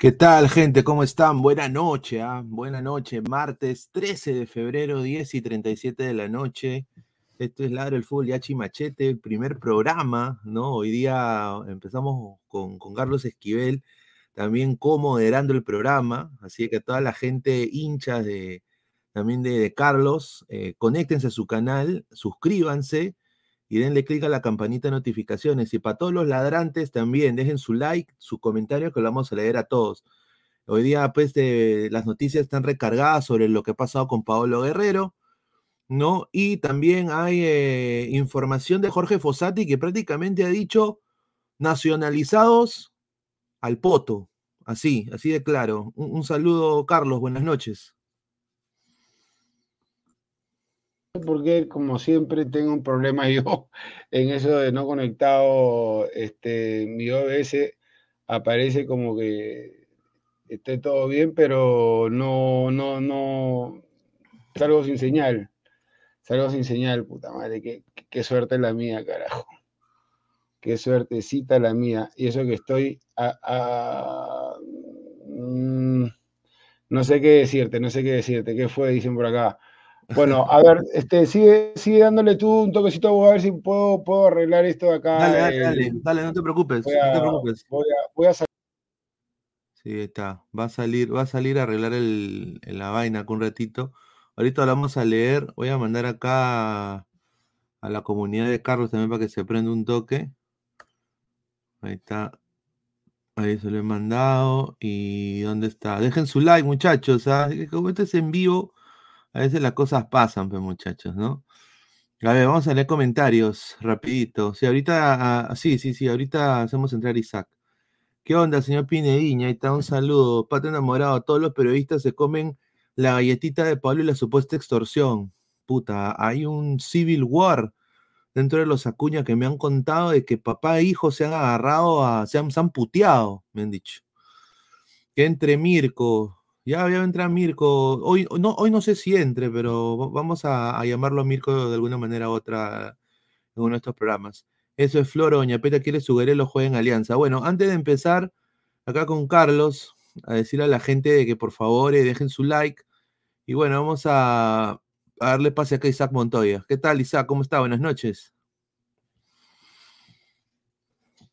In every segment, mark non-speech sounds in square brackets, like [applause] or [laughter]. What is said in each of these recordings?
¿Qué tal, gente? ¿Cómo están? Buena noche, ¿ah? Buena noche. Martes 13 de febrero, 10 y 37 de la noche. Esto es Ladro el Fútbol Yachi Machete, primer programa, ¿no? Hoy día empezamos con, Carlos Esquivel, también co-moderando el programa, así que toda la gente hincha de, también de Carlos, eh, conéctense a su canal, suscríbanse y denle clic a la campanita de notificaciones. Y para todos los ladrantes también, dejen su like, su comentario, que lo vamos a leer a todos. Hoy día, pues, de, las noticias están recargadas sobre lo que ha pasado con Paolo Guerrero, ¿no? Y también hay eh, información de Jorge Fossati que prácticamente ha dicho nacionalizados al poto. Así, así de claro. Un saludo, Carlos, buenas noches. Porque como siempre tengo un problema yo [laughs] en eso de no conectado, este, mi OBS aparece como que esté todo bien, pero no, no, no, salgo sin señal, salgo sin señal, puta madre, qué, suerte la mía, carajo, qué suertecita la mía, y eso que estoy a, a mm, no sé qué decirte, no sé qué decirte, ¿qué fue? Dicen por acá. Bueno, a ver, este, sigue, sigue dándole tú un toquecito, a ver si puedo, puedo arreglar esto de acá. Dale, dale, dale, dale, no te preocupes, Voy a, no te preocupes. voy a, voy a salir. Sí, está. Va a salir, va a salir a arreglar el, la vaina con un ratito. Ahorita lo vamos a leer. Voy a mandar acá a, a la comunidad de Carlos también para que se prenda un toque. Ahí está. Ahí se lo he mandado. ¿Y dónde está? Dejen su like, muchachos. ¿ah? Como esto es en vivo, a veces las cosas pasan, pues, muchachos, ¿no? A ver, vamos a leer comentarios rapidito. Sí, ahorita, ah, sí, sí, sí, ahorita hacemos entrar Isaac. ¿Qué onda, señor Pinediña? Ahí está, un saludo. Pato enamorado. Todos los periodistas se comen la galletita de Pablo y la supuesta extorsión. Puta, hay un civil war dentro de los Acuña que me han contado de que papá e hijo se han agarrado a, se han, se han puteado, me han dicho. Que entre Mirko. Ya había entrar Mirko. Hoy no, hoy no sé si entre, pero va- vamos a, a llamarlo a Mirko de alguna manera u otra en uno de estos programas. Eso es Floro, Doña Peta quiere su Guerrero juega en Alianza. Bueno, antes de empezar acá con Carlos, a decirle a la gente de que por favor eh, dejen su like. Y bueno, vamos a, a darle pase acá a Isaac Montoya. ¿Qué tal, Isaac? ¿Cómo está? Buenas noches.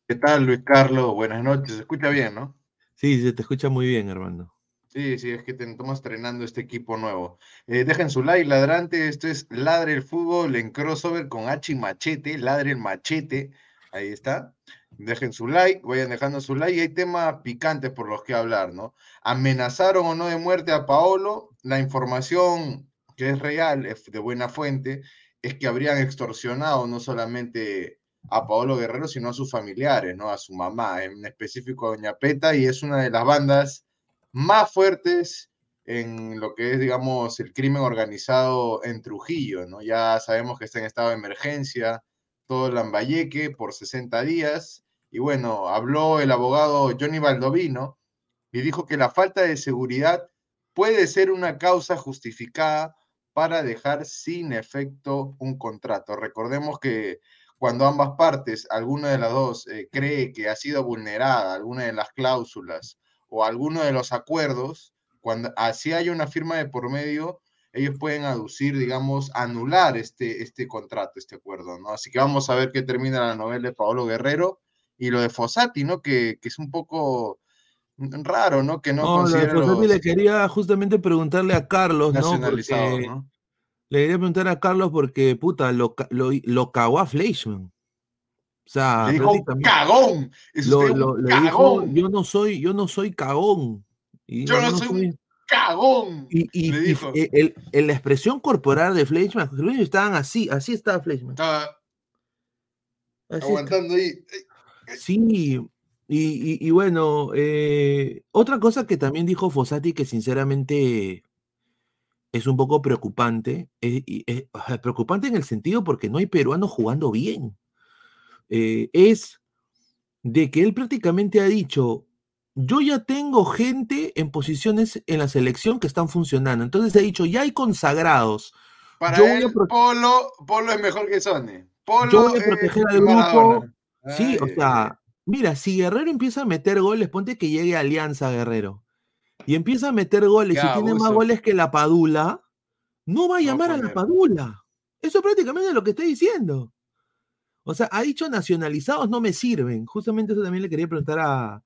¿Qué tal, Luis Carlos? Buenas noches. ¿Se escucha bien, no? Sí, se te escucha muy bien, hermano. Sí, sí, es que estamos estrenando este equipo nuevo. Eh, dejen su like, ladrante. Esto es Ladre el Fútbol en crossover con H y Machete. Ladre el Machete. Ahí está. Dejen su like, vayan dejando su like. Y hay temas picantes por los que hablar, ¿no? ¿Amenazaron o no de muerte a Paolo? La información que es real, es de buena fuente, es que habrían extorsionado no solamente a Paolo Guerrero, sino a sus familiares, ¿no? A su mamá, en específico a Doña Peta, y es una de las bandas más fuertes en lo que es, digamos, el crimen organizado en Trujillo, ¿no? Ya sabemos que está en estado de emergencia, todo Lambayeque por 60 días, y bueno, habló el abogado Johnny Baldovino y dijo que la falta de seguridad puede ser una causa justificada para dejar sin efecto un contrato. Recordemos que cuando ambas partes, alguna de las dos, eh, cree que ha sido vulnerada alguna de las cláusulas o alguno de los acuerdos, cuando así hay una firma de por medio, ellos pueden aducir, digamos, anular este, este contrato, este acuerdo, ¿no? Así que vamos a ver qué termina la novela de Paolo Guerrero y lo de Fossati, ¿no? Que, que es un poco raro, ¿no? Que no, No, lo de considera Fossati los le quería justamente preguntarle a Carlos, ¿no? nacionalizados, Porque ¿no? le quería preguntar a Carlos porque, puta, lo, lo, lo cagó a Fleischmann. O sea, Le dijo prácticamente cagón, es lo, usted un lo- le dijo, cagón, yo no soy, yo no soy cagón. Y yo no soy un cagón, Y, y- le dijo. el- el- el- la expresión corporal de Fleischmann, estaban así, así estaba Fleischmann. Estaba así aguantando ahí. está. Sí, y, y- bueno, eh, otra cosa que también dijo Fossati que sinceramente es un poco preocupante, eh, eh, o sea, preocupante en el sentido porque no hay peruanos jugando bien, eh, es de que él prácticamente ha dicho, yo ya tengo gente en posiciones en la selección que están funcionando, entonces ha dicho, ya hay consagrados, Para yo él, Polo, Polo es mejor que Sone. Polo yo voy a proteger al grupo, sí, o Ay, sea, mira, si Guerrero empieza a meter goles, ponte que llegue a Alianza Guerrero. Y empieza a meter goles y tiene más goles que la Padula, no va a llamar a la Padula. Eso prácticamente es lo que estoy diciendo. O sea, ha dicho nacionalizados no me sirven. Justamente eso también le quería preguntar a,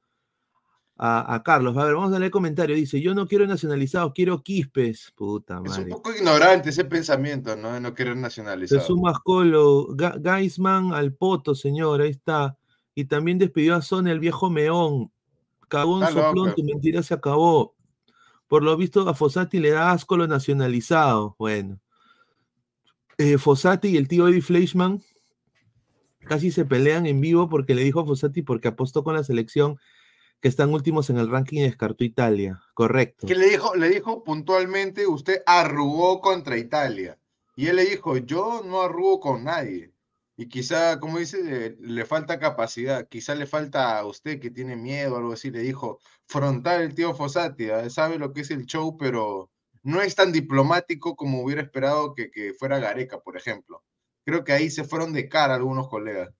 a, Carlos. A ver, vamos a leer el comentario. Dice, yo no quiero nacionalizados, quiero quispes. Puta madre. Es un poco ignorante ese pensamiento, ¿no? De no querer nacionalizados. Jesús Mascolo, Gaisman al poto, señor, ahí está. Y también despidió a Son el viejo meón. Cagón soplón, tu mentira se acabó. Por lo visto, a Fossati le da asco lo nacionalizado. Bueno. Eh, Fossati y el tío Eddie Fleischman casi se pelean en vivo porque le dijo a Fossati porque apostó con la selección que están últimos en el ranking y descartó Italia. Correcto. Que le dijo, le dijo puntualmente, usted arrugó contra Italia. Y él le dijo, yo no arrugo con nadie. Y quizá, como dice, le, falta capacidad, quizá le falta a usted que tiene miedo o algo así. Le dijo, frontal el tío Fossati, ¿eh? sabe lo que es el show, pero no es tan diplomático como hubiera esperado que, que fuera Gareca, por ejemplo. Creo que ahí se fueron de cara algunos colegas.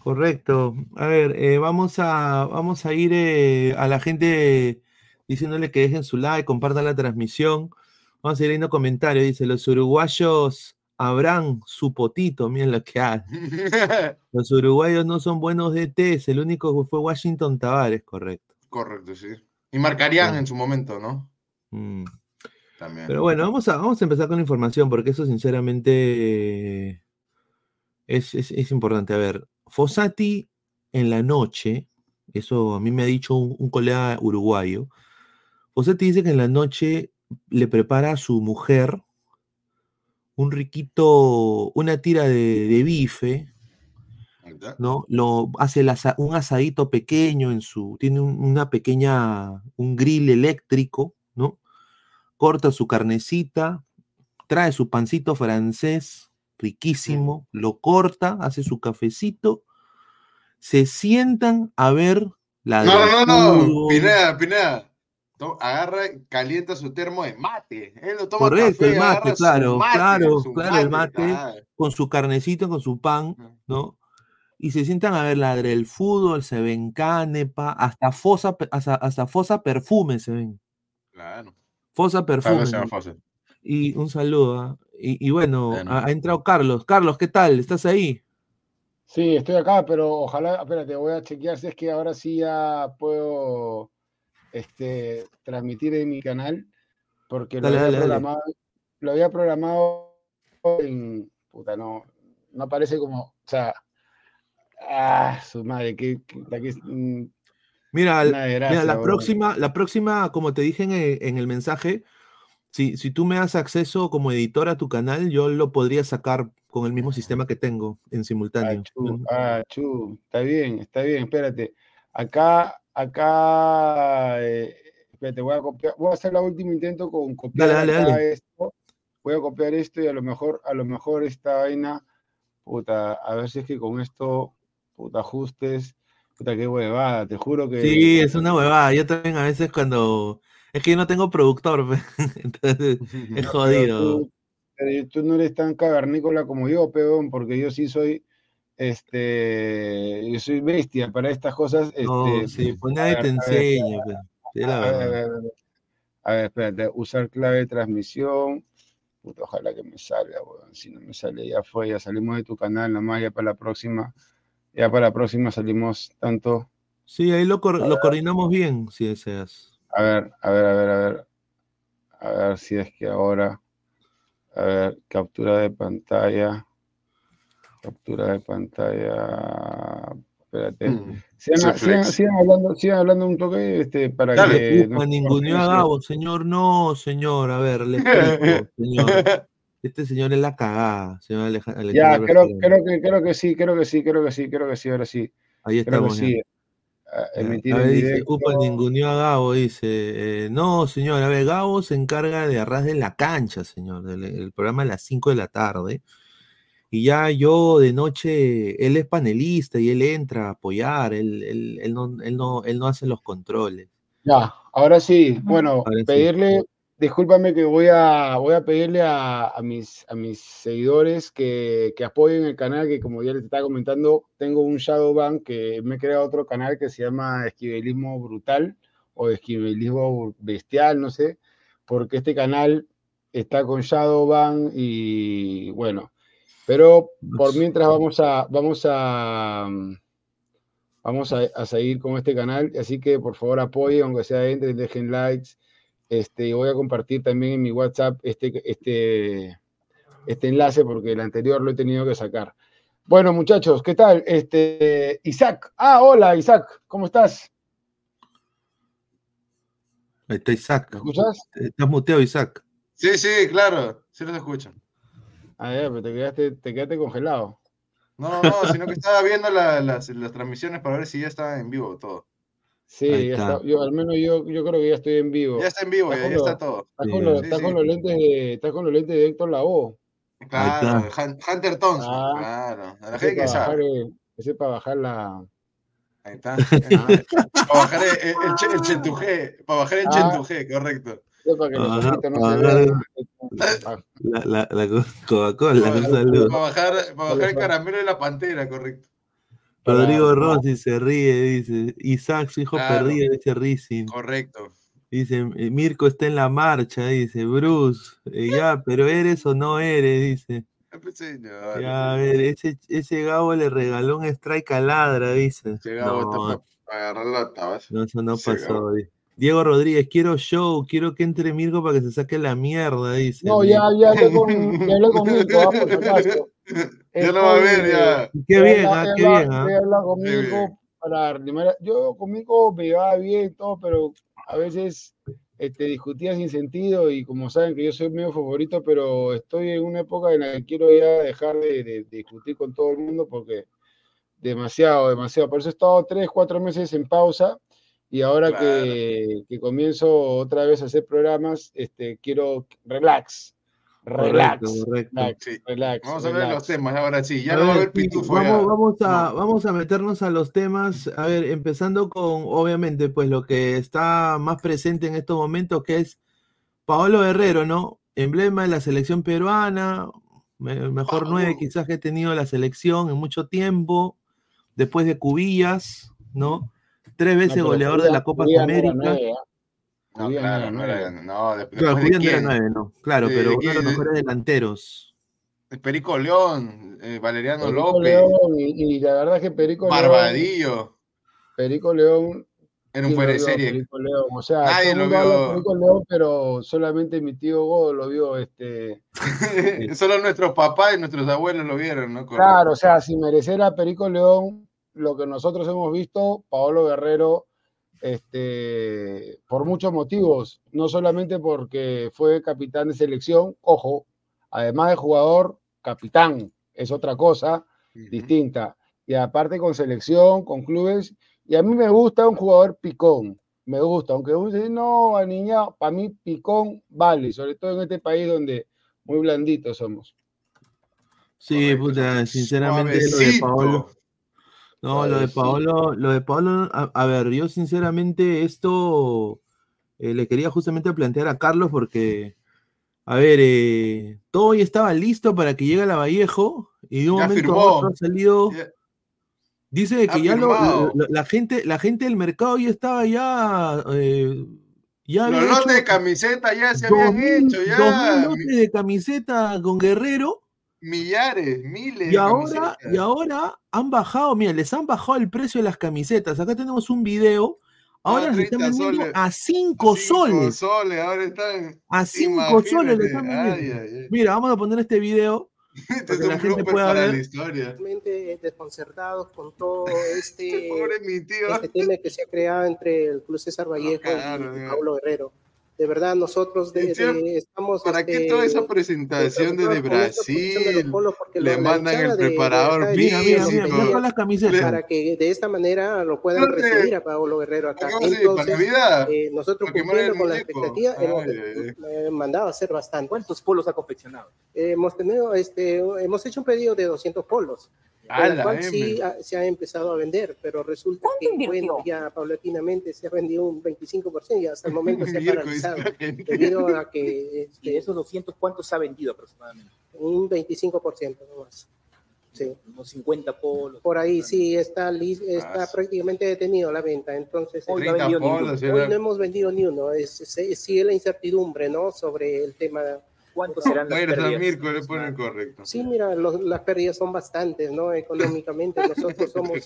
Correcto. A ver, eh, vamos, a, vamos a ir eh, a la gente diciéndole que dejen su like, compartan la transmisión. Vamos a ir leyendo comentarios. Dice, los uruguayos habrán su potito, miren lo que hay. [laughs] los uruguayos no son buenos de test, el único fue Washington Tavares, correcto. Correcto, sí. Y marcarían en su momento, ¿no? Mm. También. Pero bueno, vamos a, vamos a empezar con la información, porque eso sinceramente es, es importante. A ver, Fossati en la noche, eso a mí me ha dicho un, colega uruguayo, Fossati dice que en la noche le prepara a su mujer un riquito, una tira de, bife, ¿no? Lo hace un asadito pequeño en su, tiene una pequeña, un grill eléctrico. Corta su carnecita, trae su pancito francés, riquísimo, lo corta, hace su cafecito, se sientan a ver la... No, no, no, no, Pineda, Pineda. Agarra, calienta su termo de mate. Él lo toma Correcto, el mate, claro, claro, claro, el mate, con su carnecito, con su pan, ¿no? Y se sientan a ver la del fútbol, se ven canepa, hasta fosa, hasta, fosa perfume se ven. Claro. Fosa perfume. Y un saludo. ¿ah? Y, bueno, ha, entrado Carlos. Carlos, ¿qué tal? ¿Estás ahí? Sí, estoy acá, pero ojalá, espérate, voy a chequear si es que ahora sí ya puedo este, transmitir en mi canal, porque lo, había programado, lo había programado en, puta, no, no aparece como, o sea, ah, su madre, que, mm, mira, la próxima, la próxima, como te dije en el mensaje, si, si tú me das acceso como editor a tu canal, yo lo podría sacar con el mismo sistema que tengo en simultáneo. Ah, chu, ah, está bien, está bien, espérate. Acá, acá, eh, espérate, voy a copiar, voy a hacer el último intento con copiar esto. Voy a copiar esto y a lo mejor, a lo mejor esta vaina, puta, a ver si es que con esto, puta, ajustes, puta, qué huevada, te juro que. Sí, es una huevada. Yo también a veces cuando es que yo no tengo productor, [laughs] entonces [laughs] es jodido. Pero tú, no eres tan cavernícola como yo, peón, porque yo sí soy, este, yo soy bestia para estas cosas. No, este, sí, pues nadie te enseña. A ver, espérate, usar clave de transmisión. Puta, ojalá que me salga, weón. Si no me sale, ya fue, ya salimos de tu canal nomás, ya para la próxima, ya para la próxima salimos tanto. Sí, ahí lo, lo coordinamos bien, si deseas. A ver, a ver, a ver, a ver. A ver si es que ahora. A ver, captura de pantalla. Captura de pantalla. Espérate. Mm, sigan, hablando, sigan hablando un toque este, para que. No, ninguno a Gabo, señor. No, señor. A ver, le explico, [laughs] señor. Este señor es la cagada, señor Alejandro. Ya, creo, creo, que, creo que sí, creo que sí, creo que sí, creo que sí, ahora sí. Ahí estamos. Sí emitir a ver, dice, ninguneó a Gabo, dice, eh, no, señor, a ver, Gabo se encarga de arras de la cancha, señor, el programa a las 5 de la tarde, y ya yo de noche, él es panelista y él entra a apoyar, él, él, no, él, no, él no hace los controles. Ya, ahora sí, bueno, pedirle, discúlpame que voy a, voy a pedirle a, mis, a mis seguidores que, que, apoyen el canal, que como ya les estaba comentando, tengo un Shadowban que me he creado otro canal que se llama Esquivelismo Brutal o Esquivelismo Bestial, no sé, porque este canal está con Shadowban y bueno, pero por mientras vamos a, vamos a, vamos a, seguir con este canal, así que por favor apoyen, aunque sea entren, dejen likes, este, voy a compartir también en mi WhatsApp este, este, este enlace porque el anterior lo he tenido que sacar. Bueno, muchachos, ¿qué tal? Este, Isaac. Ah, hola, Isaac, ¿cómo estás? Ahí está Isaac. ¿Me escuchas? Estás muteado, Isaac. Sí, sí, claro, sí los escucho. Ah, ya, pero te quedaste, te quedaste congelado. No, no, sino que estaba viendo las, transmisiones para ver si ya está en vivo todo. Sí, ya está. Yo, al menos yo, yo creo que ya estoy en vivo. Ya está en vivo, ya, está todo. Estás, con, los, con los lentes de, estás con los lentes de Héctor Lavoe. Claro, Hunter Thompson, ah, claro. A la gente que sabe. ese para bajar la, Ahí está. [laughs] para bajar el, el, el, chentujé, para bajar el ah. chentujé, correcto. La, la, la Coca-Cola, un saludo. Para bajar, para bajar el caramelo de la pantera, correcto. Rodrigo Rossi se ríe, dice. Isaac, su hijo perdido, dice Racing. Correcto. Dice, eh, Mirko está en la marcha, dice, Bruce, eh, ya, pero eres o no eres, dice. Ya, a ver, ese, ese Gabo le regaló un strike a ladra, dice. Ese Gabo no, está para agarrar la. No, eso no pasó, dice. Diego Rodríguez, quiero show, quiero que entre Mirko para que se saque la mierda, dice. No, ya, ya hablé con, ya hablé con Mirko, ah, [laughs] por. [laughs] Ya lo va a ver, ya. Qué bien, ah, qué bien. Ah. hablar con Mirko para Yo con Mirko me iba bien y todo, pero a veces este, discutía sin sentido y como saben que yo soy medio favorito, pero estoy en una época en la que quiero ya dejar de, de discutir con todo el mundo porque demasiado, demasiado. Por eso he estado tres, cuatro meses en pausa y ahora que, comienzo otra vez a hacer programas, este, quiero relax. Relax, relax, Vamos a ver los temas ahora sí. Ya no va a haber pitufo. Vamos, vamos, a, vamos a meternos a los temas. A ver, empezando con, obviamente, pues lo que está más presente en estos momentos, que es Paolo Herrero, ¿no? Emblema de la selección peruana, mejor nueve quizás que he tenido la selección en mucho tiempo, después de Cubillas, ¿no? tres veces goleador de la Copa América. No, claro, no era, no, claro, de era nueve, no, claro, pero uno de los mejores delanteros. Perico León, eh, Valeriano López. y, la verdad es que Perico Barbadillo. León. Perico León. Era un fuera de serie. Perico León. O sea, Nadie lo vio. Perico León, pero solamente mi tío Godo lo vio. Este, [laughs] Solo nuestros papás y nuestros abuelos lo vieron, ¿no? Claro, o sea, si mereciera Perico León, lo que nosotros hemos visto, Paolo Guerrero, este, por muchos motivos, no solamente porque fue capitán de selección, ojo, además de jugador, capitán, es otra cosa distinta. Y aparte con selección, con clubes, y a mí me gusta un jugador picón, me gusta, aunque uno dice, no, a niña, para mí picón vale, sobre todo en este país donde muy blanditos somos. Sí, puta, sinceramente lo de Paolo, no, lo de Paolo, lo de Paolo, a, ver, yo sinceramente esto eh, le quería justamente plantear a Carlos porque, a ver, eh, todo ya estaba listo para que llegue a la Vallejo y de un momento a otro ha salido. Dice que ya lo, la gente, la gente del mercado ya estaba ya. Eh, ya los lotes de camiseta ya se habían hecho, ya. Dos lotes de camiseta con Guerrero Millares, miles. Y ahora, y ahora han bajado, mira, les han bajado el precio de las camisetas. Acá tenemos un video. Ahora se están vendiendo a 5 soles. soles. Ahora están. A 5 soles le están vendiendo. Mira, vamos a poner este video. [laughs] Este es la gente pueda ver. La historia. desconcertados con todo este, [laughs] este tema que se ha creado entre el Club César Vallejo y Pablo Guerrero de verdad nosotros de, estamos... ¿Para qué toda esa este, presentación desde Brasil? le mandan el preparador mira, mira, mira, las camisetas. Para que de esta manera lo puedan recibir a Pablo Guerrero acá. Entonces, eh, nosotros cumpliendo con la expectativa hemos eh, mandado a hacer bastante. ¿Cuántos polos ha confeccionado? hemos tenido, este, hemos hecho un pedido de 200 polos. la cual sí se ha empezado a vender, pero resulta que bueno, ya paulatinamente se ha vendido un 25% y hasta el momento se ha paralizado [laughs] debido a que este, esos 200 cuántos se ha vendido aproximadamente? Un 25% nomás. Sí. Unos 50 polos. Por ahí sí está, está ah, prácticamente detenido la venta. Entonces, hoy no, hemos vendido ni uno. Es, sigue la incertidumbre ¿no? sobre el tema ¿Cuánto serán las pérdidas? correcto. Sí, mira, las pérdidas son bastantes, ¿no? Económicamente, nosotros [laughs] somos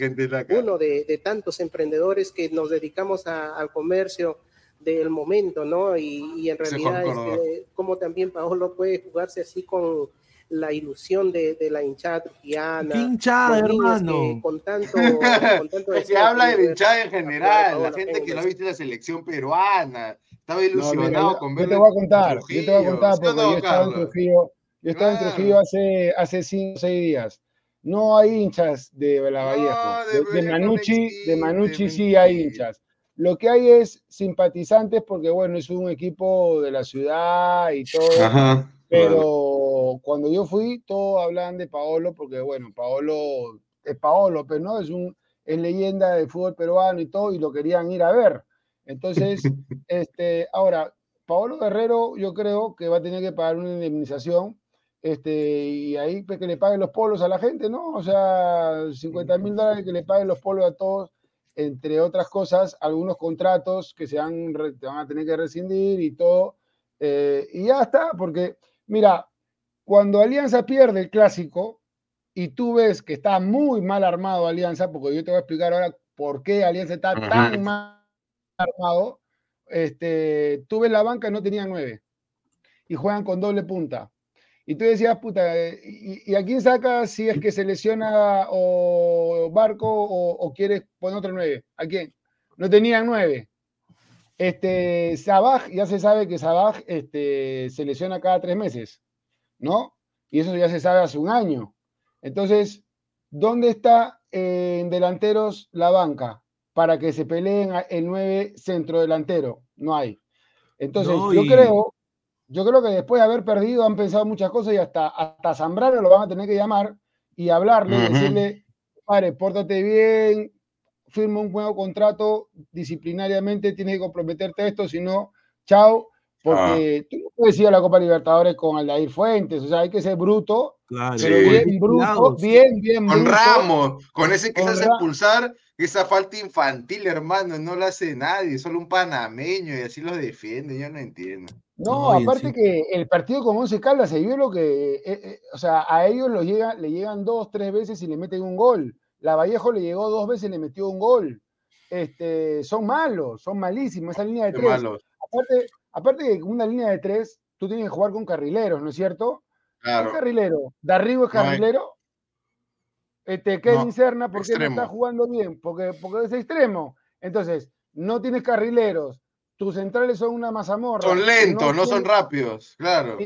uno de, tantos emprendedores que nos dedicamos al comercio del momento, ¿no? Y, en realidad, este, como también Paolo puede jugarse así con la ilusión de, la hinchada trujiana. hinchada, hermano! con tanto, [laughs] con tanto Se habla de la hinchada en general, la gente que no viste la selección peruana estaba ilusionado con ver. Yo te voy a contar, yo te voy a contar porque yo estaba en Trujillo, yo estaba en Trujillo hace, hace cinco o seis días. No hay hinchas de la Vallejo. de, Manucci, de Manucci sí hay hinchas. Lo que hay es simpatizantes porque, bueno, es un equipo de la ciudad y todo. pero cuando yo fui, todos hablaban de Paolo porque, bueno, Paolo es Paolo, pero no es un es leyenda del fútbol peruano y todo, y lo querían ir a ver. Entonces, [laughs] este, ahora, Paolo Guerrero yo creo que va a tener que pagar una indemnización este, y ahí pues, que le paguen los polos a la gente, ¿no? O sea, 50 mil dólares que le paguen los polos a todos, entre otras cosas, algunos contratos que se van, van a tener que rescindir y todo. Eh, y ya está, porque, mira, cuando Alianza pierde el clásico y tú ves que está muy mal armado Alianza, porque yo te voy a explicar ahora por qué Alianza está tan mal armado, este, tuve la banca no tenía nueve y juegan con doble punta. Y tú decías, puta, ¿y, a quién saca si es que se lesiona o Barco o, quieres poner otro nueve? ¿A quién? No tenían nueve. Este, Sabaj, ya se sabe que Sabaj este, se lesiona cada tres meses, ¿no? Y eso ya se sabe hace un año. Entonces, ¿dónde está en delanteros la banca? para que se peleen el 9 centro delantero. No hay. Entonces, yo creo, yo creo que después de haber perdido han pensado muchas cosas y hasta, hasta Zambrano lo van a tener que llamar y hablarle, decirle, padre, pórtate bien, firma un nuevo contrato, disciplinariamente tienes que comprometerte a esto, si no, chao, porque ah. tú no puedes ir a la Copa Libertadores con Aldair Fuentes, o sea, hay que ser bruto, pero bien bruto, bien, bien Con Ramos, con ese que se hace expulsar esa falta infantil, hermano, no la hace nadie, solo un panameño y así los defiende, yo no entiendo. No, aparte que el partido con Once Caldas se vio lo que, eh, eh, o sea, a ellos lo llega, le llegan dos, tres veces y le meten un gol. La Vallejo le llegó dos veces y le metió un gol. Este, son malos, son malísimos, esa línea de tres. Aparte, aparte que una línea de tres, tú tienes que jugar con carrileros, ¿no es cierto? Claro. carrilero? ¿Darrigo es carrilero? Este, Kevin Serna, ¿por qué no está jugando bien? Porque, porque es extremo. Entonces, no tienes carrileros, tus centrales son una mazamorra. Son lentos, no, son rápidos, claro.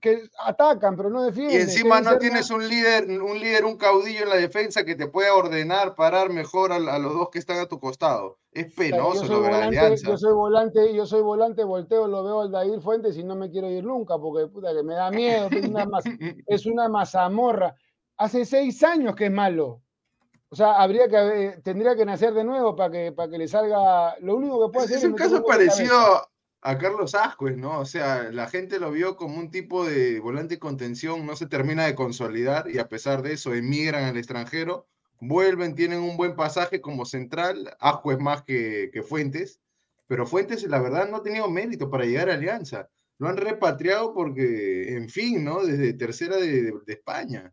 que, atacan, pero no defienden. Y encima no tienes un líder, un líder, un caudillo en la defensa que te pueda ordenar, parar mejor a, los dos que están a tu costado. Es penoso yo, soy volante, yo soy volante, yo soy volante, volteo, lo veo al Dair Fuentes y no me quiero ir nunca, porque puta que me da miedo, es una, [laughs] es una mazamorra hace seis años que es malo. O sea, habría que, tendría que nacer de nuevo para que, para que le salga. Lo único que puede hacer es. Es un caso parecido a Carlos Ascuez, ¿no? O sea, la gente lo vio como un tipo de volante de contención, no se termina de consolidar y a pesar de eso emigran al extranjero, vuelven, tienen un buen pasaje como central, Ascuez más que, que Fuentes, pero Fuentes, la verdad, no ha tenido mérito para llegar a Alianza. Lo han repatriado porque, en fin, ¿no? Desde tercera de, de España.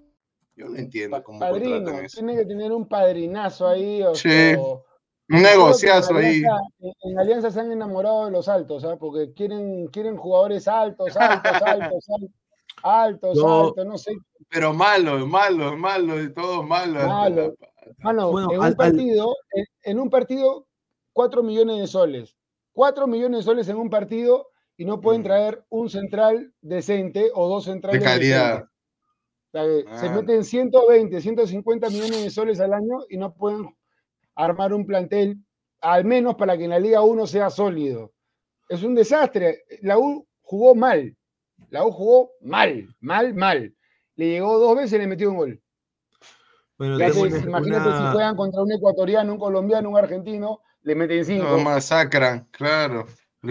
Yo no entiendo cómo Padrino, eso. Tiene que tener un padrinazo ahí. O, sí. un negociazo ahí. En, Alianza se han enamorado de los altos, ¿sabes? ¿ah? Porque quieren, quieren jugadores altos, altos, altos, altos. altos, altos, no sé. Pero malo, malo, malo, todo malo. Malo. en, un partido, en, un partido, 4 millones de soles. 4 millones de soles en un partido y no pueden mm. traer un central decente o dos centrales de calidad. Ah. meten 120, 150 millones de soles al año y no pueden armar un plantel, al menos para que en la Liga 1 sea sólido. Es un desastre. La U jugó mal. La U jugó mal, mal, mal. Le llegó dos veces y le metió un gol. imagínate si juegan contra un ecuatoriano, un colombiano, un argentino, le meten cinco. No, masacran, claro.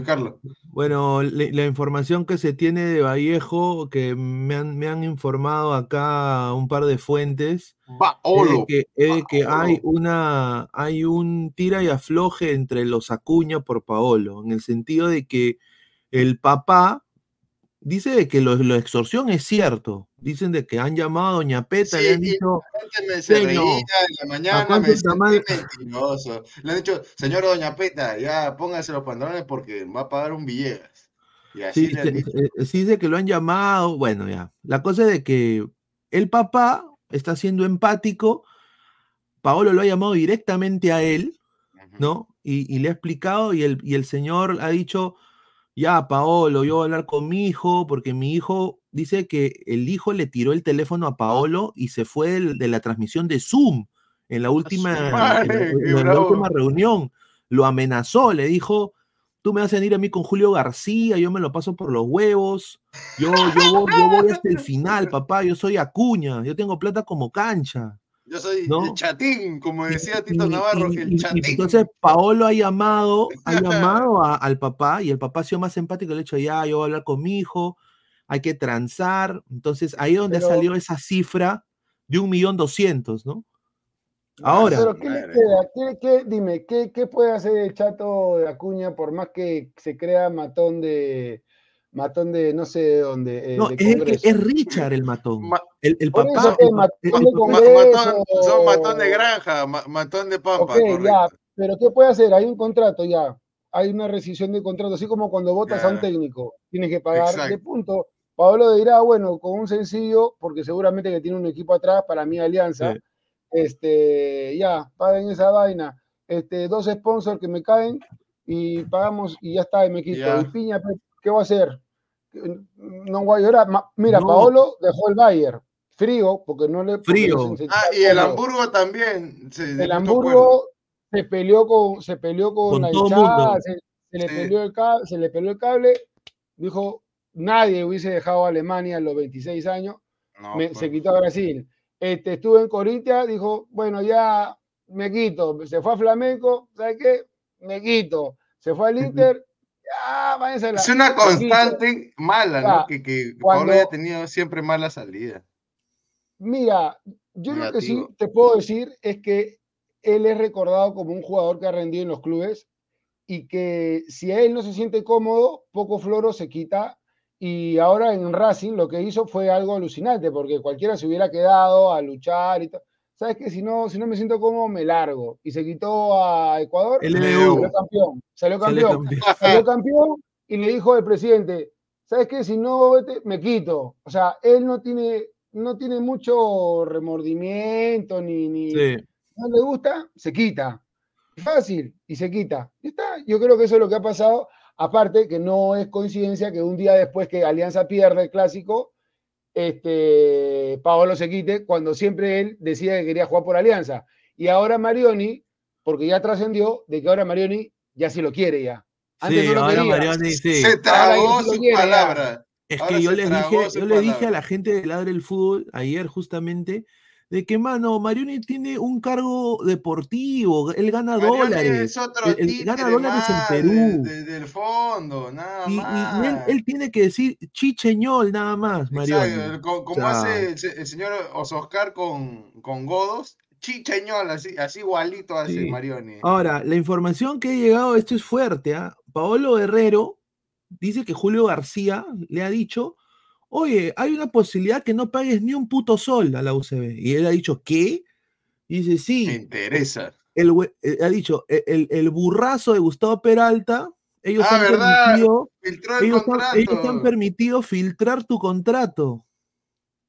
Carlos. Bueno, la información que se tiene de Vallejo, que me han, me han informado acá un par de fuentes, es que, que hay una hay un tira y afloje entre los Acuña por Paolo, en el sentido de que el papá dice que lo, lo extorsión es cierto, Dicen de que han llamado a Doña Peta y han dicho. Me se reía en la mañana, me mentiroso. Le han dicho, señor Doña Peta, ya póngase los pantalones porque va a pagar un Villegas. Y así sí, se, sí, dice que lo han llamado. Bueno, ya. La cosa es de que el papá está siendo empático. Paolo lo ha llamado directamente a él, ¿no? Y, y, le ha explicado, y el, y el señor ha dicho ya, Paolo, yo voy a hablar con mi hijo, porque mi hijo dice que el hijo le tiró el teléfono a Paolo y se fue de, la transmisión de Zoom en la última, última reunión. Lo amenazó, le dijo, tú me vas a venir a mí con Julio García, yo me lo paso por los huevos, yo, yo, voy, yo voy hasta el final, papá, yo soy Acuña, yo tengo plata como cancha. Yo soy el chatín, como decía Tito Navarro, el chatín. Entonces Paolo ha llamado, ha [laughs] llamado al papá y el papá ha sido más empático, le ha dicho, ya, yo voy a hablar con mi hijo, hay que transar. Entonces ahí es donde salió esa cifra de un millón doscientos, ¿no? Ahora. Pero ¿qué le queda? ¿Qué, dime, ¿qué, ¿qué puede hacer el chato de Acuña por más que se crea matón de, matón de no sé de dónde. Eh, no, es, es, Richard el matón. el, el papá. matón de matón, son matón de granja, matón de pampa. ya, pero ¿qué puede hacer? Hay un contrato ya. Hay una rescisión de contrato, así como cuando votas a un técnico, tienes que pagar de punto. Pablo dirá, bueno, con un sencillo, porque seguramente que tiene un equipo atrás para mi alianza, este, ya, paguen esa vaina. Este, dos sponsors que me caen y pagamos y ya está, y me quito. Y Piña, ¿qué va a hacer? No voy a llorar. Mira, Paolo dejó el Bayern frío, porque no le. Frío. Ah, y el Hamburgo también. el Hamburgo se peleó con, se peleó con, la hinchada, se, le peleó el cable, se le peleó el cable. Dijo, nadie hubiese dejado a Alemania a los 26 años. Pues. Se quitó a Brasil. Este, estuvo en Corintia, dijo, bueno, ya me quito. Se fue a Flamenco, ¿sabes qué? Me quito. Se fue al Inter, es una constante mala, ¿no? Que, que Pablo haya tenido siempre mala salida. Mira, yo lo que sí te puedo decir es que él es recordado como un jugador que ha rendido en los clubes y que si él no se siente cómodo, poco floro se quita. Y ahora en Racing lo que hizo fue algo alucinante, porque cualquiera se hubiera quedado a luchar y todo. ¿sabes qué? Si no, si no me siento cómodo, me largo. Y se quitó a Ecuador, el salió campeón. Salió campeón. [laughs] Salió campeón y le dijo al presidente, ¿sabes qué? Si no, me quito. O sea, él no tiene, no tiene mucho remordimiento, ni, ni no le gusta, se quita. Fácil, y se quita. Y está. Yo creo que eso es lo que ha pasado. Aparte, que no es coincidencia que un día después que Alianza pierde el clásico, este, Paolo se quite cuando siempre él decía que quería jugar por Alianza. Y ahora Marioni, porque ya trascendió de que ahora Marioni ya sí lo quiere ya. Antes no lo ahora Marioni, sí. Se tragó su palabra. Es que yo, les dije, yo le dije a la gente de Ladre el Fútbol ayer justamente de que, mano, Marioni tiene un cargo deportivo, él gana dólares. él, gana dólares en Perú. Desde el fondo, nada más. Y, él, tiene que decir chicheñol nada más, Marioni. como, hace el, señor Ososcar con, con Godos, chicheñol, así, así igualito hace Marioni. Ahora, la información que ha llegado, esto es fuerte, ¿ah? Paolo Herrero dice que Julio García le ha dicho oye, hay una posibilidad que no pagues ni un puto sol a la UCB. Y él ha dicho, ¿qué? Y dice, sí. Me interesa. El, eh, ha dicho, e, el, burrazo de Gustavo Peralta Ellos, ah, han, ¿verdad? permitido, el ellos, han, ellos han permitido filtrar tu contrato.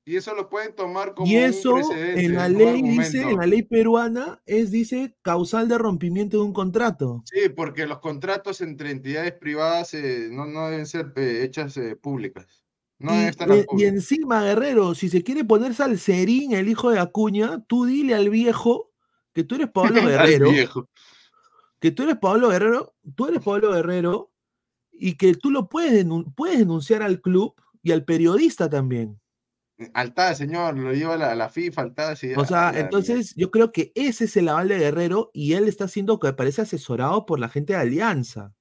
Y eso lo pueden tomar como Y eso un precedente, en la ley dice, en la ley peruana, es dice causal de rompimiento de un contrato. Sí, porque los contratos entre entidades privadas eh, no, no deben ser eh, hechas eh, públicas. No Y, estar al y- y público. encima, Guerrero, si se quiere poner salserín el hijo de Acuña, tú dile al viejo que tú eres Pablo [laughs] Guerrero, viejo. que tú eres Pablo Guerrero, tú eres Pablo Guerrero y que tú lo puedes, denun- puedes denunciar al club y al periodista también. Altada, señor, lo lleva a la, la FIFA, Altada. sí, O sea, entonces yo creo que ese es el aval de Guerrero y él está siendo que parece asesorado por la gente de Alianza.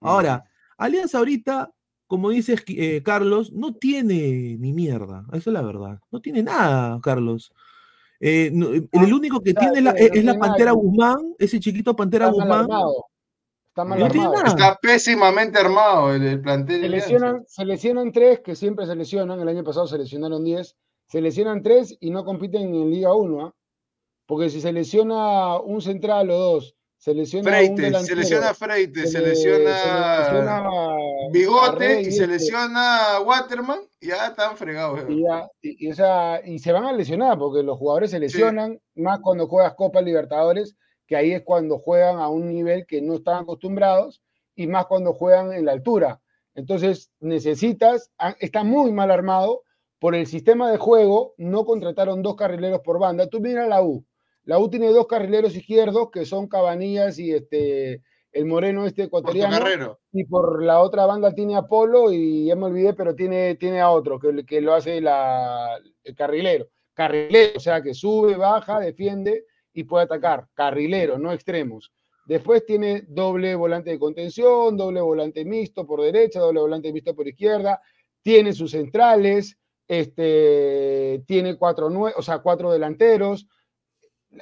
Ahora, Alianza ahorita, como dices eh, Carlos, no tiene ni mierda, eso es la verdad. No tiene nada, Carlos. Eh, no, el único que tiene la- no es, la Pantera Guzmán, ese chiquito Pantera Está mal Guzmán. armado. Está mal No tiene armado. nada. Está pésimamente armado el, el plantel. Se lesionan, se lesionan tres, que siempre se lesionan. El año pasado se lesionaron 10. Se lesionan tres y no compiten en Liga 1. ¿ah? Porque si se lesiona un central o dos, se lesiona Freite, se lesiona Freite, se, le- lesiona, se le lesiona Bigote y se este, lesiona Waterman, ya están fregados. Y, ya- y- y, o sea, y se van a lesionar porque los jugadores se lesionan más cuando juegas Copa Libertadores, que ahí es cuando juegan a un nivel que no están acostumbrados, y más cuando juegan en la altura. Entonces necesitas, ah, está muy mal armado por el sistema de juego, no contrataron dos carrileros por banda. Tú mira la U. La U tiene dos carrileros izquierdos que son Cabanillas y este el moreno este ecuatoriano. Y por la otra banda tiene a Polo y ya me olvidé, pero tiene, tiene a otro que, que lo hace la, el carrilero. Carrilero, o sea, que sube, baja, defiende y puede atacar. Carrilero, no extremos. Después tiene doble volante de contención, doble volante mixto por derecha, doble volante mixto por izquierda. Tiene sus centrales, este, tiene cuatro, o sea, cuatro delanteros.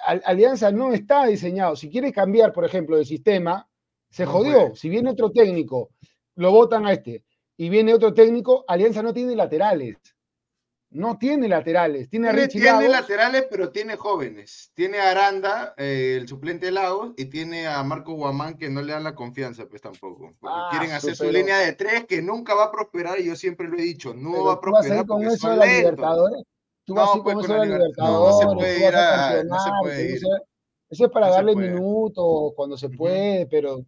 Al- Alianza no está diseñado. Si quiere cambiar, por ejemplo, de sistema, se jodió. Si viene otro técnico, lo votan a este, y viene otro técnico, Alianza no tiene laterales. No tiene laterales. Tiene Tiene, tiene laterales, pero tiene jóvenes. Tiene a Aranda, eh, el suplente de Lagos, y tiene a Marco Guamán que no le dan la confianza, pues tampoco. Porque Ah, quieren hacer su línea de tres que nunca va a prosperar, y yo siempre lo he dicho, no Pero va a tú vas a prosperar ir con eso a la. Libertadores. Tú vas No, a ir pues, la la no, se puede ir a- no se campeonato, puede ir. Eso, es para No darle minutos cuando se puede, pero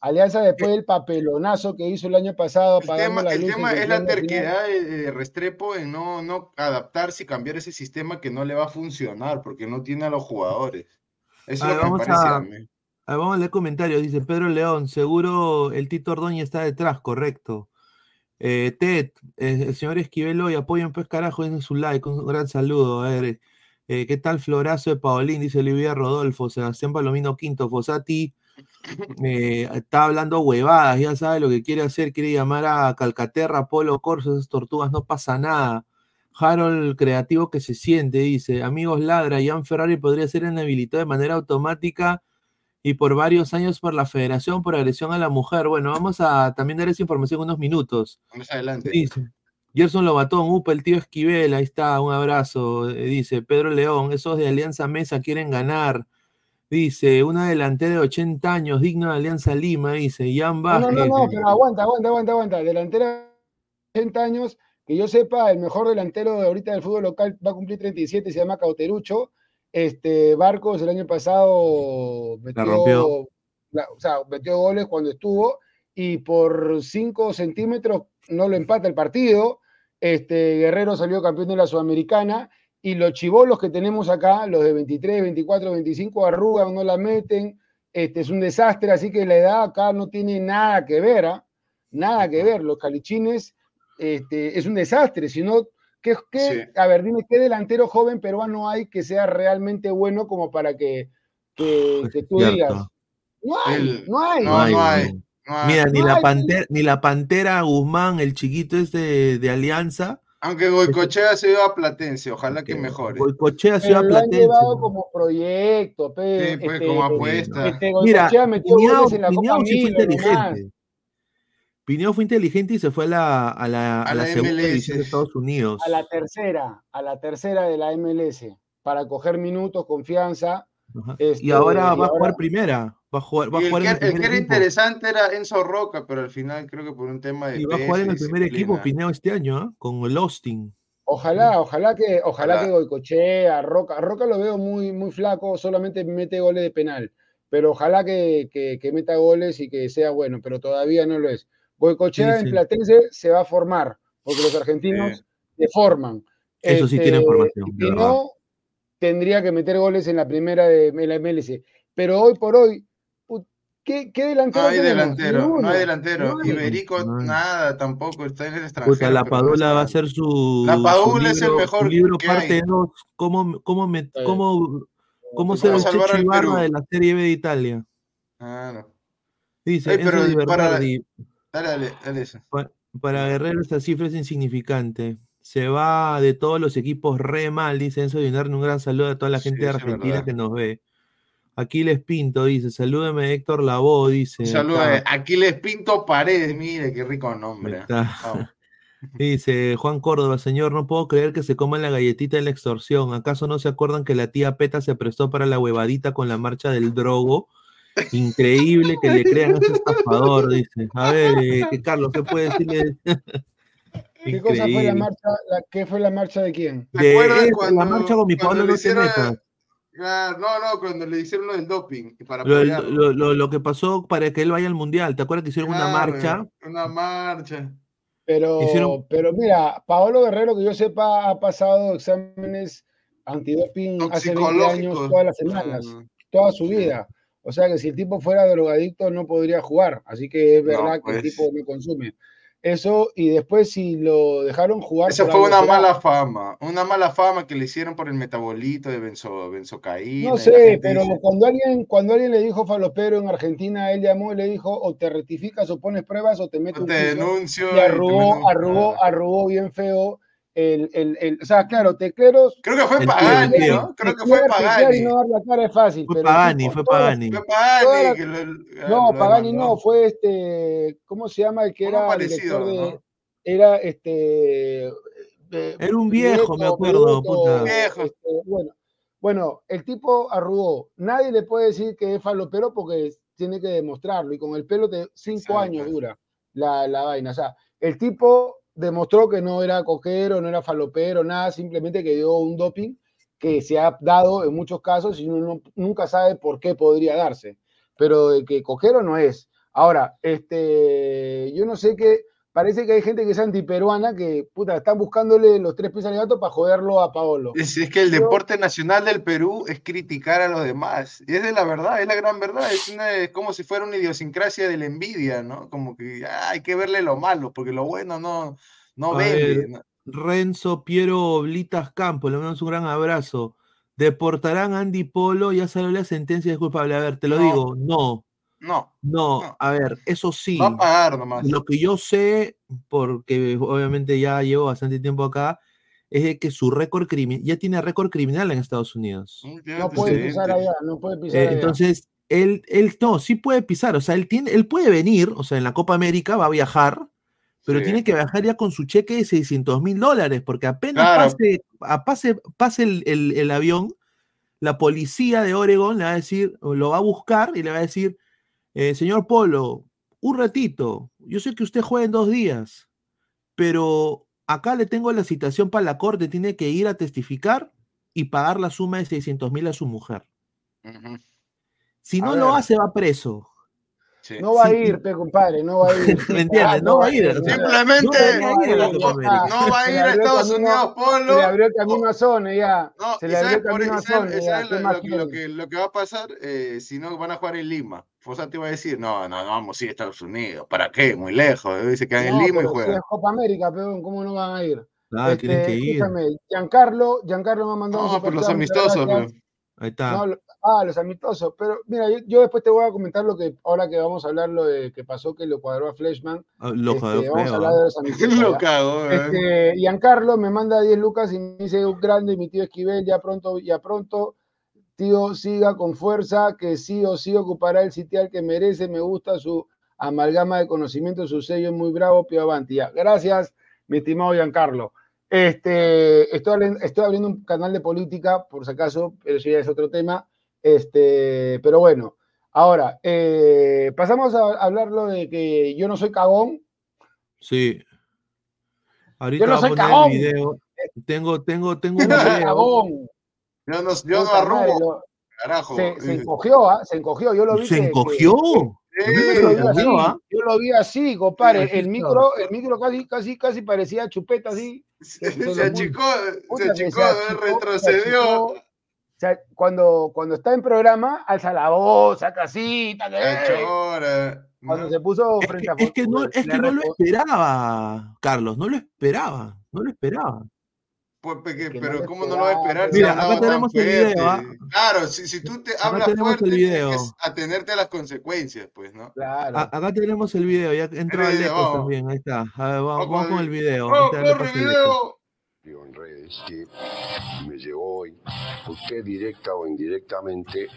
Alianza después del papelonazo que hizo el año pasado El tema, las el tema es la terquedad de, Restrepo en no, no adaptarse y cambiar ese sistema que no le va a funcionar porque no tiene a los jugadores. Eso A es ver, lo que me parece a- a mí. A ver, vamos a leer comentarios. Dice Pedro León, seguro el Tito Ordóñez está detrás, correcto. Eh, Ted, eh, el señor Esquivelo y apoyen pues carajo en su like, un gran saludo. A ver, eh, ¿qué tal Florazo de Paulín? Dice Olivia Rodolfo, Sebastián Palomino Quinto, Fosati [laughs] está hablando huevadas, ya sabe lo que quiere hacer, quiere llamar a Calcaterra, Polo Corso, esas tortugas, no pasa nada. Harold creativo que se siente, dice, amigos ladra, Ian Ferrari podría ser inhabilitado de manera automática y por varios años por la federación por agresión a la mujer. Bueno, vamos a también dar esa información en unos minutos. Más adelante. Dice, Gerson Lobatón, upa, el tío Esquivel, ahí está, un abrazo. eh, Dice, Pedro León, esos de Alianza Mesa quieren ganar. Dice, una delantera de 80 años, digno de Alianza Lima, dice, Jan No, no, Vázquez. no, no, pero aguanta, aguanta, aguanta, aguanta. Delantera de 80 años, que yo sepa, el mejor delantero de ahorita del fútbol local va a cumplir 37, se llama Cauterucho. Este Barcos el año pasado metió, rompió. la- o sea, metió goles cuando estuvo y por 5 centímetros no lo empata el partido. Este Guerrero salió campeón de la Sudamericana y los chivolos que tenemos acá, los de 23, 24, 25, arrugan, no la meten. Este es un desastre, así que la edad acá no tiene nada que ver, ¿ah? nada que ver. Los calichines este, es un desastre, sino que, que Sí. a ver, dime qué delantero joven peruano hay que sea realmente bueno como para que, que, que tú Cierto. digas. No hay, El- no hay. no, no hay. no. No hay. Mira, ni No la, hay. pantera, ni la Pantera Guzmán, el chiquito este de Alianza, Aunque Goicochea se iba a Platense, ojalá que que mejore. Boicochea Pero Ciudad lo han Platense. llevado como proyecto, pe, Sí, pues, este, como este, apuesta. este, Mira, metió goles en la Piñao Copa sí fue inteligente. Piñao fue inteligente y se fue a la, a la, a A la la segunda MLS. división de Estados Unidos. a la tercera, a la tercera de la MLS, para coger minutos, confianza. Este, y ahora y va a ahora- jugar primera. Va a jugar, va a jugar que, en el que era equipo. interesante era Enzo Roca, pero al final creo que por un tema de Y va a jugar en el primer equipo. Pineo este año, ¿ah? Con el Austin. Ojalá, ojalá que, ojalá, Ojalá. que Goicochea, Roca, Roca lo veo muy, muy flaco, solamente mete goles de penal, pero ojalá que, que- que meta goles y que sea bueno, pero todavía no lo es. Goicochea Sí, en sí. Platense se va a formar, porque los argentinos se forman. Eso sí tiene Este, formación, Si no, tendría que meter goles en la primera de en la MLS. Pero hoy por hoy, ¿qué, qué delantero No hay tenemos? delantero, no hay delantero. No hay. Iberico, No hay. nada tampoco, está en el extranjero. Puta, la Padula va a hacer su. La su Padula es el libro- mejor libro que parte hay. 2. ¿Cómo, cómo, me, cómo, cómo Sí, ser el Ibarra Perú. de la Serie B de Italia? Claro. Dice Ey, Enzo pero para- Dale, dale, dale eso. para Guerrero esta cifra es insignificante. Se va de todos los equipos re mal, dice Enzo Di Bernardi. Un gran saludo a toda la Sí, gente de es Argentina que nos ve. Aquiles Pinto dice, salúdeme Héctor Lavoe, dice. A Aquiles Pinto Paredes, mire qué rico nombre. Está. [laughs] Dice Juan Córdoba, señor, no puedo creer que se coman la galletita de la extorsión. ¿Acaso no se acuerdan que la tía Peta se prestó para la huevadita con la marcha del drogo? Increíble que le crean a ese estafador, dice. A ver, eh, que Carlos, ¿qué puede decirle? ¿Qué cosa fue la marcha? la- ¿Qué fue la marcha de quién? ¿Te acuerdas cuando- la marcha con mi Pablo no hicieron- no, no, cuando le hicieron lo del doping. Para Lo, lo- lo- lo que pasó para que él vaya al mundial, ¿te acuerdas que hicieron una marcha? Una marcha. Pero, Hicieron- pero mira, Paolo Guerrero, que yo sepa, ha pasado exámenes antidoping hace 20 años todas las semanas, Ah, toda su vida. O sea que si el tipo fuera drogadicto no podría jugar. Así que es No, verdad que el pues. tipo no consume. Eso, y después si lo dejaron jugar. Esa fue una mala fama, una mala fama que le hicieron por el metabolito de benzo, benzocaína. No sé, pero dice, cuando alguien, cuando alguien le dijo falopero en Argentina, él llamó y le dijo o te rectificas o pones pruebas o te metes "No un te juicio". denuncio. y arrugó, arrugó, arrugó bien feo. El, el, el, o sea, claro, tecleros. Creo que fue Pagani, tío. ¿no? Creo que fue Pagani. no dar la cara es fácil. Fue pero Pagani, tipo, fue Pagani. Fue Pagani. Todas- No, lo Pagani no, fue este, ¿cómo se llama el que era parecido, director de, ¿no? era este, eh, Era un viejo, me acuerdo, Prieto, puta. Viejo. este, bueno, bueno, el tipo arrugó. Nadie le puede decir que es falopero porque tiene que demostrarlo. Y con el pelo de cinco Exacto. años dura la, la vaina. O sea, el tipo demostró que no era coquero, no era falopero, nada, simplemente que dio un doping que se ha dado en muchos casos y uno no- nunca sabe por qué podría darse. Pero de que coquero no es. Ahora, este, yo no sé qué, parece que hay gente que es antiperuana que, puta, están buscándole los tres pies al gato para joderlo a Paolo. Es, es que el deporte nacional del Perú es criticar a los demás. Y esa es la verdad, es la gran verdad. Es, una, es como si fuera una idiosincrasia de la envidia, ¿no? Como que ah, hay que verle lo malo, porque lo bueno no, no vende. ver, ¿no? Renzo Piero Oblitas Campos, le mandamos un gran abrazo. Deportarán a Andy Polo, ya salió la sentencia de culpable. A ver, te lo No. digo, no, No, no, No. a ver, eso sí. va a pagar nomás. Lo que yo sé, porque obviamente ya llevo bastante tiempo acá, es de que su récord criminal, ya tiene récord criminal en Estados Unidos. Mm, No puede pisar allá, no puede pisar Eh, allá. entonces, él, él no, sí puede pisar, o sea, él tiene, él puede venir, o sea, en la Copa América va a viajar, pero Sí. tiene que viajar ya con su cheque de 600 mil dólares, porque apenas Claro. pase, a- pase, pase el, el- el avión, la policía de Oregon le va a decir, lo va a buscar y le va a decir, eh, señor Polo, un ratito, yo sé que usted juega en dos días, pero acá le tengo la citación para la corte, tiene que ir a testificar y pagar la suma de 600 mil a su mujer. Si A no lo ver. hace, va preso. sí. No va Sí, a ir, pe, compadre, no va a ir. [laughs] ¿Me entiendes? No va a ir, Simplemente no debería ir a no, va a Se ir le a abrió Estados camino- Unidos, Se Polo. le abrió el camino a Sony ya. No, se le abrió el por camino a ¿Qué lo, más lo que- lo quieren? que, lo que va a pasar eh, si no van a jugar en Lima. Fossati va a decir, no, no, no vamos a ir a Estados Unidos. ¿Para qué? Muy lejos. eh, Se quedan en No, Lima y pero si juegan. es Copa América, peón, ¿cómo no van a ir? Ah, tienen Este, que ir. escúchame, Giancarlo, Giancarlo me ha mandado No, por los amistosos. Ahí está. No, lo- ah, los amistosos. Pero mira, yo, yo después te voy a comentar lo que, ahora que vamos a hablar lo de que pasó, que lo cuadró a Fleshman. Ah, Lo Este, jodió vamos a hablar ¿ah? de los amistosos. [laughs] Lo cago, eh. Este, Giancarlo me manda 10 lucas y me dice un grande, mi tío Esquivel, ya pronto, ya pronto, tío, siga con fuerza, que sí o sí ocupará el sitial que merece, me gusta su amalgama de conocimiento, su sello es muy bravo, Pío Avanti. Ya. Gracias, mi estimado Giancarlo. Este, estoy, estoy abriendo un canal de política, por si acaso, pero eso ya es otro tema. Este, pero bueno, Ahora, eh, pasamos a hablarlo de que yo no soy cagón. Sí. Ahorita yo no soy cagón. video. Tengo, tengo, tengo un video. Yo no, yo no arrugo. Carajo. Se, se, encogió, ¿ah? se encogió. Yo lo vi. ¿Se encogió? yo, lo vi así, compadre. El micro, el micro casi, casi, casi parecía chupeta así. Se, achicó, se achicó, retrocedió. o sea, cuando, cuando está en programa, alza la voz, saca cita. Cuando se puso frente a Es que, no, es que no lo esperaba, Carlos, no lo esperaba, no lo esperaba. Pues, pero ¿cómo no lo va a esperar? Mira, acá tenemos el video. ¿ah? Claro, si, si, tú te hablas fuerte, tienes atenerte a las consecuencias, pues, ¿no? Claro. acá tenemos el video, ya entró el Lecos también, ahí está. A ver, vamos, vamos, con el video. Oh, corre video! en redes que me llegó hoy, usted directa o indirectamente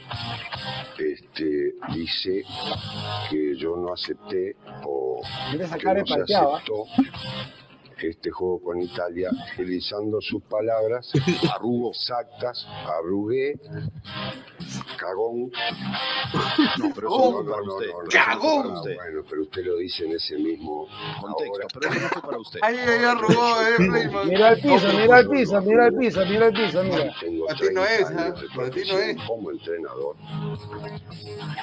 este, dice que yo no acepté o que no se aceptó este juego con Italia, utilizando sus palabras [laughs] arrugo exactas, arrugué, cagón. No, pero eso no, no, usted. ¡Cagón! bueno, pero usted lo dice en ese mismo contexto, pero eso no fue para usted. Ahí, ahí arrugó, eh, [laughs] Mira el piso, mira el piso, mira el piso, mira el piso, mira. Para ti no es, ¿eh? Para ti no es. Como entrenador,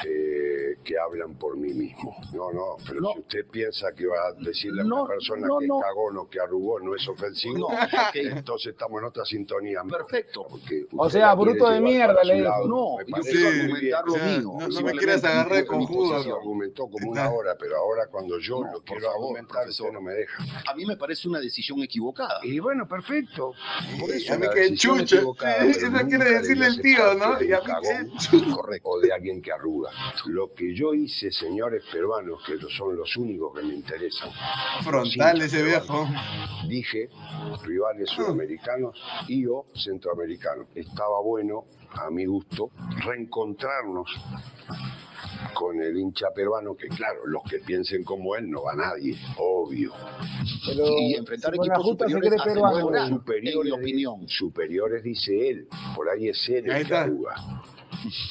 eh, que hablan por mí mismo. No, no, pero si usted piensa que va a decirle a una persona que es cagón o que arrugó no es ofensivo, [laughs] entonces estamos en otra sintonía. Perfecto. O sea, bruto de mierda, le digo. No, yo quiero argumentar lo mío. No, me quieras agarrar con judo. argumentó como una hora, pero ahora cuando yo lo quiero argumentar, usted no me deja. A mí me parece una decisión equivocada. Y bueno, perfecto. Por eso, a mí que chucha. Eso quiere decirle el tío, ¿no? Y a mí [laughs] Correcto. O de alguien que arruga. Lo que yo hice, señores peruanos, que son los únicos que me interesan. Frontal ese viejo dije rivales sudamericanos y o centroamericanos. Estaba bueno, a mi gusto, reencontrarnos con el hincha peruano, que claro, los que piensen como él no va nadie, obvio. y enfrentar equipos superiores peruano, superiores, opinión. Superiores, dice él, por ahí es él el que arruga.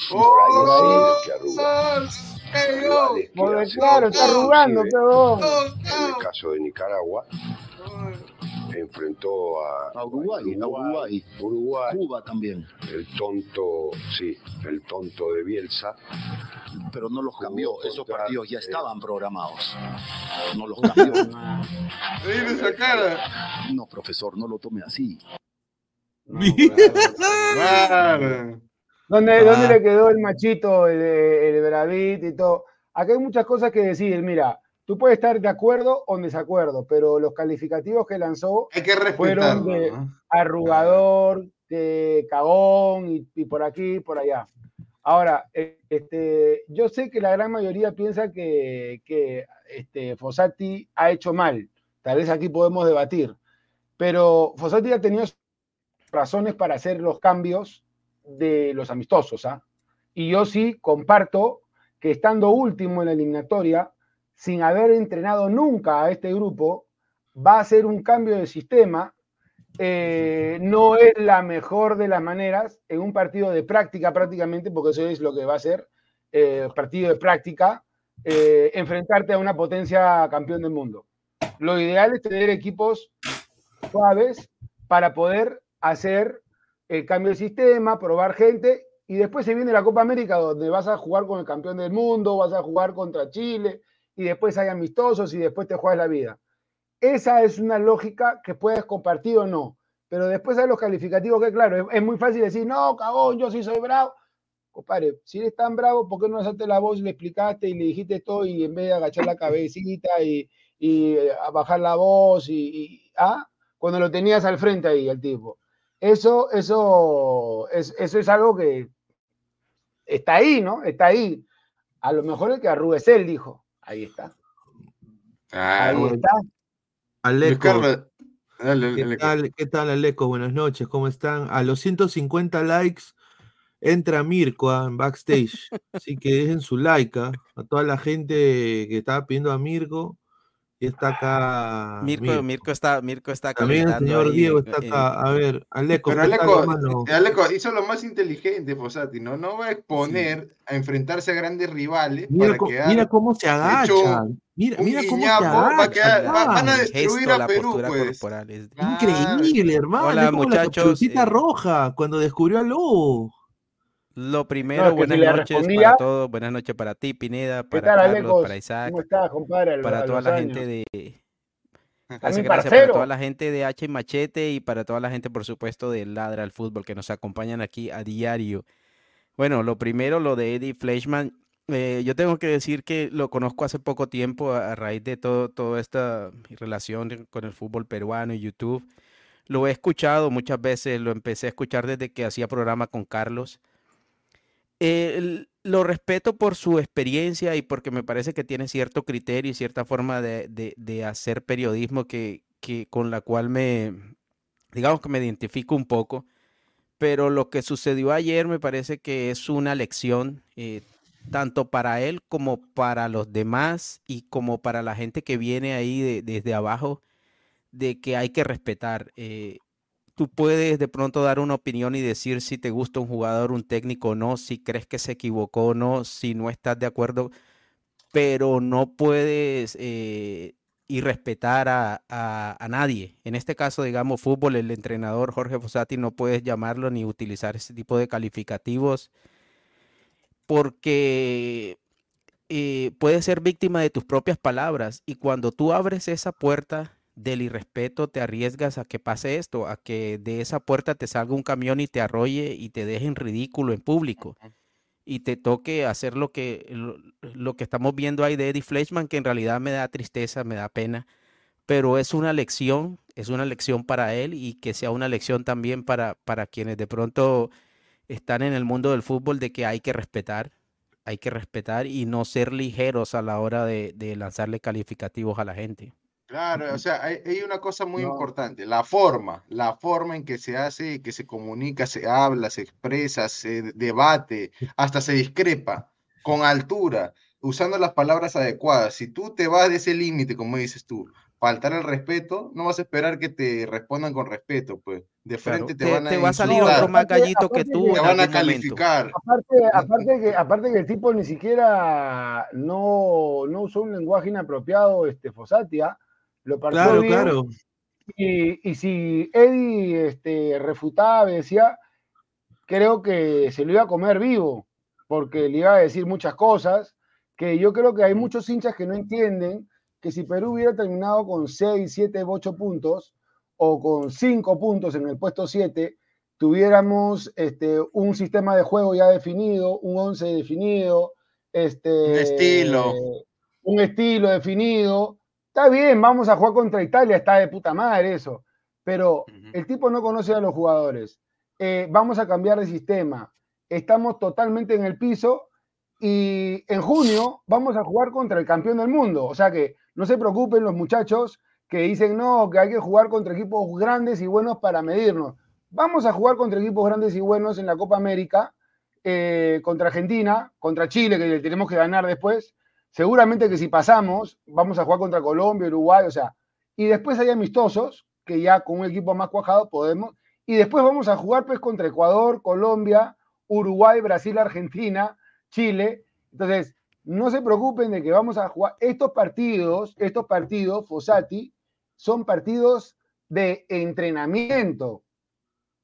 Por ahí es él el que arruga. claro, está arrugando. En el caso de Nicaragua, enfrentó a, Uruguay, Uruguay, Uruguay, Cuba también. El tonto, sí, el tonto de Bielsa. Pero no los cambió, esos partidos ya estaban programados. No los cambió. [laughs] esa cara? No, profesor, no lo tome así. [laughs] ¿Dónde, le quedó el machito, el, el Bravit y todo? Acá hay muchas cosas que decir. Mira, Tú puedes estar de acuerdo o en desacuerdo, pero los calificativos que lanzó fueron de arrugador, de cagón y, por aquí y por allá. Ahora, e, este, yo sé que la gran mayoría piensa que, que este, Fossati ha hecho mal. Tal vez aquí podemos debatir. Pero Fossati ha tenido razones para hacer los cambios de los amistosos. ¿ah? Y yo sí comparto que estando último en la eliminatoria, sin haber entrenado nunca a este grupo, va a ser un cambio de sistema. Eh, no es la mejor de las maneras en un partido de práctica prácticamente, porque eso es lo que va a ser, eh, partido de práctica, eh, enfrentarte a una potencia campeón del mundo. Lo ideal es tener equipos suaves para poder hacer el cambio de sistema, probar gente, y después se viene la Copa América, donde vas a jugar con el campeón del mundo, vas a jugar contra Chile, y después hay amistosos y después te juegas la vida. Esa es una lógica que puedes compartir o no. Pero después hay los calificativos que, claro, es, muy fácil decir, no, cagón, yo sí soy bravo. Compadre, si eres tan bravo, ¿por qué no alzaste la voz y le explicaste y le dijiste todo y en vez de agachar la cabecita y, y eh, bajar la voz y, ¿ah? cuando lo tenías al frente ahí, el tipo? Eso, eso, es, eso es algo que está ahí, ¿no? Está ahí. A lo mejor el que arrugue es él, dijo. Ahí está. Ah, Ahí está. Aleco. ¿Qué, tal, ¿Qué tal, Aleco? Buenas noches, ¿cómo están? A los 150 likes entra Mirko ah, en backstage. [laughs] Así que dejen su like ah, a toda la gente que estaba pidiendo a Mirko. Y está acá. Mirko, Mirko, está, Mirko está También el señor Diego está acá. a ver, Aleco. Pero Aleco, Aleco, hizo lo más inteligente, Fosati, ¿no? No va a exponer a enfrentarse a grandes rivales. Mira, para mira cómo se agacha. Mira, mira cómo se agacha. van a destruir a Perú, pues. Increíble, hermano. Hola, muchachos. La eh, roja cuando descubrió a Lobo. Lo primero, buenas noches para todos, buenas noches para ti, Pineda, para Carlos, para Isaac, ¿Cómo estás, compadre? Para toda la gente de... Gracias, gracias para toda la gente de H Machete y para toda la gente, por supuesto, de Ladra al Fútbol que nos acompañan aquí a diario. Bueno, lo primero, lo de Eddie Fleischman. Eh, yo tengo que decir que lo conozco hace poco tiempo a, raíz de todo, toda esta relación con el fútbol peruano y YouTube. Lo he escuchado muchas veces, lo empecé a escuchar desde que hacía programa con Carlos. Eh, lo respeto por su experiencia y porque me parece que tiene cierto criterio y cierta forma de, hacer periodismo que, con la cual me, digamos que me identifico un poco. Pero lo que sucedió ayer me parece que es una lección, eh, tanto para él como para los demás y como para la gente que viene ahí desde abajo, de que hay que respetar. Eh, tú puedes de pronto dar una opinión y decir si te gusta un jugador, un técnico o no, si crees que se equivocó o no, si no estás de acuerdo, pero no puedes eh, irrespetar a, a, nadie. En este caso, digamos, fútbol, el entrenador Jorge Fossati no puedes llamarlo ni utilizar ese tipo de calificativos porque eh, puedes ser víctima de tus propias palabras y cuando tú abres esa puerta del irrespeto te arriesgas a que pase esto, a que de esa puerta te salga un camión y te arrolle y te deje en ridículo en público. Y te toque hacer lo que, lo, que estamos viendo ahí de Eddie Fleischman, que en realidad me da tristeza, me da pena, pero es una lección, es una lección para él y que sea una lección también para, para quienes de pronto están en el mundo del fútbol de que hay que respetar, hay que respetar y no ser ligeros a la hora de lanzarle calificativos a la gente. Claro, o sea, hay, una cosa muy importante, la forma, la forma en que se hace, que se comunica, se habla, se expresa, se debate, hasta se discrepa, con altura, usando las palabras adecuadas. Si tú te vas de ese límite, como dices tú, faltar el respeto, no vas a esperar que te respondan con respeto, pues. De frente te, van a Te va a salir otro más gallito que tú. Te van a calificar. Aparte, aparte, que, aparte que el tipo ni siquiera no, no usó un lenguaje inapropiado, este, Fosatia, lo claro, claro. Y, y, si Eddie este, refutaba, decía, creo que se lo iba a comer vivo, porque le iba a decir muchas cosas, que yo creo que hay muchos hinchas que no entienden que si Perú hubiera terminado con 6, 7, 8 puntos, o con 5 puntos en el puesto 7, tuviéramos este, un sistema de juego ya definido, un 11 definido, este, un estilo. Un estilo definido, Está bien, vamos a jugar contra Italia, está de puta madre eso. Pero el tipo no conoce a los jugadores. Eh, vamos a cambiar de sistema. Estamos totalmente en el piso y en junio vamos a jugar contra el campeón del mundo. O sea que no se preocupen los muchachos que dicen no, que hay que jugar contra equipos grandes y buenos para medirnos. Vamos a jugar contra equipos grandes y buenos en la Copa América, eh, contra Argentina, contra Chile, que le tenemos que ganar después, Seguramente que si pasamos, vamos a jugar contra Colombia, Uruguay, o sea, y después hay amistosos, que ya con un equipo más cuajado podemos, y después vamos a jugar pues contra Ecuador, Colombia, Uruguay, Brasil, Argentina, Chile. Entonces, no se preocupen de que vamos a jugar estos partidos, estos partidos, Fossati, son partidos de entrenamiento.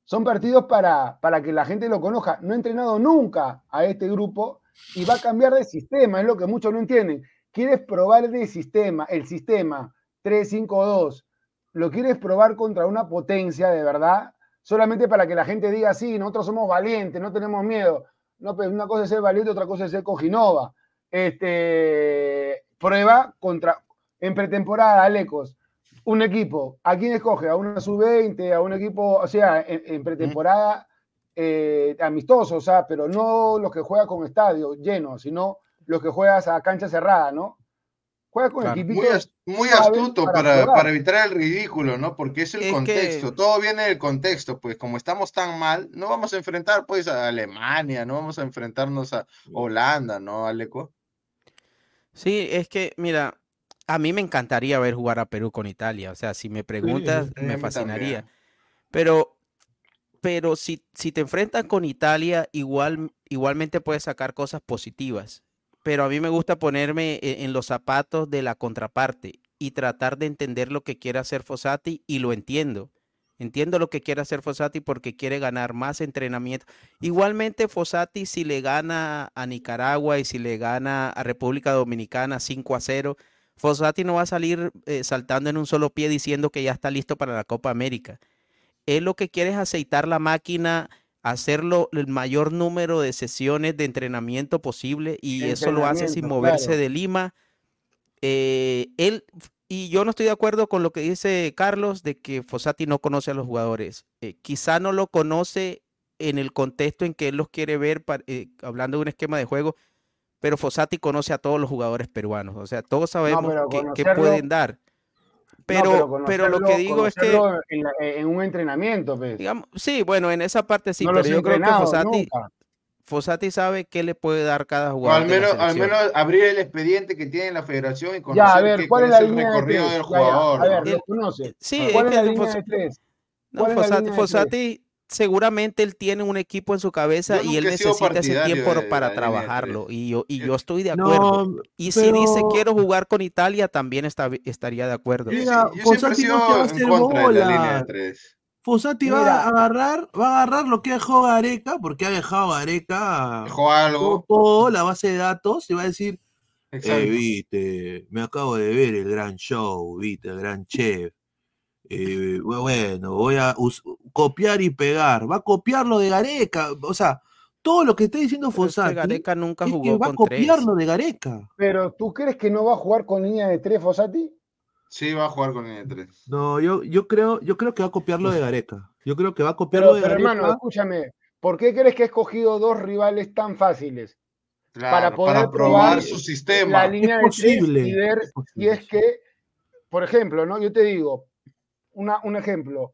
Son partidos para, para que la gente lo conozca. No he entrenado nunca a este grupo y va a cambiar de sistema, es lo que muchos no entienden. Quieres probar el sistema, el sistema 352, lo quieres probar contra una potencia de verdad, solamente para que la gente diga, sí, nosotros somos valientes, no tenemos miedo. No, pues una cosa es ser valiente, otra cosa es ser cojinova. Este, prueba contra, en pretemporada, Alecos, un equipo, ¿a quién escoge? ¿A una sub-20? ¿A un equipo, o sea, en pretemporada eh, amistosos, o sea, pero no los que juegan con estadio lleno, sino los que juegas a cancha cerrada, ¿no? Juegas con equipitos. Muy, astuto para, evitar el ridículo, ¿no? Porque es el contexto, todo viene del contexto, pues como estamos tan mal, no vamos a enfrentar pues a Alemania, no vamos a enfrentarnos a Holanda, ¿no, Aleco? Sí, es que, mira, a mí me encantaría ver jugar a Perú con Italia. O sea, si me preguntas, me fascinaría. Pero, pero si, si te enfrentas con Italia, igual, igualmente puedes sacar cosas positivas. Pero a mí me gusta ponerme e, en los zapatos de la contraparte y tratar de entender lo que quiere hacer Fossati y lo entiendo. Entiendo lo que quiere hacer Fossati porque quiere ganar más entrenamiento. Igualmente, Fossati, si le gana a Nicaragua y si le gana a República Dominicana 5 a 0, Fossati no va a salir eh, saltando en un solo pie diciendo que ya está listo para la Copa América. Él lo que quiere es aceitar la máquina, hacerlo el mayor número de sesiones de entrenamiento posible y eso lo hace sin moverse de Lima. Eh, él, y yo no estoy de acuerdo con lo que dice Carlos de que Fossati no conoce a los jugadores. Eh, quizá no lo conoce en el contexto en que él los quiere ver, eh, hablando de un esquema de juego, pero Fossati conoce a todos los jugadores peruanos. O sea, todos sabemos qué pueden dar. Pero, pero, lo que digo es que. En, un entrenamiento, pues. Digamos, sí, bueno, en esa parte sí, pero yo creo que Fossati, Fossati sabe qué le puede dar cada jugador. al menos, al menos abrir el expediente que tiene la federación y conocer, ya, a ver, ¿cuál es el recorrido del jugador. a ver, lo conoce. Sí, ¿Cuál es, la línea de tres? No, Fossati, seguramente él tiene un equipo en su cabeza y él necesita ese tiempo para trabajarlo. Y yo, y yo estoy de acuerdo. y si dice quiero jugar con Italia, también está, estaría de acuerdo. Mira, Fossati no te va a hacer bola. Fusati va a agarrar, va a agarrar lo que dejó Gareca, porque ha dejado Gareca dejó algo. Todo, la base de datos, y va a decir, eh, viste, me acabo de ver el gran show, viste, el gran chef. Eh, bueno, voy a copiar y pegar. Va a copiar lo de Gareca. O sea, todo lo que está diciendo Fosati. Gareca nunca jugó va a copiar lo de Gareca. Pero ¿tú crees que no va a jugar con línea de tres Fosati? Sí, va a jugar con línea de tres. No, yo, yo, creo, yo creo que va a copiar lo de Gareca. Yo creo que va a copiar lo de pero, hermano, escúchame. ¿Por qué crees que ha escogido dos rivales tan fáciles? para poder probar su sistema. La línea de posible. y ver si es que, por ejemplo, ¿no? Yo te digo, un ejemplo,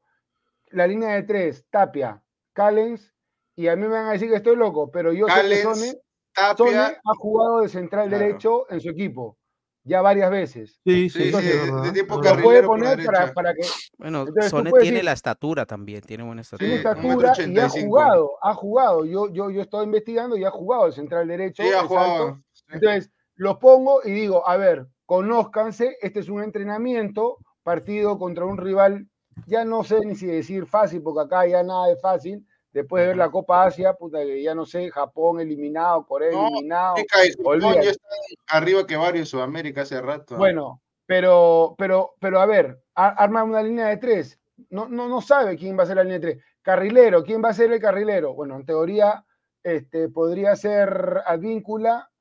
la línea de tres, Tapia, Callens, y a mí me van a decir que estoy loco, pero yo sé que Sone, ha jugado de central derecho en su equipo ya varias veces. Sí, sí, sí. De, tiempo que puede poner para, para, que. Bueno, Sone tiene la estatura también, tiene buena estatura. Tiene estatura y ha jugado, ha jugado. Yo, yo, yo estoy investigando y ha jugado el central derecho. Sí, ha jugado. Entonces, los pongo y digo, a ver, conózcanse, este es un entrenamiento, partido contra un rival, ya no sé ni si decir fácil, porque acá ya nada es fácil, después de ver la Copa Asia, puta, que ya no sé, Japón eliminado, Corea eliminado. ya está arriba que varios Sudamérica hace rato. Bueno, pero, pero, pero a ver, arma una línea de tres. No, no, no sabe quién va a ser la línea de tres. Carrilero, ¿quién va a ser el carrilero? Bueno, en teoría este, podría ser Advíncula,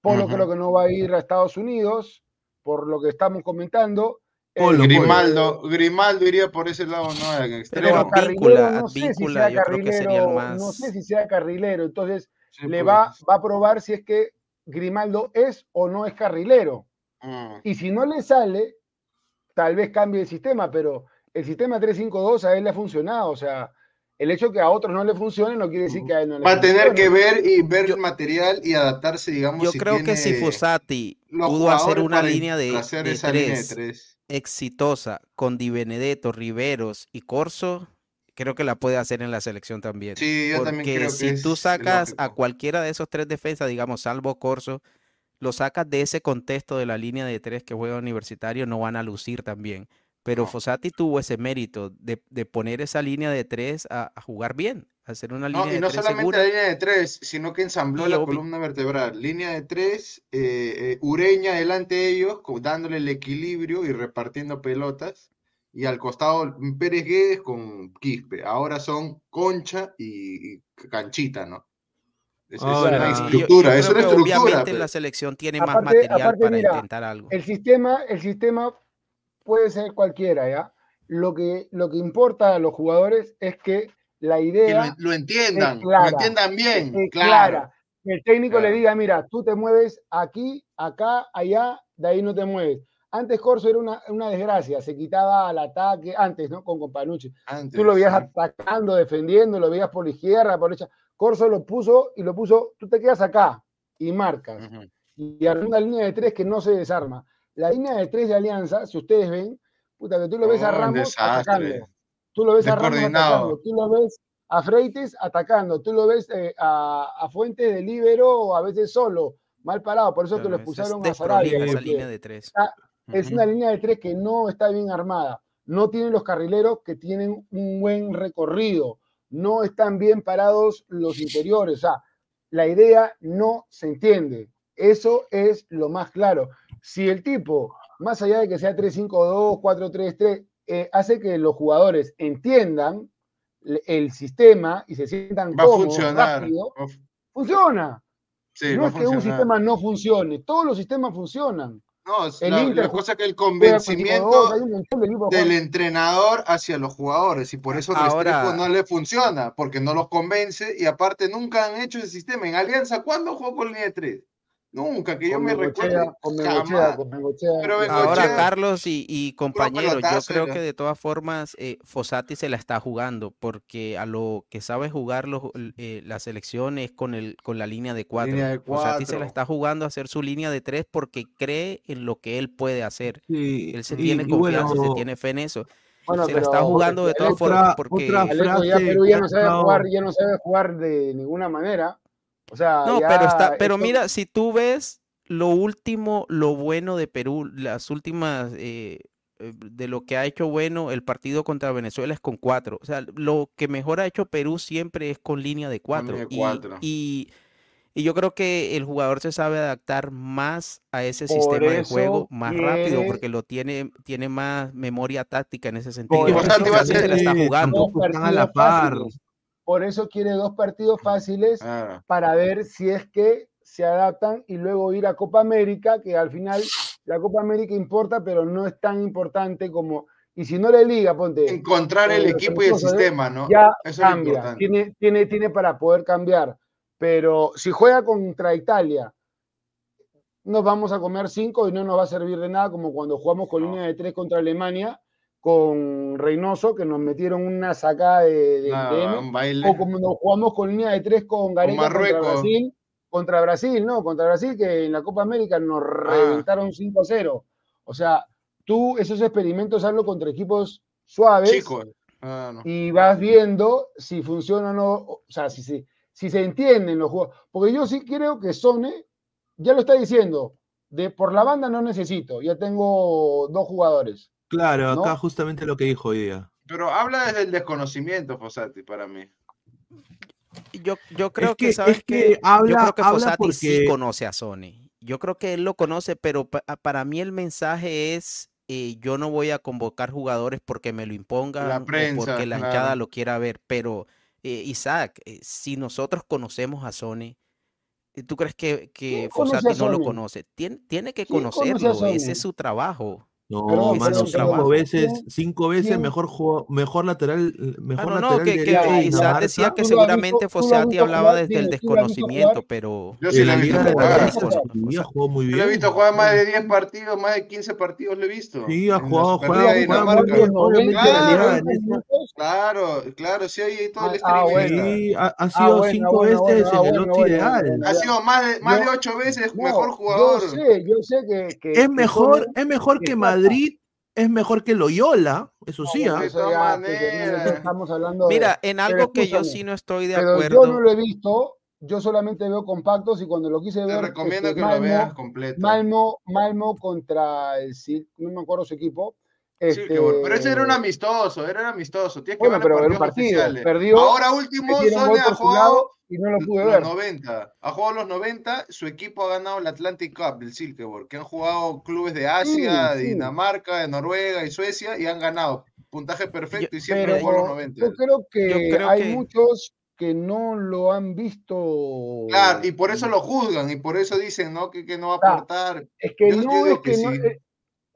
por lo que creo que no va a ir a Estados Unidos, por lo que estamos comentando. Grimaldo, Grimaldo iría por ese lado, no Pero Carrilero, no sé si sea carrilero, no sé si sea carrilero, entonces le va, va a probar si es que Grimaldo es o no es carrilero. Mm. Y si no le sale, tal vez cambie el sistema, pero el sistema 352 a él le ha funcionado, o sea, el hecho que a otros no le funcione no quiere decir que a él no le Va a tener que ver y ver el material y adaptarse, digamos. Yo creo que si Fusati pudo hacer una línea de, tres, exitosa con Di Benedetto, Riveros y Corso, creo que la puede hacer en la selección también. Sí, yo también creo si tú sacas a cualquiera de esos tres defensas, digamos, salvo Corso, lo sacas de ese contexto de la línea de tres que juega universitario, no van a lucir también. Pero Fossati tuvo ese mérito de, poner esa línea de tres a, jugar bien, hacer una línea no, y no solamente la línea de tres, sino que ensambló la columna vertebral. Línea de tres, eh, eh, Ureña delante de ellos, dándole el equilibrio y repartiendo pelotas. Y al costado Pérez Guedes con Quispe. Ahora son Concha y, Canchita, ¿no? Es, una estructura, es una estructura. Obviamente la selección tiene más material para intentar algo. El sistema, el sistema puede ser cualquiera, ¿ya? Lo que, lo que importa a los jugadores es que la idea. Que lo, entiendan, lo entiendan bien, claro. Que el técnico le diga, mira, tú te mueves aquí, acá, allá, de ahí no te mueves. Antes Corso era una, una desgracia, se quitaba al ataque, antes, ¿no? Con Companucci. tú lo veías atacando, defendiendo, lo veías por la izquierda, por la derecha. Corso lo puso y lo puso, tú te quedas acá y marcas. Y arma una línea de tres que no se desarma. la línea de tres de Alianza, si ustedes ven, puta, que tú lo ves a Ramos atacando. Tú lo ves a Ramos atacando. Tú lo ves a Freites atacando. Tú lo ves eh, a, a Fuentes de Libero a veces solo, mal parado. Por eso que lo expulsaron a Sarabia. Esa línea de tres. Es una línea de tres que no está bien armada. No tienen los carrileros que tienen un buen recorrido. No están bien parados los interiores. O sea, la idea no se entiende. Eso es lo más claro. Si el tipo, más allá de que sea 3-5-2, 4-3-3, eh, hace que los jugadores entiendan el sistema y se sientan Va cómodos, rápido, funciona. no es que un sistema no funcione, todos los sistemas funcionan. No, el la, cosa que el convencimiento del entrenador hacia los jugadores y por eso Restrepo no le funciona, porque no los convence y aparte nunca han hecho ese sistema. En Alianza, ¿cuándo jugó con línea de 3? Nunca, que yo me recuerdo. Ahora, Carlos y, compañeros, yo creo que de todas formas eh, Fossati se la está jugando, porque a lo que sabe jugar los, eh, las elecciones con, el, con la línea de cuatro. Fossati se la está jugando a hacer su línea de tres porque cree en lo que él puede hacer. él se tiene confianza, se tiene fe en eso. se la está jugando de todas formas porque... ya no sabe jugar, ya no sabe jugar de ninguna manera no, pero está, pero mira, si tú ves lo último, lo bueno de Perú, las últimas eh, eh, de lo que ha hecho bueno el partido contra Venezuela es con cuatro. O sea, lo que mejor ha hecho Perú siempre es con línea de cuatro. Y, y, yo creo que el jugador se sabe adaptar más a ese sistema de juego más rápido porque lo tiene, tiene más memoria táctica en ese sentido. La está jugando. A la par. Por eso quiere dos partidos fáciles ah. para ver si es que se adaptan y luego ir a Copa América, que al final la Copa América importa, pero no es tan importante como. Y si no le liga, ponte. Encontrar el equipo y el sistema, ¿no? Ya cambia. tiene, tiene, tiene para poder cambiar. Pero si juega contra Italia, nos vamos a comer cinco y no nos va a servir de nada, como cuando jugamos con línea de tres contra Alemania, con Reynoso, que nos metieron una sacada de, de, o como nos jugamos con línea de tres con Gareca contra Brasil, contra Brasil, ¿no? Contra Brasil, que en la Copa América nos ah. reventaron 5-0. O sea, tú esos experimentos hazlo contra equipos suaves ah, y vas viendo si funciona o no, o sea, si, si, si se entienden los juegos. Porque yo sí creo que Sone, ya lo está diciendo, de por la banda no necesito, ya tengo dos jugadores Claro, acá justamente lo que dijo hoy día. Pero habla desde el desconocimiento, Fossati, para mí. Yo, yo creo que, ¿sabes que, habla, Yo creo que Fossati sí conoce a Sony. Yo creo que él lo conoce, pero para mí el mensaje es, eh, yo no voy a convocar jugadores porque me lo imponga la o porque la hinchada lo quiera ver. Pero, eh, Isaac, eh, si nosotros conocemos a Sony, ¿tú crees que, que Fossati no lo conoce? Tiene, tiene que conocerlo, ese es su trabajo. No, mano, cinco veces, cinco veces mejor mejor lateral, mejor ah, no, lateral. No, que, que Isaac decía que seguramente Fossati hablaba desde el desconocimiento, pero. Yo sí lo he visto jugar. Jugó muy bien. Lo he visto jugar más de 10 partidos, más de 15 partidos lo he visto. Sí, ha jugado, bien. Claro, claro, sí, hay todo el ah, sí, ha, ha sido cinco veces en el otro ideal. Ha sido más de, más de ocho veces mejor jugador. Yo sé, yo sé que. Es mejor, es mejor que Madrid es mejor que Loyola, eso sí. ¿ah? Mira, en algo que yo sí no estoy de acuerdo. Yo no lo he visto, yo solamente veo compactos y cuando lo quise ver. Te recomiendo este, que lo veas completo. Malmo, Malmo contra el no me acuerdo su equipo. Este... pero ese era un amistoso, era un amistoso. Tienes que bueno, pero era un partido. Perdió, Ahora último, Sony ha jugado y no lo pude los ver. 90. Ha jugado los 90, su equipo ha ganado el Atlantic Cup del Silkeborg, que han jugado clubes de Asia, de Dinamarca, de Noruega y Suecia y han ganado. Puntaje perfecto y siempre jugó los 90. Yo creo que hay muchos que no lo han visto. Claro, y por eso lo juzgan y por eso dicen ¿no? que, que no va a aportar. Es que no es que, no, eh,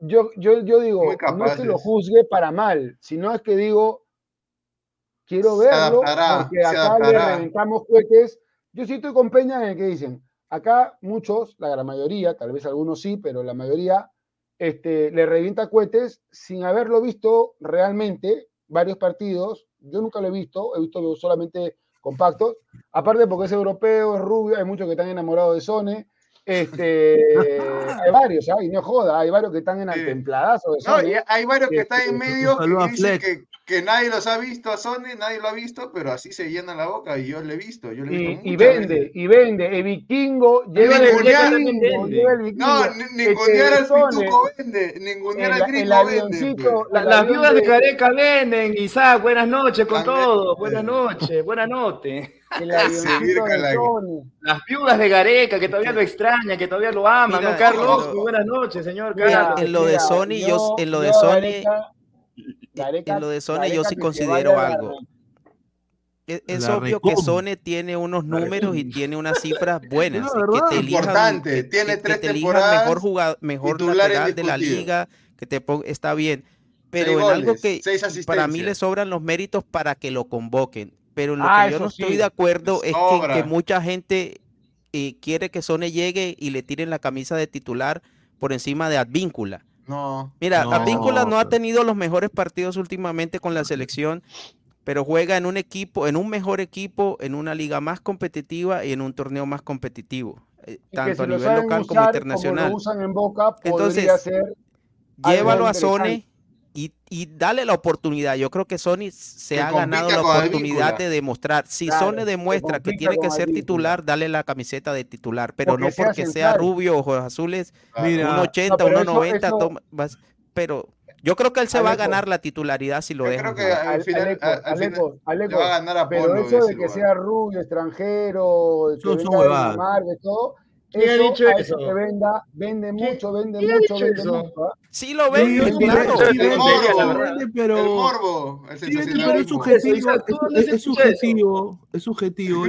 yo, yo, yo digo, no es que lo juzgue para mal, sino es que digo, quiero verlo, porque acá le reventamos cohetes. Yo sí estoy con Peña en el que dicen, acá muchos, la gran mayoría, tal vez algunos sí, pero la mayoría, este, le revienta cohetes sin haberlo visto realmente, varios partidos. Yo nunca lo he visto, he visto solamente compactos. Aparte porque es europeo, es rubio, hay muchos que están enamorados de Sone. Este, [laughs] hay varios, hay, no joda, hay varios que están en el templadazo. no, hay varios que están en este, medio que dicen que, que, nadie los ha visto a Sony, nadie lo ha visto, pero así se llena la boca y yo lo he visto. Yo y, y, vende, y vende. El vikingo lleva el vikingo, lleva el vikingo. No, ningunear al pituco vende, ningunear al gringo vende. Pues. las viudas de Careca venden, Isaac, buenas noches con todo, buenas noches, buenas noches. [laughs] Las viudas de Gareca, que todavía lo extraña, que todavía lo ama, ¿no, Carlos? Buenas noches, señor Carlos. En lo de Sony, yo, en lo de Sony, en lo de Sony yo sí considero algo. E, es, obvio que Sony tiene unos números y [laughs] tiene unas cifras buenas. que te elijan, que, tiene tres te mejor jugador, mejor lateral de la liga, que te está bien. Pero en algo que para mí le sobran los méritos para que lo convoquen. Pero lo ah, que yo no estoy de acuerdo es que, mucha gente eh, quiere que Sone llegue y le tiren la camisa de titular por encima de Advíncula. No. Mira, Advíncula no ha tenido los mejores partidos últimamente con la selección, pero juega en un equipo, en un mejor equipo, en una liga más competitiva y en un torneo más competitivo, eh, tanto a nivel local como internacional. Entonces, llévalo a Sone y, dale la oportunidad. Yo creo que Sony se ha ganado la oportunidad de demostrar. Si Sony demuestra que tiene que ser titular, dale la camiseta de titular, pero no porque sea rubio, ojos azules, Mira, un 80, un 90, pero yo creo que él se va a ganar la titularidad si lo deja. Creo que al final, va a ganar a Pero eso de que sea rubio, extranjero, que venga de todo ¿Quién ha dicho eso? Que venda, vende mucho, vende mucho, vende mucho. ¿ah? Sí lo vende, claro. pero... El morbo. Sí, pero es subjetivo, es, subjetivo, es subjetivo.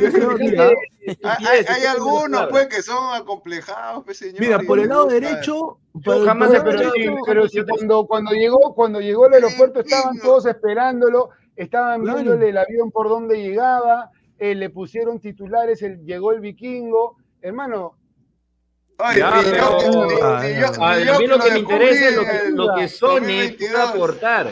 hay, algunos, pues, que son acomplejados, pues, señor. Mira, por el lado derecho... jamás pero, pero si cuando, cuando, llegó, cuando llegó al aeropuerto estaban todos esperándolo, estaban viéndole el avión por donde llegaba, eh, le pusieron titulares, el, llegó el vikingo. Hermano, a mí lo que me interesa es lo que, lo que Sony puede aportar.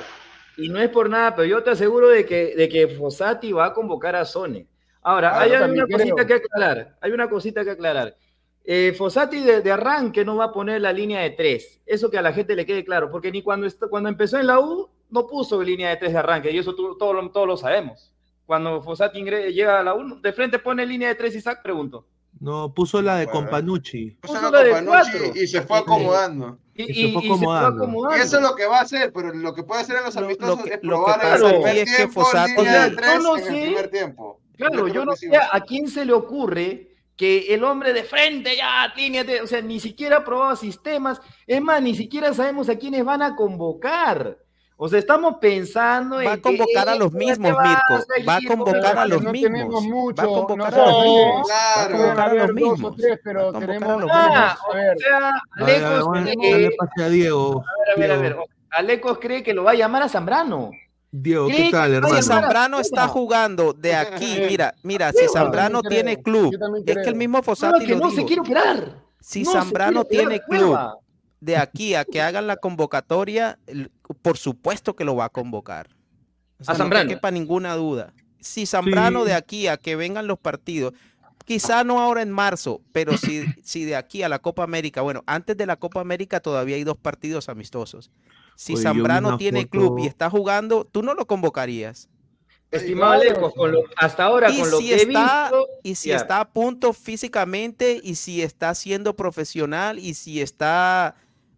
Y no es por nada, pero yo te aseguro de que, de que Fossati va a convocar a Sony. Ahora, hay una cosita que aclarar. Hay una cosita que aclarar. Eh, Fossati de, arranque no va a poner la línea de tres. Eso que a la gente le quede claro, porque ni cuando, cuando empezó en la U no puso línea de tres de arranque, y eso todos todo lo sabemos. Cuando Fossati llega a la U, de frente pone línea de tres y sac, pregunto. No, puso la de Companucci. Puso la de Companucci y se fue acomodando. Y, se fue acomodando. Y eso es lo que va a hacer, pero lo que puede hacer en los amistosos es probar el primer es tiempo, que de tres no en el primer tiempo. Claro, yo no sé a quién se le ocurre que el hombre de frente ya tiene, o sea, ni siquiera ha probado sistemas, es más, ni siquiera sabemos a quiénes van a convocar. O sea, estamos pensando va a convocar a los mismos, Mirko. Va a convocar a los mismos. Va a convocar a los mismos. Va a convocar a los mismos. Pero tenemos ah, o sea, Alecos cree A ver, a ver, Alecos cree que lo va a llamar a Zambrano. Diego, ¿qué tal, hermano? Si Zambrano está jugando de [laughs] aquí, mira, mira, si Zambrano tiene club, es que el mismo Fossati lo no se quiere operar. Si Zambrano tiene club, de aquí a que hagan la convocatoria, por supuesto que lo va a convocar. a Zambrano. No quepa ninguna duda. Si Zambrano de aquí a que vengan los partidos, quizá no ahora en marzo, pero si, [clears throat] si de aquí a la Copa América, bueno, antes de la Copa América todavía hay dos partidos amistosos. Si Zambrano tiene club y está jugando, tú no lo convocarías. Estimado Lejos, hasta ahora con lo que está, Y si está a punto físicamente, y si está siendo profesional, y si está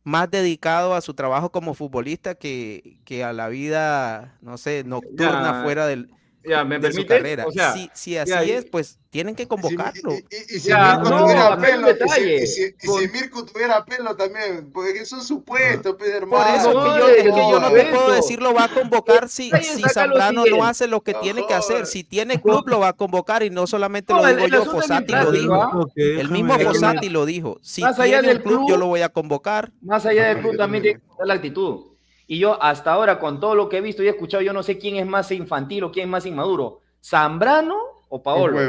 más dedicado a su trabajo como futbolista que, que a la vida, no sé, nocturna fuera del, ya, ¿me de su carrera. si, si, así es, pues tienen que convocarlo. Y, si Mirko tuviera pelo, y si, Mirko tuviera pelo también, porque son supuestos, pues, hermano. Por eso que yo, es que yo no te puedo decir lo va a convocar si, si Zambrano no hace lo que tiene que hacer. Si tiene club, lo va a convocar y no solamente lo digo yo, Fosati lo dijo. El mismo Fosati lo dijo. Si tiene el club, yo lo voy a convocar. Más allá del club también tiene que la actitud. Y yo hasta ahora, con todo lo que he visto y he escuchado, yo no sé quién es más infantil o quién es más inmaduro. ¿Zambrano o Paolo?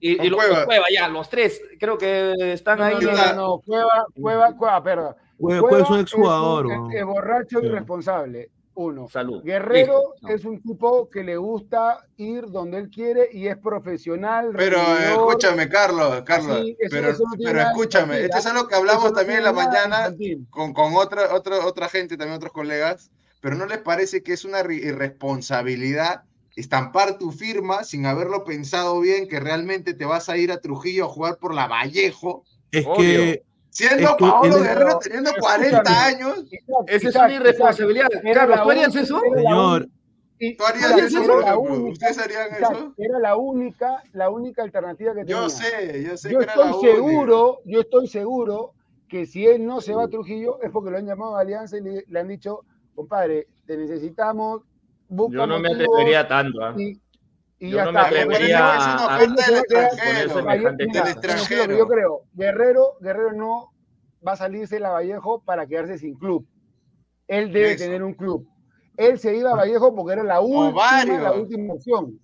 Y, y los, Cueva, ya, los tres, creo que están ahí. No, no, Cueva, Cueva, Cueva, perdón. Cueva, es un exjugador. Es, borracho irresponsable. Uno. Salud. Guerrero es un tipo que le gusta ir donde él quiere y es profesional. Pero escúchame, Carlos, Carlos, pero, escúchame, esto es algo que hablamos también en la mañana con, con otra, otra, otra gente, también otros colegas, pero ¿no les parece que es una irresponsabilidad estampar tu firma sin haberlo pensado bien que realmente te vas a ir a Trujillo a jugar por la Vallejo? Es que Siendo Paolo Guerrero teniendo 40 años. Esa es una irresponsabilidad. Carlos, ¿tú harías eso? Señor. ¿Tú harías eso? ¿Ustedes harían eso? Era la única, la única alternativa que tenía. Yo sé, yo sé yo que era estoy seguro, Yo estoy seguro que si él no se va a Trujillo es porque lo han llamado a Alianza y le, han dicho, compadre, te necesitamos. Yo no me atrevería tanto. ¿eh? Y yo no me atrevería a, Yo creo, Guerrero, Guerrero no va a salirse de la Vallejo para quedarse sin club. Él debe tener un club. Él se iba a Vallejo porque era la última, la última opción.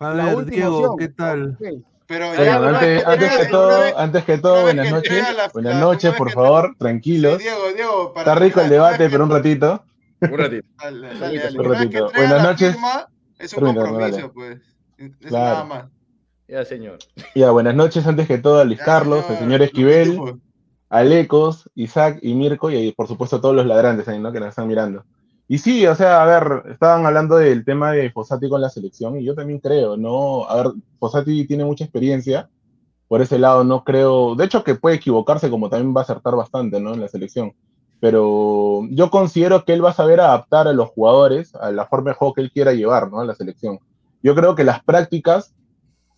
A ver, Diego, ¿qué tal? Pero antes, antes, que todo, antes que todo, buenas noches. buenas noches, por favor, tranquilos. Diego, Diego, Está rico el debate, pero un ratito. Un ratito. un ratito. Buenas noches. Es un compromiso, pues nada más. Ya, señor. Ya, buenas noches, antes que todo, a Luis Carlos, al señor Esquivel, a Lecos, Isaac y Mirko, y por supuesto a todos los ladrantes ahí, ¿no? Que nos están mirando. Y sí, o sea, a ver, estaban hablando del tema de Fossati con la selección, y yo también creo, ¿no? A ver, Fossati tiene mucha experiencia, por ese lado no creo, de hecho que puede equivocarse como también va a acertar bastante, ¿no? En la selección. Pero yo considero que él va a saber adaptar a los jugadores a la forma de juego que él quiera llevar, ¿no? A la selección. Yo creo que las prácticas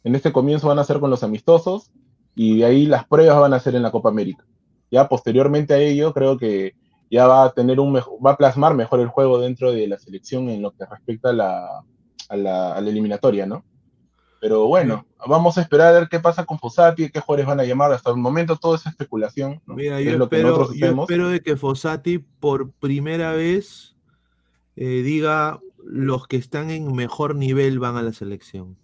en este comienzo van a ser con los amistosos y de ahí las pruebas van a ser en la Copa América. Ya posteriormente a ello, creo que ya va a tener un va a plasmar mejor el juego dentro de la selección en lo que respecta a la, a la, eliminatoria, ¿no? Pero bueno, vamos a esperar a ver qué pasa con Fossati, qué jugadores van a llamar. Hasta el momento todo es especulación. Mira, yo, espero, yo espero de que Fossati por primera vez eh, diga los que están en mejor nivel van a la selección.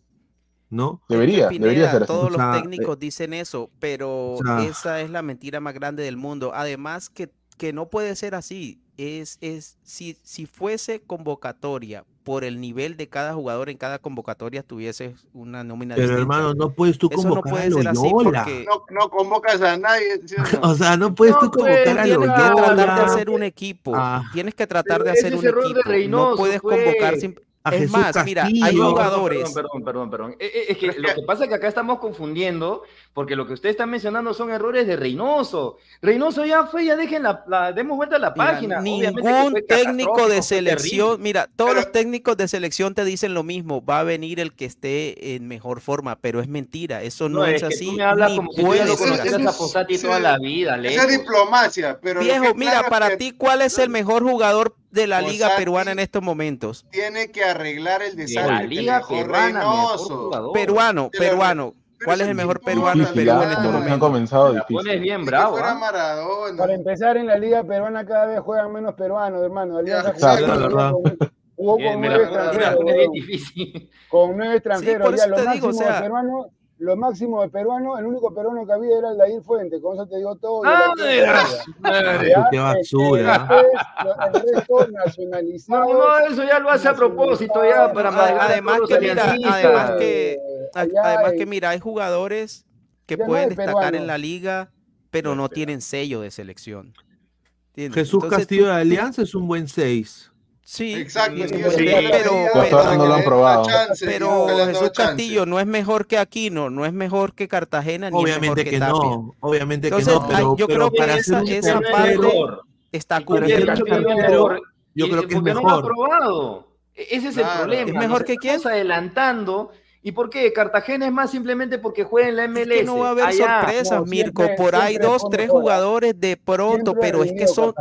¿No? Debería, debería ser Todos los técnicos dicen eso, pero esa es la mentira más grande del mundo. Además que, que no puede ser así. Es, es si, si fuese convocatoria por el nivel de cada jugador en cada convocatoria tuviese una nómina Pero hermano, no puedes tú convocar no puede ser así porque... no, no, convocas a nadie. [laughs] o sea, no puedes tú convocar a Tienes que tratar de hacer un equipo. Ah. Tienes que tratar de hacer un equipo. no puedes convocar sin es más, mira, hay jugadores. Perdón, perdón, perdón, eh, eh, Es que lo que pasa es que acá estamos confundiendo, porque lo que ustedes están mencionando son errores de Reynoso. Reynoso ya fue, ya dejen la, demos vuelta a la página. Ningún técnico de selección, mira, todos los técnicos de selección te dicen lo mismo, va a venir el que esté en mejor forma, pero es mentira, eso no, es, así. Tú me hablas como si a Posati toda la vida, Esa diplomacia, pero Viejo, mira, para ti, ¿cuál es el mejor jugador de la liga peruana en estos momentos? Tiene que arreglar el desastre. la liga peruana, peruano, peruano. ¿Cuál es el mejor peruano en Perú en estos momentos? Han comenzado difícil. bien bravo. ¿ah? Para empezar, en la liga peruana cada vez juegan menos peruanos, hermano. Alianza jugó con nueve extranjeros. Con nueve extranjeros. ya, lo máximo o sea, peruano lo máximo de peruano, el único peruano que había era el Dair Fuente, con eso te digo todo. ¡Ah, ¡Qué basura! El resto nacionalizado. No, no, eso ya lo hace a propósito, ya para Además que, mira, además que, además que, mira, hay jugadores que pueden destacar en la liga, pero no tienen sello de selección. Jesús Castillo de Alianza es un buen 6. Sí, exacto. pero, no lo han probado. pero Jesús Castillo no es mejor que Aquino, no es mejor que Cartagena, ni obviamente mejor que, que no, obviamente que no. Pero, yo creo que esa, esa parte está cubierta. Yo creo que es mejor. No lo ha probado. E-, ese es el problema. Es mejor que quién. Estamos adelantando ¿Y por qué? Cartagena es más simplemente porque juega en la MLS. Es que no va a haber sorpresas, Mirko. por ahí dos, tres jugadores de pronto, pero es que son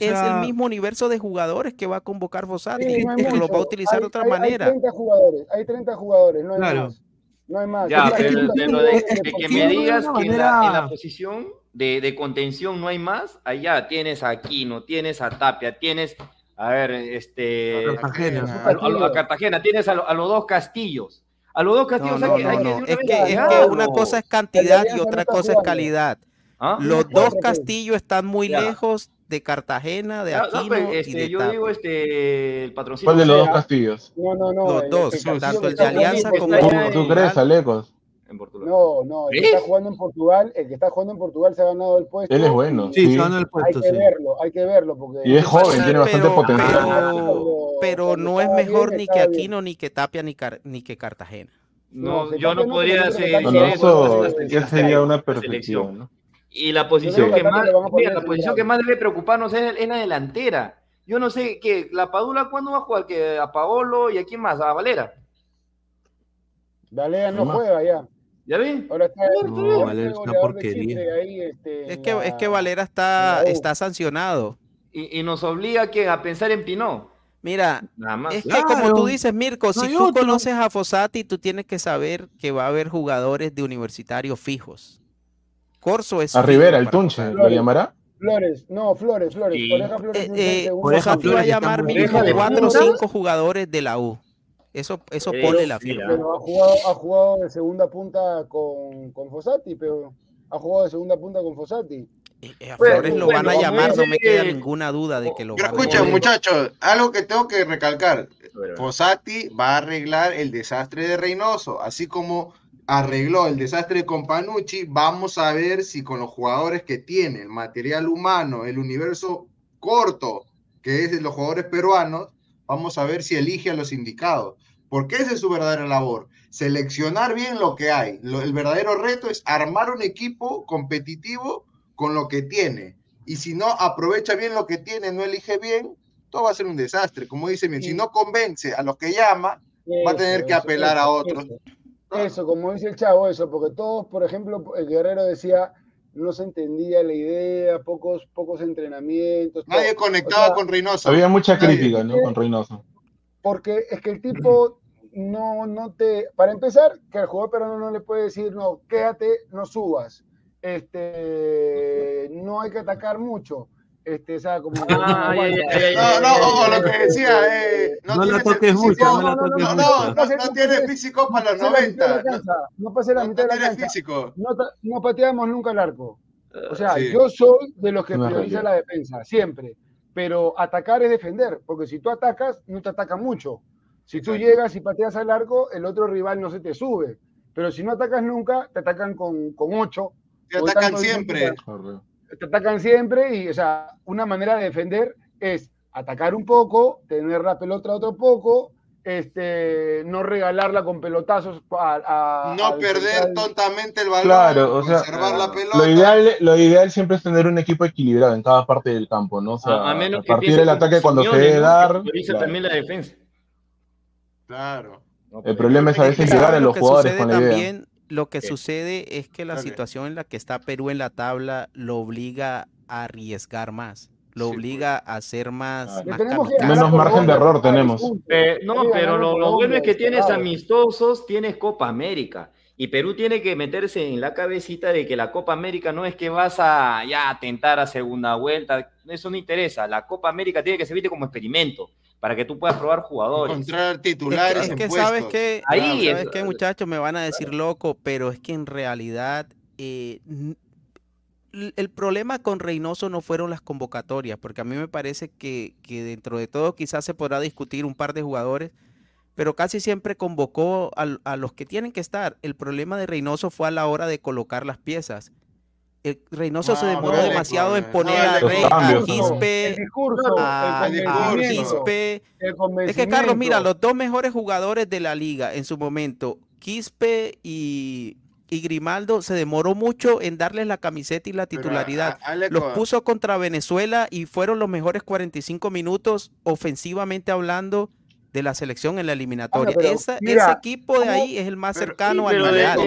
es, el mismo universo de jugadores que va a convocar Fossati, sí, que [laughs] lo va a utilizar de otra manera. Hay 30 jugadores, hay 30 jugadores, no hay más. No hay más. Ya, pero de, que me digas que en la, posición de, de, contención no hay más, allá tienes a Aquino, tienes a Tapia, tienes, a ver, este... A Cartagena. A, Cartagena, tienes a, a los dos Castillos. A los dos castillos no, no, Es, que, es que una cosa es cantidad y otra cosa es calidad. ¿Ah? Los dos castillos están muy lejos de Cartagena, de Aquino pues, este, y de Yo digo este, el patrocinio. ¿Cuál de los dos castillos? No, no, no. Los dos, tanto el de Alianza como el ¿Tú crees, Alecos? En Portugal. No, no, el que está jugando en Portugal, el que está jugando en Portugal se ha ganado el puesto. Él es bueno. Sí, se ha ganado el puesto. Hay que verlo, hay que verlo. Porque... Y es joven, tiene bastante potencial. Pero, pero no es mejor ni que Aquino, ni que Tapia, ni, ni que Cartagena. No, yo no podría ser. No, eso ya sería una perfección. ¿no? Y la posición que más, mira, la posición que más debe preocuparnos es, es la delantera. Yo no sé qué, la Padula cuándo va a jugar, que a Paolo y a quién más, a Valera. Valera no juega ya. ¿Ya vi? Ahora está, no, Valera es una porquería. Este, es, que, es que Valera está, está sancionado. Y, y nos obliga a, a pensar en Pinó. Mira, es que como tú dices, Mirko, si tú conoces a Fossati, tú tienes que saber que va a haber jugadores de universitarios fijos. Corso es. A Rivera, el Tunche, ¿lo llamará? Flores, no, Flores, Flores. Flores eh, eh, va a llamar mínimo cuatro o cinco jugadores de la U. Eso, eso pone la firma. Pero ha jugado, ha jugado de segunda punta con, con Fossati, pero ha jugado de segunda punta con Fossati. A Flores lo van a llamar, no me queda ninguna duda de que lo van a llamar. Escuchen, muchachos, algo que tengo que recalcar. Fossati va a arreglar el desastre de Reynoso, así como arregló el desastre con Panucci. Vamos a ver si con los jugadores que tiene, el material humano, el universo corto, que es de los jugadores peruanos, vamos a ver si elige a los indicados. Porque esa es su verdadera labor, seleccionar bien lo que hay. el verdadero reto es armar un equipo competitivo con lo que tiene. Y si no aprovecha bien lo que tiene, no elige bien, todo va a ser un desastre. Como dice bien, si no convence a los que llama, va a tener que apelar a otros. Eso, como dice el chavo, eso, porque todos, por ejemplo, el guerrero decía, no se entendía la idea, pocos, pocos entrenamientos. Nadie conectaba con Reynoso. Había mucha crítica, ¿no? Con Reynoso. Porque es que el tipo no, no te. Para empezar, que al jugador peruano no le puede decir, no, quédate, no subas este, no hay que atacar mucho. Este, o sea, como no, no, lo que decía, eh, no, no la toques mucho, no, no, no, no, no, tiene físico para los 90. No pase la mitad de la cancha. No, pateamos nunca el arco. O sea, yo soy de los que prioriza la defensa, siempre. Pero atacar es defender, porque si tú atacas, no te ataca mucho. Si tú llegas y pateas al arco, el otro rival no se te sube. Pero si no atacas nunca, te atacan con, con 8, te atacan siempre. Te atacan siempre y, o sea, una manera de defender es atacar un poco, tener la pelota otro poco, este, no regalarla con pelotazos a, no perder tontamente el balón, claro, o sea, la pelota. Lo ideal, lo ideal siempre es tener un equipo equilibrado en cada parte del campo, ¿no? O sea, a, menos partir del ataque cuando se debe dar. también la defensa. Claro. el problema es a veces llegar a los jugadores con la idea. Lo que sucede es que la situación en la que está Perú en la tabla lo obliga a arriesgar más, lo pues. obliga a ser más, menos margen de error tenemos. no, pero lo, bueno es que tienes amistosos, tienes Copa América. Y Perú tiene que meterse en la cabecita de que la Copa América no es que vas a ya tentar a segunda vuelta, eso no interesa. La Copa América tiene que servirte como experimento para que tú puedas probar jugadores. Encontrar titulares. Es que, sabes que, ahí sabes que muchachos me van a decir loco, pero es que en realidad eh, el problema con Reynoso no fueron las convocatorias, porque a mí me parece que, dentro de todo quizás se podrá discutir un par de jugadores, pero casi siempre convocó a, a los que tienen que estar. El problema de Reynoso fue a la hora de colocar las piezas el Reynoso se demoró demasiado en poner a, Rey, a Quispe, a, Quispe. Es que Carlos, mira, los dos mejores jugadores de la liga en su momento, Quispe y, y Grimaldo, se demoró mucho en darles la camiseta y la titularidad. los puso contra Venezuela y fueron los mejores 45 minutos ofensivamente hablando de la selección en la eliminatoria. ese equipo de ahí es el más cercano al Real.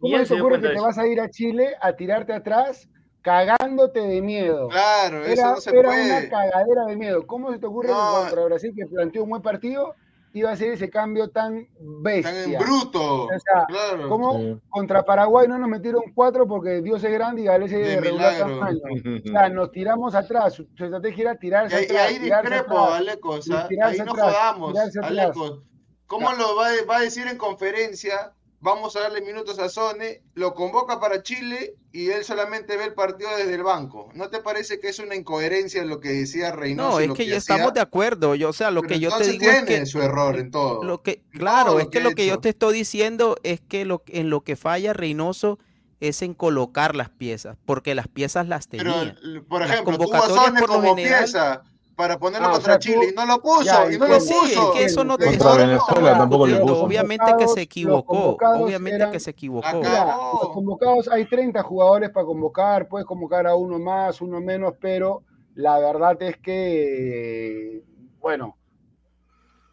¿Cómo se te ocurre que te vas a ir a Chile a tirarte atrás cagándote de miedo? Claro, era, eso no se era una cagadera de miedo. ¿Cómo se te ocurre que contra Brasil, que planteó un buen partido, iba a hacer ese cambio tan bestia? Tan bruto. O sea, claro. ¿cómo contra Paraguay no nos metieron cuatro porque Dios es grande y Gales es de regular tamaño? [laughs] O sea, nos tiramos atrás. Su, estrategia era tirarse y, atrás. Y ahí discrepo, Aleco. O sea, ahí no jodamos, Aleco. ¿Cómo lo va, va a decir en conferencia vamos a darle minutos a Sone, lo convoca para Chile y él solamente ve el partido desde el banco. ¿No te parece que es una incoherencia lo que decía Reynoso? No, es que, ya estamos de acuerdo. Yo, o sea, lo que yo te digo es que su error en todo. Lo que, claro, es que, lo que yo te estoy diciendo es que lo, en lo que falla Reynoso es en colocar las piezas, porque las piezas las tenía. Pero, por ejemplo, a Sone como pieza para ponerlo ah, contra Chile y no lo puso, y no lo puso. Sí, es que eso no te Venezuela tampoco lo puso. Obviamente que se equivocó, obviamente que se equivocó. los convocados hay 30 jugadores para convocar, puedes convocar a uno más, uno menos, pero la verdad es que, bueno,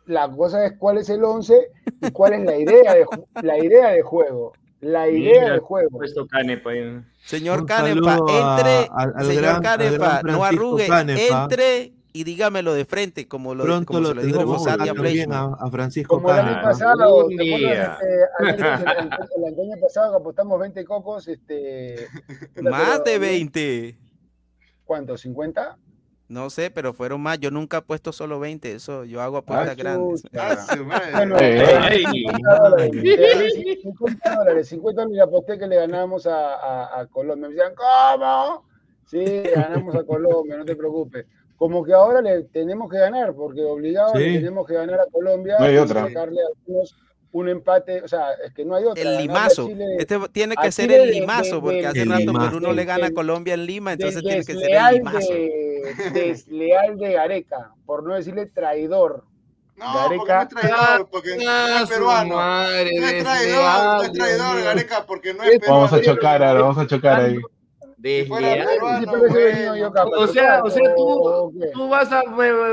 la cosa es cuál es el 11 y cuál es la idea de, la idea de juego. La idea del juego. Señor Canepa, entre, señor Canepa, no arrugue, entre y dígamelo de frente, como lo, Pronto como lo, lo dijo Rosario a, a, Francisco Como el año pasado, el, año pasado que apostamos 20 cocos, este... [laughs] Más de 20. ¿Cuánto? ¿50? No sé, pero fueron más. Yo nunca he puesto solo 20. Eso, yo hago apuestas ah, grandes. bueno, 50 dólares. 50 dólares. aposté que le ganamos a, a, a Colombia. Me decían, ¿cómo? Sí, ganamos a Colombia, no te preocupes como que ahora le tenemos que ganar, porque obligado tenemos que ganar a Colombia no hay otra. sacarle a algunos un empate, o sea, es que no hay otra. El limazo, este tiene que ser el limazo, porque hace rato Perú no le gana a Colombia en Lima, entonces tiene que ser el limazo. desleal de Gareca, por no decirle traidor. No, Gareca, porque no es traidor, porque no es peruano. Madre, no es traidor, no es traidor, Gareca, porque no es peruano. Vamos a chocar ahora, vamos a chocar ahí. O sea, o sea tú, tú vas a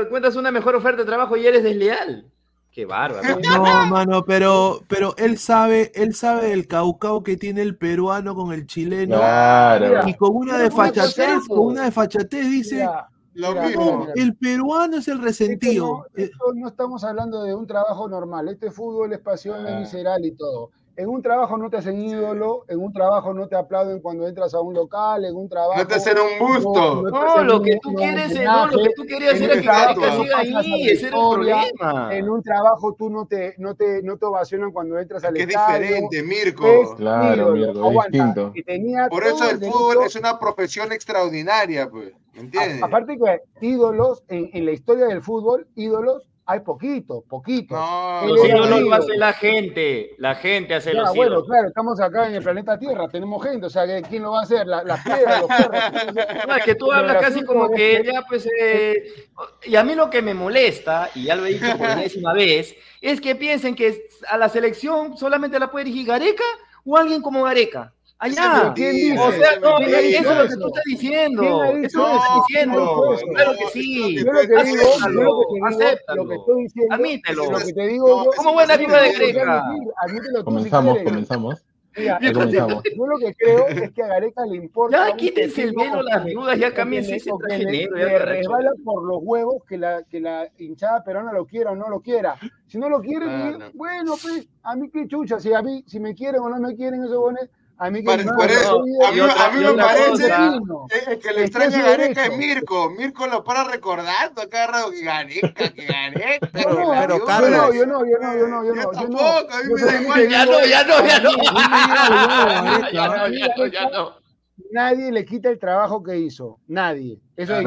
cuentas una mejor oferta de trabajo y eres desleal. Qué bárbaro. [laughs] No, mano, pero, pero él sabe, él sabe el caucao que tiene el peruano con el chileno. Claro. Y con una desfachatez, con una desfachatez dice. el peruano es el resentido. no, no, estamos hablando de un trabajo normal. Este fútbol es pasión, es ah. visceral y todo en un trabajo no te hacen ídolo, en un trabajo no te aplauden cuando entras a un local, en un trabajo. No te hacen un busto. No, lo que tú quieres, no, lo que tú querías era que siga ahí, ese era el problema. En un trabajo tú no te, no te, no te ovacionan cuando entras al es estadio. Es diferente, Mirko. claro, Mirko, distinto. Por eso el fútbol es una profesión extraordinaria, pues. ¿Entiendes? aparte que ídolos, en, en la historia del fútbol, ídolos hay poquito, poquito. No, los ídolos lo hace la gente, la gente hace los bueno, claro, estamos acá en el planeta Tierra, tenemos gente, o sea, ¿quién lo va a hacer? las piedras, los perros. No, es que tú hablas casi como que ya, pues, eh, y a mí lo que me molesta, y ya lo he dicho por décima vez, es que piensen que a la selección solamente la puede dirigir Gareca o alguien como Gareca. Allá. ¿Quién O sea, no, eso es lo que tú estás diciendo. Eso es lo que estás diciendo. Claro que sí. Yo lo que digo, acéptalo, lo que estoy diciendo, admítelo. Lo que te digo, ¿Cómo buena vida de Greca? Comenzamos, comenzamos. Mira, yo lo que creo es que a Gareca le importa. Ya quítense el velo, las dudas, ya cámbiense ese trajenero. Le resbala por los huevos que la, que la hinchada peruana lo quiera o no lo quiera. Si no lo quieren, bueno, pues, a mí qué chucha, si a mí, si me quieren o no me quieren, eso bueno, a mí, que no, a mí, a mí me parece es que le extraña Gareca es Mirko. Mirko lo para recordando cada rato que Gareca, que Gareca. Pero, pero, Carlos. Yo no, yo no, yo no, yo no. Yo tampoco, a mí me da igual. Ya no, ya no, ya no. [laughs] Ya no, ya no. Nadie le quita el trabajo que hizo. Nadie. Eso es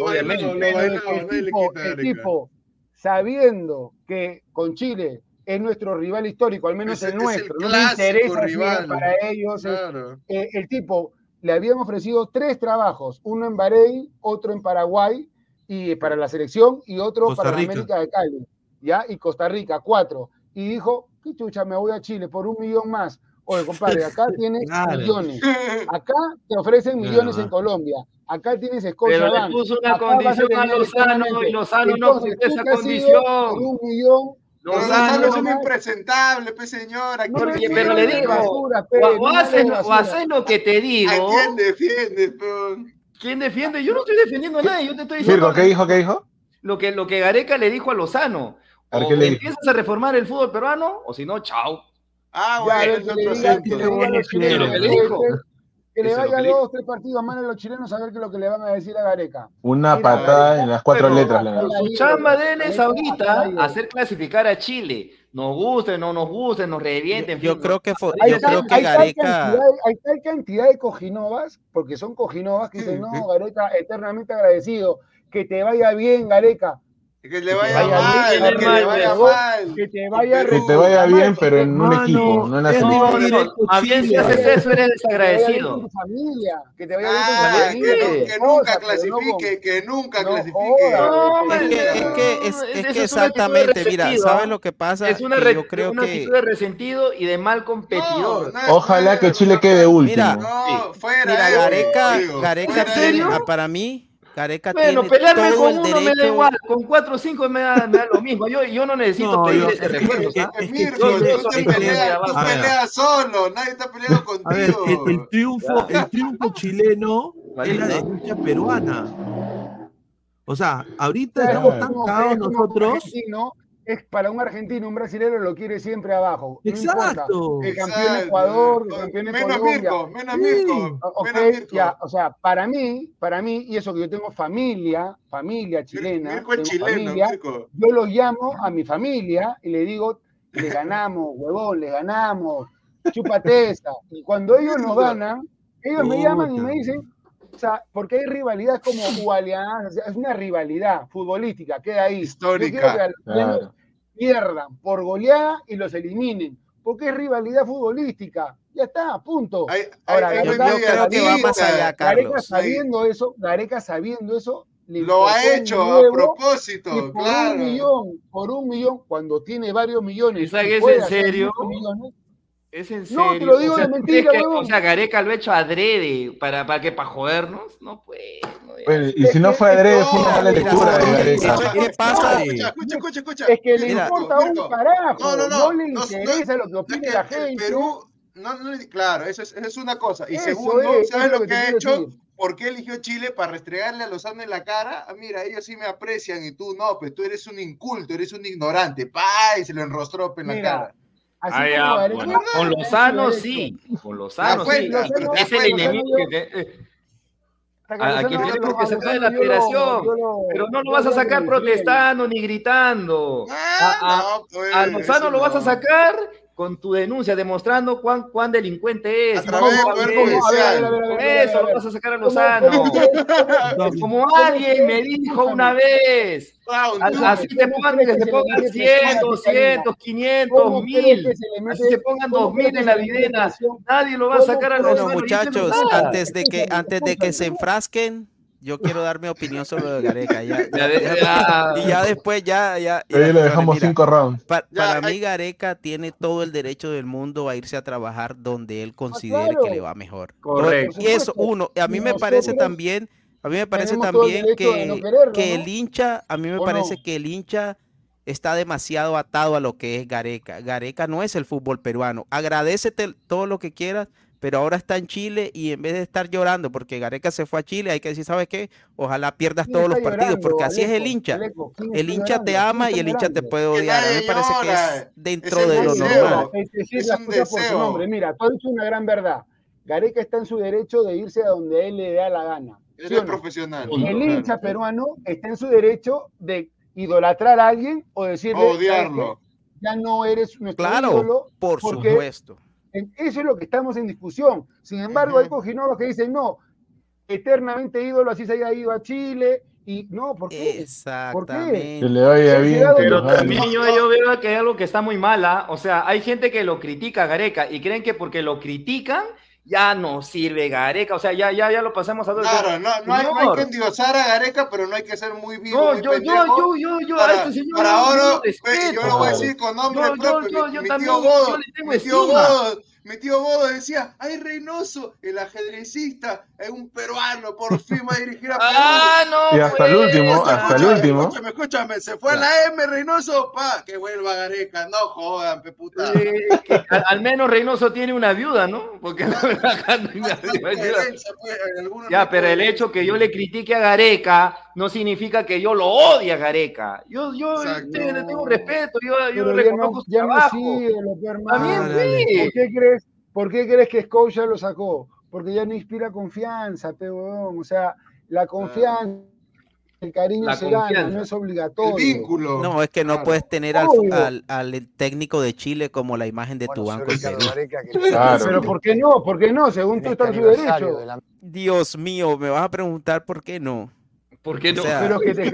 obviamente. El tipo, sabiendo que con Chile es nuestro rival histórico, al menos el nuestro. no le interesa rival. para ellos. Eh, el tipo le habían ofrecido tres trabajos, uno en Bahrein, otro en Paraguay y para la selección y otro para América de Cali, ¿ya? Y Costa Rica, cuatro. Y dijo, qué chucha, me voy a Chile por un millón más. Oye, compadre, acá [laughs] tienes millones. [laughs] Acá te ofrecen millones en Colombia. Acá tienes Escocia. Pero le puso una condición a Lozano y Lozano no cumplió esa condición. Por un millón Lozano es un impresentable, pues señora. No, pero le digo, o, haces, lo que te digo. [laughs] ¿A quién defiende, peón? ¿Quién defiende? Yo no estoy defendiendo a nadie, yo te estoy diciendo. ¿qué dijo? ¿Qué dijo? Lo que, lo que Gareca le dijo a Lozano. O empiezas a reformar el fútbol peruano, o si no, chao. Ah, bueno, ya, es lo que le dijo que le vaya dos, tres partidos más a los chilenos a ver qué es lo que le van a decir a Gareca. Una patada en las cuatro letras. su chamba de él es ahorita hacer clasificar a Chile. nos guste, no nos guste, nos revienten. Yo, creo que fue, yo creo que Gareca. hay tal cantidad de cojinovas, porque son cojinovas que dicen, no, Gareca, eternamente agradecido, que te vaya bien, Gareca. Que le vaya, mal, que, le vaya mal. Que te vaya, que te vaya bien, pero en un equipo, no en la selección. A bien si haces eso, eres desagradecido. Que te vaya bien familia, que te vaya bien con tu ah, familia. Que, nunca clasifique, que nunca clasifique. es que, es que, es, que exactamente, mira, ¿sabes lo que pasa? Es una, yo creo una actitud de resentido y de mal competidor. Ojalá que Chile quede último. Mira, mira Gareca, Gareca tiene, para mí, Careca bueno, pelearme con uno me da igual, con cuatro o cinco me da, me da lo mismo. Yo, yo no necesito pedir ese refuerzo. Es que, tú peleas solo, nadie está peleando contigo. A ver, el, triunfo, el triunfo chileno es la denuncia peruana. O sea, ahorita estamos tan cagados nosotros es para un argentino, un brasileño lo quiere siempre abajo. exacto. el campeón Ecuador, el campeón de Colombia. menos Mirko, Ya, o sea, para mí, para mí, y eso que yo tengo familia, familia chilena, familia, yo los llamo a mi familia y le digo, le ganamos, huevón, le ganamos, chúpate esa. Y cuando ellos nos ganan, ellos me llaman y me dicen, o sea, porque hay rivalidad como alianza, es una rivalidad futbolística, queda ahí. Histórica. pierdan por goleada y los eliminen, porque es rivalidad futbolística. Ya está, punto. Ahora, yo, creo que va más allá, Carlos. Gareca sabiendo eso, Gareca sabiendo eso, lo ha hecho a propósito, por Un millón, por un millón, cuando tiene varios millones. ¿Es en serio? Es en serio. No, te lo digo de mentira, O sea, Gareca lo ha hecho adrede. ¿Para, para qué? ¿Para jodernos? No puede. bueno, y si no fue adrede, fue una mala lectura de Gareca. ¿Qué pasa? Escucha, escucha, escucha. Es que le importa un carajo. No, no, no. No le interesa lo que opine la gente. Perú, no, no, claro, eso es, eso es una cosa. Y segundo, ¿sabes lo que, ha hecho? ¿Por qué eligió Chile para restregarle a Lozano en la cara? Ah, mira, ellos sí me aprecian y tú no, pues tú eres un inculto, eres un ignorante. ¡Pah! Y se lo enrostró en la cara. Ah, con Lozano sí, con Lozano sí, es el enemigo que... a, quien tenemos que sacar de la federación, pero no lo vas a sacar protestando ni gritando. a, a Lozano lo vas a sacar con tu denuncia, demostrando cuán, cuán delincuente es. A Eso lo vas a sacar a Lozano. [laughs] Como alguien me dijo una vez. Así te pongan, que se pongan 100, 200, 500, 1000. Así se pongan 2000 en la videna. Nadie lo va a sacar a Lozano. Bueno, muchachos, antes de que, antes de que se enfrasquen, yo quiero dar mi opinión sobre Gareca. [laughs] Ya, y ya después ya... ya, le dejamos cinco rounds. para mí Gareca tiene todo el derecho del mundo a irse a trabajar donde él considere que le va mejor. Correcto. Y eso, uno, a mí me parece también... A mí me parece también que, que el hincha, a mí me parece que el hincha está demasiado atado a lo que es Gareca. Gareca no es el fútbol peruano. Agradecete todo lo que quieras, pero ahora está en Chile y en vez de estar llorando porque Gareca se fue a Chile, hay que decir, ¿sabes qué? Ojalá pierdas todos los partidos, porque así es el hincha. el hincha te ama y el hincha te puede odiar. A mí me parece que es dentro de lo normal. Es, un deseo. Mira, tú has dicho una gran verdad. Gareca está en su derecho de irse a donde él le da la gana. Es profesional. El hincha peruano está en su derecho de idolatrar a alguien o decirle odiarlo. Ya no eres nuestro claro, por supuesto eso es lo que estamos en discusión. Sin embargo, hay cojinólogos que dicen, no, eternamente ídolo, así se haya ido a Chile, y no, ¿por qué? Exactamente. Le bien. Pero también yo, veo que hay algo que está muy mala. O sea, hay gente que lo critica a Gareca y creen que porque lo critican ya no sirve Gareca, o sea, ya, ya, ya lo pasamos a dos. Claro, no, no, hay, no, hay, que endiosar a Gareca, pero no hay que ser muy vivo. No, yo, yo, yo, yo, yo, para, a este señor. Para ahora, pues, yo lo voy a decir con nombre propio. Yo, yo mi tío Godo, mi tío Godo, mi tío Bodo decía, ay Reynoso, el ajedrecista, es un peruano, por fin va a dirigir a [laughs] Perú. Ah, no, y hasta el pues. último, hasta el último. Escúchame, escúchame, se fue a la M Reynoso, pa, que vuelva Gareca, no jodan, pe puta. al, menos Reynoso tiene una viuda, ¿no? Porque [laughs] no, Ya, pero el hecho que yo le critique a Gareca no significa que yo lo odie a Gareca. Yo, yo le tengo respeto, yo, yo reconozco su trabajo. También sí. ¿Por qué crees? ¿Por qué crees que ya lo sacó? Porque ya no inspira confianza, peón. O sea, la confianza el cariño se gana, no es obligatorio. El vínculo. No, es que no puedes tener al, al, técnico de Chile como la imagen de tu banco. [laughs] Pero ¿por qué no? ¿Por qué no? Según tú estás en su derecho. Dios mío, me vas a preguntar por qué no. ¿Por qué no? pero que te,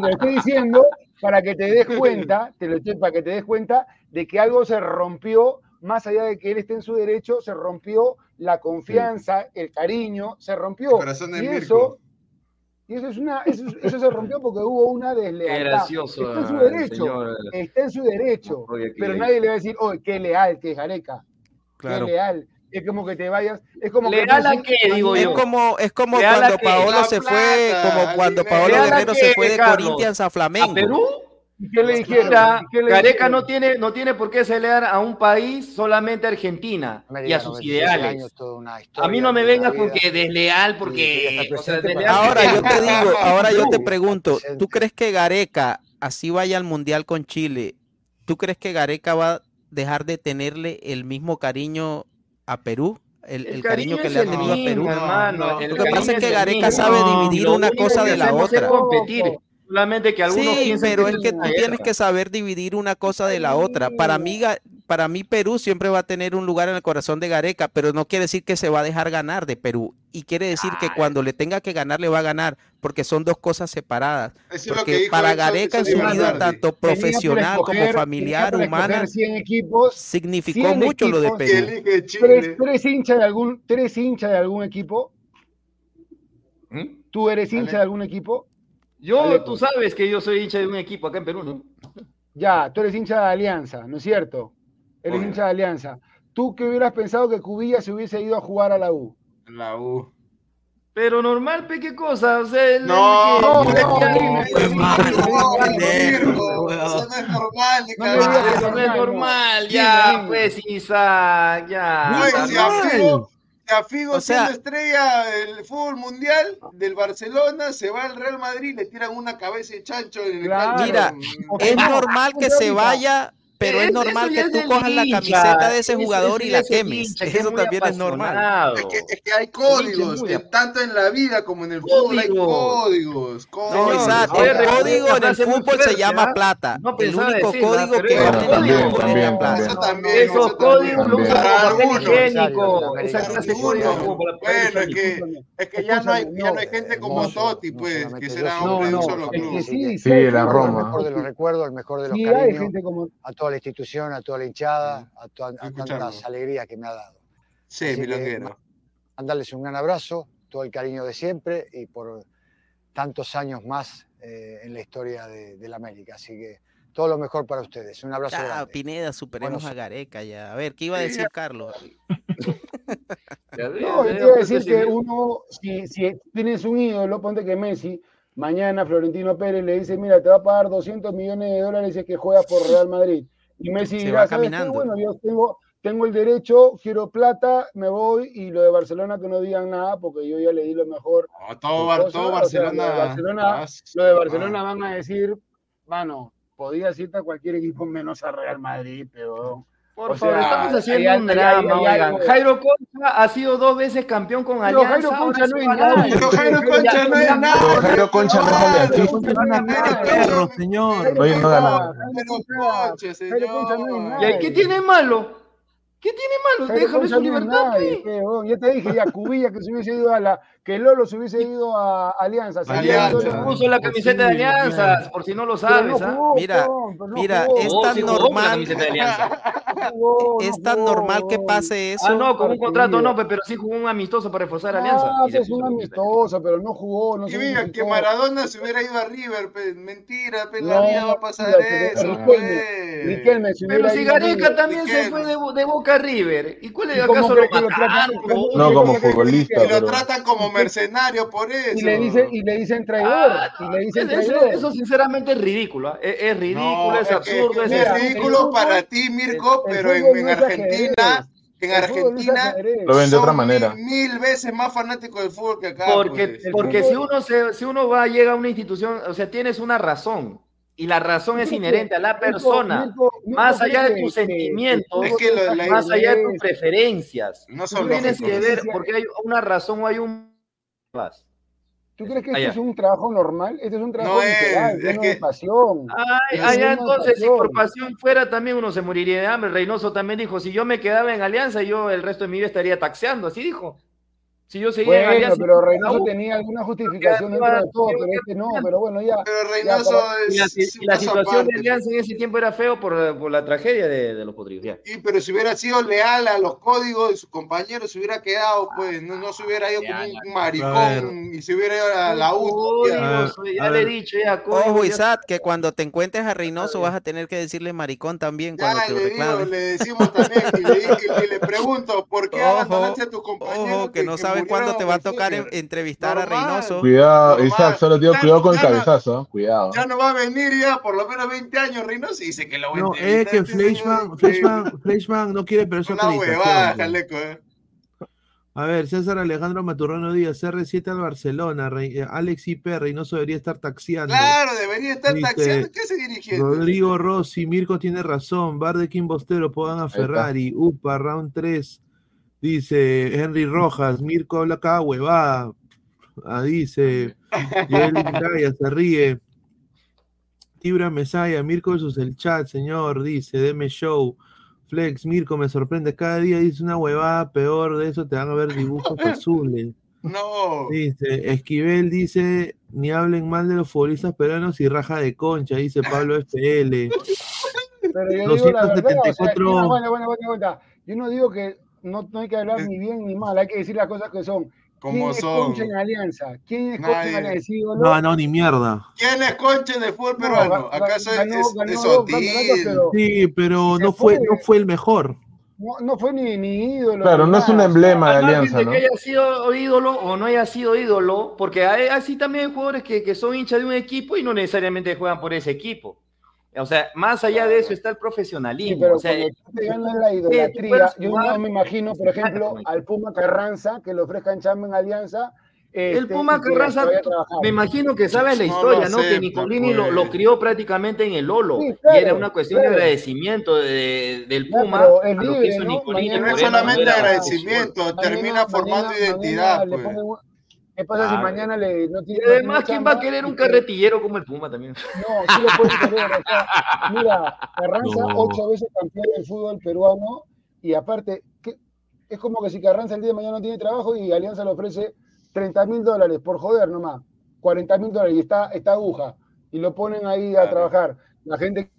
lo estoy diciendo para que te des cuenta, te lo estoy, para que te des cuenta de que algo se rompió, más allá de que él esté en su derecho, se rompió la confianza, el cariño, se rompió. y eso, y eso, es una, eso, se rompió porque hubo una deslealtad. está en su derecho, está en su derecho. pero nadie le va a decir, oh, qué leal, qué jareca. Qué leal. Es como que te vayas. Es como ¿Leal a qué, digo yo? Es como, es como cuando Paolo se fue, como cuando Paolo Guerrero se fue de Corinthians a Flamengo. ¿A Perú? ¿Qué le dijeron? Gareca no tiene, no tiene por qué celebrar a un país, solamente a Argentina y a sus ideales. A mí no me vengas porque desleal, porque. [laughs] Ahora yo te digo, ahora yo te pregunto, ¿tú crees que Gareca, así vaya al Mundial con Chile, ¿tú crees que Gareca va a dejar de tenerle el mismo cariño a Perú? El, cariño, que le ha tenido a Perú. Lo que pasa es que Gareca sabe dividir una cosa de la otra. Solamente que algunos sí, pero es que tú tienes que saber dividir una cosa de la otra. Para mí, para mí Perú siempre va a tener un lugar en el corazón de Gareca, pero no quiere decir que se va a dejar ganar de Perú. Y quiere decir que cuando le tenga que ganar, le va a ganar, porque son dos cosas separadas. porque para Gareca en su vida, tanto profesional como familiar, humana, significó mucho lo de Perú. ¿Tres, hinchas de algún, tres hinchas de algún equipo? ¿Mm? ¿Tú eres hincha de algún equipo? Yo, tú sabes que yo soy hincha de un equipo acá en Perú, ¿no? Ya, tú eres hincha de Alianza, ¿no es cierto? Eres hincha de Alianza. ¿Tú qué hubieras pensado que Cubilla se hubiese ido a jugar a la U? La U. Pero normal, ¿qué cosa? O sea, no, no, no, es normal. Eso no es normal, Eso no es normal, ya, pues, ya. No, a Figo siendo estrella del fútbol mundial del Barcelona, se va al Real Madrid, le tiran una cabeza de chancho en el Mira, es normal que se vaya pero es, normal que tú cojas la camiseta de ese jugador y la quemes. Eso también es normal. Es que, hay códigos, tanto en la vida como en el fútbol hay códigos. No, exacto. El código en el fútbol se llama plata. el único código que va a es plata. Esos códigos lo usan como higiénico. Esa clase de código Bueno, es que, es que ya no hay, ya no hay gente como Totti, pues, que será hombre de un solo club. Sí, la Roma. El mejor de los recuerdos, el mejor de los cariños. A toda la institución, a toda la hinchada, a, tantas alegrías que me ha dado. Sí, milonguero. Mandarles un gran abrazo, todo el cariño de siempre y por tantos años más eh, en la historia de, la América. Así que todo lo mejor para ustedes. Un abrazo. Ah, Pineda, superemos a Gareca ya. A ver, ¿qué iba a decir Carlos? [laughs] no, yo a decir que uno, si, si tienes un ídolo, ponte que Messi, mañana Florentino Pérez le dice, mira, te va a pagar 200 millones de dólares y que juegas por Real Madrid. Y Messi dirá, caminando. Bueno, yo tengo, tengo el derecho, quiero plata, me voy y lo de Barcelona que no digan nada porque yo ya le di lo mejor. todo, Barcelona. lo de Barcelona, van a decir, bueno, podía irte a cualquier equipo menos a Real Madrid, pero por favor, estamos haciendo un drama, oigan. Jairo Concha ha sido dos veces campeón con Alianza. Jairo Concha no es nada. Pero Jairo Concha no es nada. Jairo Concha no es aliancista. perro, señor. No ganó. Jairo Concha no es nada. ¿Y qué tiene malo? ¿Qué tiene malo? Déjame su libertad. Yo te dije ya, Cubilla que se hubiese ido a la, que Lolo se hubiese ido a Alianza. Alianza. puso la camiseta de Alianza, por si no lo sabes. ¿ah? mira, mira, es tan normal. [laughs] es tan normal que pase eso. Ah, no, con un contrato no, pero sí jugó un amistoso para reforzar Alianza. Ah, es un amistoso, pero no jugó. No y mira, que Maradona se hubiera ido a River, mentira, pero la vida va a pasar eso. pero si Gareca también se fue de Boca River. ¿Y cuál es acaso lo, lo No, como futbolista. Lo tratan como mercenario por eso. Y le dicen, y le dicen traidor. Ah, y le dicen traidor. Eso, sinceramente es ridículo. ¿ah? Es, ridículo, es absurdo. Es, ridículo para ti, Mirko, pero en, Argentina. En Argentina lo ven de otra manera. Mil veces más fanático del fútbol que acá. Porque, pues. porque si uno se, si uno va llega a una institución, o sea, tienes una razón y la razón es inherente a la persona, más allá de tus sentimientos, más allá de tus preferencias. No tienes que ver porque hay una razón o hay un ¿Tú crees que esto es un trabajo normal? Este es un trabajo no de pasión. Ay, allá entonces, si por pasión fuera, también uno se moriría de hambre. Reynoso también dijo, si yo me quedaba en Alianza, yo el resto de mi vida estaría taxeando, así dijo. Si yo seguía bueno, Alianza, pero Reynoso tenía alguna justificación dentro de todo, pero este no, pero bueno, ya. Pero Reynoso es. la, situación de Alianza en ese tiempo era feo por, por la tragedia de, de los potrillos. Sí, pero si hubiera sido leal a los códigos de sus compañeros, se hubiera quedado, pues, no, no se hubiera ido como un maricón y se hubiera ido a la U. Ya, le he dicho, ya, Ojo, Isaac, que cuando te encuentres a Reynoso vas a tener que decirle maricón también cuando te le digo, le decimos también y le, y le pregunto, ¿por qué [laughs] abandonaste a tu compañero? Ojo, que no sabes cuándo te va a tocar entrevistar a Reynoso. Cuidado, Isaac, solo digo cuidado con el cabezazo, cuidado. Ya no va a venir ya por lo menos 20 años Reynoso y dice que lo voy a No, es que Fleischmann, Fleischmann, Fleischmann no quiere pero eso Una huevada, jaleco, eh. A ver, César Alejandro Maturrano Díaz, CR7 al Barcelona, eh, Alex IP, Reynoso debería estar taxiando. Claro, debería estar taxiando. ¿Qué se dirigiendo? Rodrigo Rossi, Mirko tiene razón, Bar de Kim Bostero, puedan a Ferrari, UPA, round 3, Dice Henry Rojas, Mirko habla acá, huevada. Ah, dice, Joel se ríe. Tibra Mesaya, Mirko versus el chat, señor, dice, deme show. Flex, Mirko, me sorprende. Cada día dice una huevada peor de eso, te van a ver dibujos [laughs] azules. No. Dice, Esquivel dice, ni hablen mal de los futbolistas peruanos y raja de concha, dice Pablo FL. Pero yo 274... digo bueno, bueno, bueno, yo no digo que no, no hay que hablar ni bien ni mal, hay que decir las cosas que son. Como ¿Quién son? es Concha en Alianza? ¿Quién es Concha en Alianza? No, no, ni mierda. ¿Quién es Concha en el fútbol peruano? ¿Acaso es, Sí, pero no fue, no fue el mejor. No, no fue ni, ni ídolo. Claro, no es un emblema de Alianza. ¿no? que haya sido ídolo o no haya sido ídolo, porque hay así también hay jugadores que, que son hinchas de un equipo y no necesariamente juegan por ese equipo. O sea, más allá de eso está el profesionalismo. pero o sea, te ganan la idolatría, yo no me imagino, por ejemplo, al Puma Carranza, que le ofrezcan chamba en Alianza. el este, Puma Carranza, me imagino que sabe la historia, ¿no? que Nicolini lo, lo, pues. crió prácticamente en el Lolo. y era una cuestión de agradecimiento de, del Puma. No, es no es solamente agradecimiento, termina formando identidad. ¿Qué pasa si mañana le no tiene, además, ¿quién va a querer un carretillero como el Puma también? No, sí lo puedes querer. mira, Carranza, ocho veces campeón del fútbol peruano, y aparte, es como que si Carranza el día de mañana no tiene trabajo y Alianza le ofrece 30 mil dólares por joder nomás, 40 mil dólares y está, está aguja, y lo ponen ahí a trabajar. La gente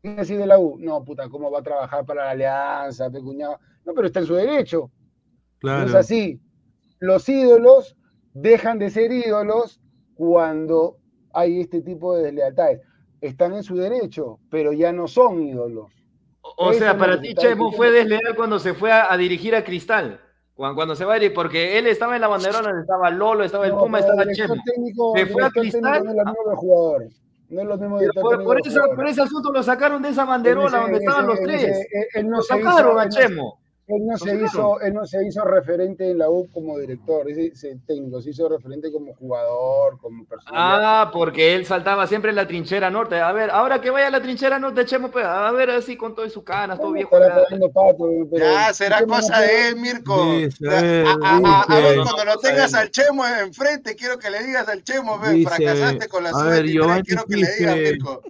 quiere decir de la U, no, puta, ¿cómo va a trabajar para la Alianza, pecuñado? No, pero está en su derecho. Claro. No es así. Los ídolos dejan de ser ídolos cuando hay este tipo de deslealtades. Están en su derecho, pero ya no son ídolos. O, sea, para ti Chemo fue desleal cuando se fue a, dirigir a Cristal. Cuando, se va a ir, porque él estaba en la banderona, estaba Lolo, estaba el Puma, estaba el Chemo. se fue a Cristal. No es lo jugador. No es lo mismo de por, por, por, ese asunto lo sacaron de esa banderola donde estaban los tres. Él no lo sacaron a Chemo. Él no, se hizo, él no se hizo referente en la U como director, ese técnico, se hizo referente como jugador, como persona. Ah, porque él saltaba siempre en la trinchera norte. A ver, ahora que vaya a la trinchera norte, echemos, pues, a ver así con todo su canas, todo viejo. ya, será cosa de él, Mirko. a, ver, cuando lo tengas al Chemo enfrente, quiero que le digas al Chemo, ve, fracasaste con la suerte, quiero que le digas, Mirko.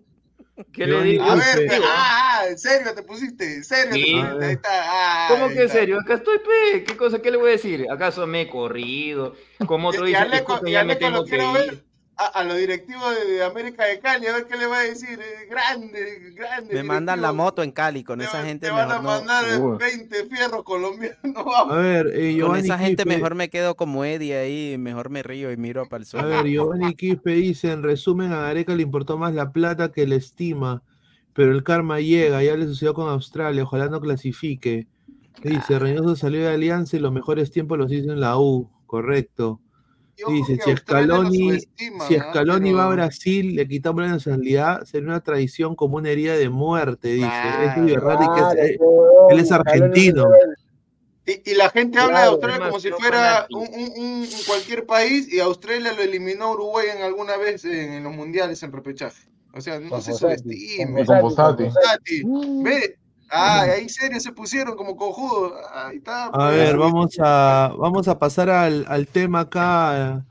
¿Qué le digo? A ver, ah, ah, en serio te pusiste, en serio te pusiste, ahí está. Ah, ¿Cómo que en serio? Acá estoy, pe, ¿qué cosa, qué le voy a decir? ¿Acaso me he corrido? Como otro dice, que ya me tengo que ir a, los directivos de, América de Cali, a ver qué le va a decir. Eh, grande, grande. Me mandan la moto en Cali, con esa gente. Te van a mandar 20 fierros colombianos. [laughs] A ver, eh, con esa gente mejor me quedo como Eddie ahí, mejor me río y miro para el sol. A ver, Giovanni Quispe dice: en resumen, a Gareca le importó más la plata que la estima, pero el karma llega, ya le sucedió con Australia, ojalá no clasifique. Dice: Reynoso salió de Alianza y los mejores tiempos los hizo en la U, correcto. Dice, si Scaloni, si Scaloni va a Brasil, le quitamos la nacionalidad, sería una tradición como una herida de muerte, dice. es muy raro que él es argentino. Y, la gente habla de Australia como si fuera un, un, cualquier país y Australia lo eliminó Uruguay en alguna vez en, los mundiales en repechaje. O sea, no se subestime. Ve, Ah, ahí serio se pusieron como cojudos. Ahí está. A pues. ver, vamos a, vamos a pasar al, al tema acá.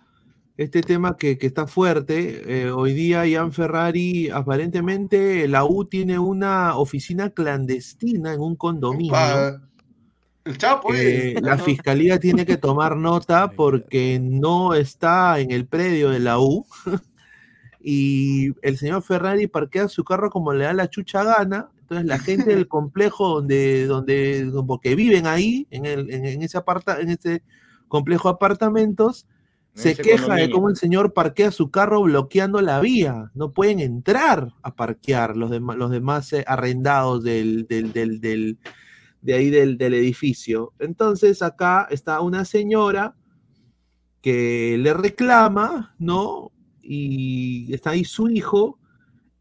este tema que, está fuerte. Eh, hoy día Ian Ferrari, aparentemente la U tiene una oficina clandestina en un condominio. El Chapo, eh, [laughs] la fiscalía tiene que tomar nota porque no está en el predio de la U. [laughs] y el señor Ferrari parquea su carro como le da la chucha gana. Entonces la gente del [laughs] complejo donde, donde, porque viven ahí, en, el, en, ese aparta, en ese complejo de apartamentos, se queja de cómo el señor parquea su carro bloqueando la vía. No pueden entrar a parquear los, los demás eh, arrendados del, del, del, de ahí del, edificio. Entonces acá está una señora que le reclama, ¿no? Y está ahí su hijo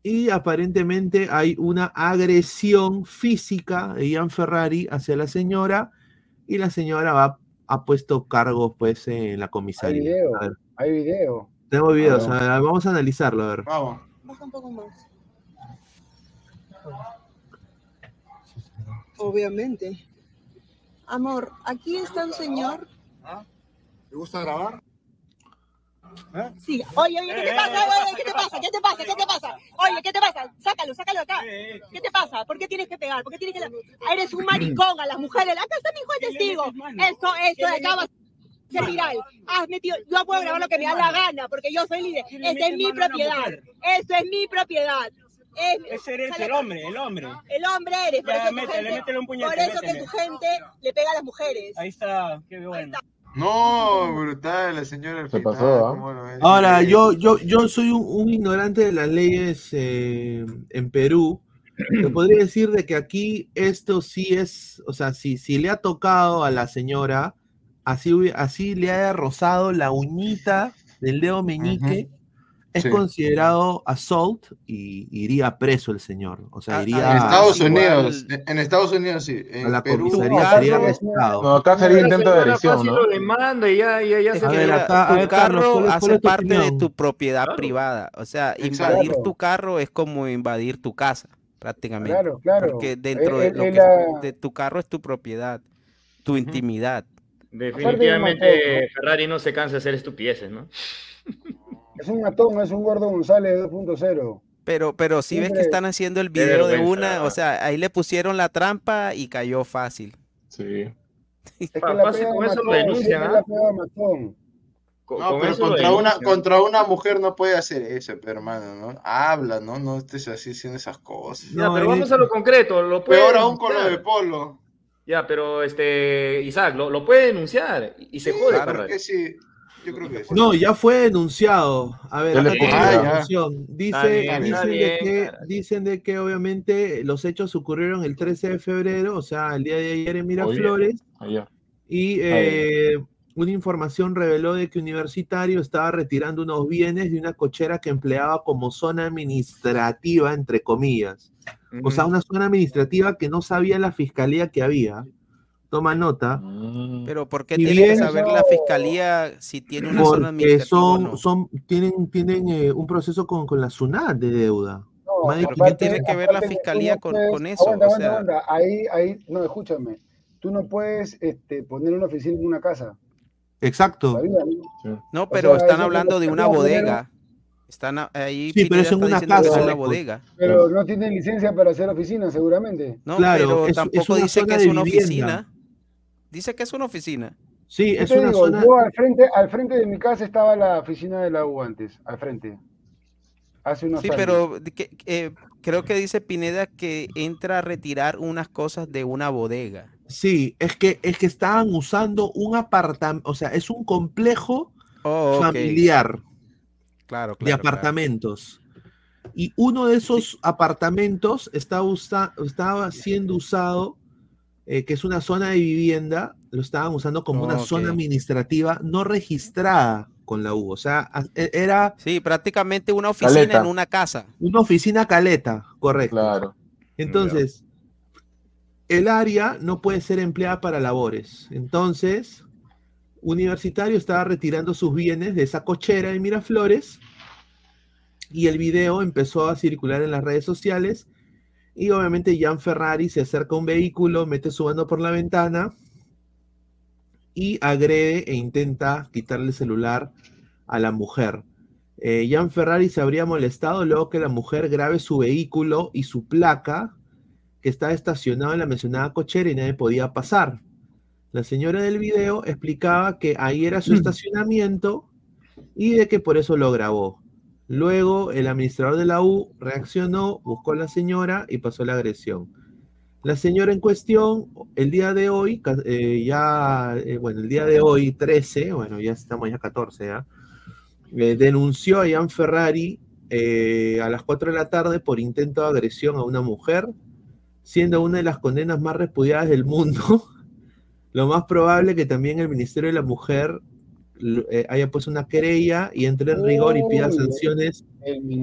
y aparentemente hay una agresión física de Ian Ferrari hacia la señora y la señora va ha puesto cargos pues en la comisaría. Hay video, hay video. Tengo videos, vamos a analizarlo, a ver. Vamos. Baja un poco más. Obviamente. Amor, aquí está un señor. ¿Ah? ¿Te gusta grabar? ¿Eh? Sí, oye, oye, ¿qué te pasa? Oye, ¿qué te pasa? ¿Qué te pasa? ¿Qué te pasa? Oye, ¿qué te pasa? Sácalo, sácalo acá. ¿Qué te pasa? ¿Por qué tienes que pegar? ¿Por qué tienes que.? Eres un maricón a las mujeres. Acá está mi hijo de testigo. Esto, esto de acá va a ser viral. Has metido. Yo puedo grabar lo que me da la gana, porque yo soy líder. Esta es mi propiedad. Esto es mi propiedad. Ese eres el hombre, el hombre. El hombre eres. Por eso, métele, un puñete, por eso que tu gente le pega a las mujeres. Ahí está, qué bueno. No, brutal, la señora. Se pasó, ¿ah? Ahora, yo, yo, yo soy un, ignorante de las leyes eh, en Perú. Te podría decir de que aquí esto sí es, o sea, si, si le ha tocado a la señora, así, así le haya rozado la uñita del dedo meñique, es considerado assault y iría preso el señor. O sea, iría. En Estados Unidos, en Estados Unidos sí. En a la Perú, sería arrestado. No, acá sería intento de agresión, ¿no? Lo demanda y ya, ya, ya se a ver, acá, tu carro hace parte de tu propiedad privada. O sea, invadir tu carro es como invadir tu casa, prácticamente. Claro, claro. Porque dentro de, lo que, de tu carro es tu propiedad, tu intimidad. Definitivamente Ferrari no se cansa de hacer estupideces, ¿no? Es un matón, es un gordo González 2.0. Pero, pero si ves que están haciendo el video de una, o sea, ahí le pusieron la trampa y cayó fácil. Sí. Es que la con eso lo denuncian, ¿ah? No, pero contra una, contra una mujer no puede hacer eso, pero hermano, ¿no? Habla, ¿no? No estés así haciendo esas cosas. Ya, pero vamos a lo concreto. Lo puede Peor aún con lo de Polo. Ya, pero este, Isaac, lo, lo puede denunciar y se jode. Claro que sí. Yo creo que No, ya fue denunciado. A ver, Dice, dicen, de que, dicen de que obviamente los hechos ocurrieron el 13 de febrero, o sea, el día de ayer en Miraflores. Y eh, una información reveló de que Universitario estaba retirando unos bienes de una cochera que empleaba como zona administrativa, entre comillas. O sea, una zona administrativa que no sabía la fiscalía que había toma nota. Mm. Pero ¿por qué tiene que saber la fiscalía si tiene una zona administrativa? Son, son, tienen, tienen eh, un proceso con, con la SUNAT de deuda. No, ¿Qué tiene que ver la fiscalía con, con, eso? o sea... Ahí, ahí, no, escúchame. Tú no puedes este, poner una oficina en una casa. Exacto. No, pero están hablando de una bodega. Están ahí. Sí, pero es en una casa. Una bodega. Pero no tienen licencia para hacer oficina, seguramente. No, claro, pero tampoco dice que es una oficina. Dice que es una oficina. Sí, es una zona. Yo al frente, al frente de mi casa estaba la oficina de la U antes, al frente. Hace unos sí, pero eh, creo que dice Pineda que entra a retirar unas cosas de una bodega. Sí, es que, es que estaban usando un apartamento, o sea, es un complejo oh, familiar claro, de apartamentos. Y uno de esos apartamentos está estaba siendo usado eh, que es una zona de vivienda, lo estaban usando como una zona administrativa no registrada con la U. O sea, e, era. Sí, prácticamente una oficina en una casa. Una oficina caleta, correcto. Claro. Entonces, el área no puede ser empleada para labores. Entonces, Universitario estaba retirando sus bienes de esa cochera de Miraflores y el video empezó a circular en las redes sociales y obviamente Jan Ferrari se acerca a un vehículo, mete su mano por la ventana y agrede e intenta quitarle el celular a la mujer. Eh, Jan Ferrari se habría molestado luego que la mujer grabe su vehículo y su placa que estaba estacionado en la mencionada cochera y nadie podía pasar. La señora del video explicaba que ahí era su estacionamiento y de que por eso lo grabó. Luego el administrador de la U reaccionó, buscó a la señora y pasó la agresión. La señora en cuestión, el día de hoy, eh, ya, eh, bueno, el día de hoy, 13, bueno, ya estamos ya 14, ¿ya? Eh, denunció a Ian Ferrari a las 4 de la tarde por intento de agresión a una mujer, siendo una de las condenas más repudiadas del mundo. [laughs] Lo más probable que también el Ministerio de la Mujer haya puesto una querella y entre en rigor y pida sanciones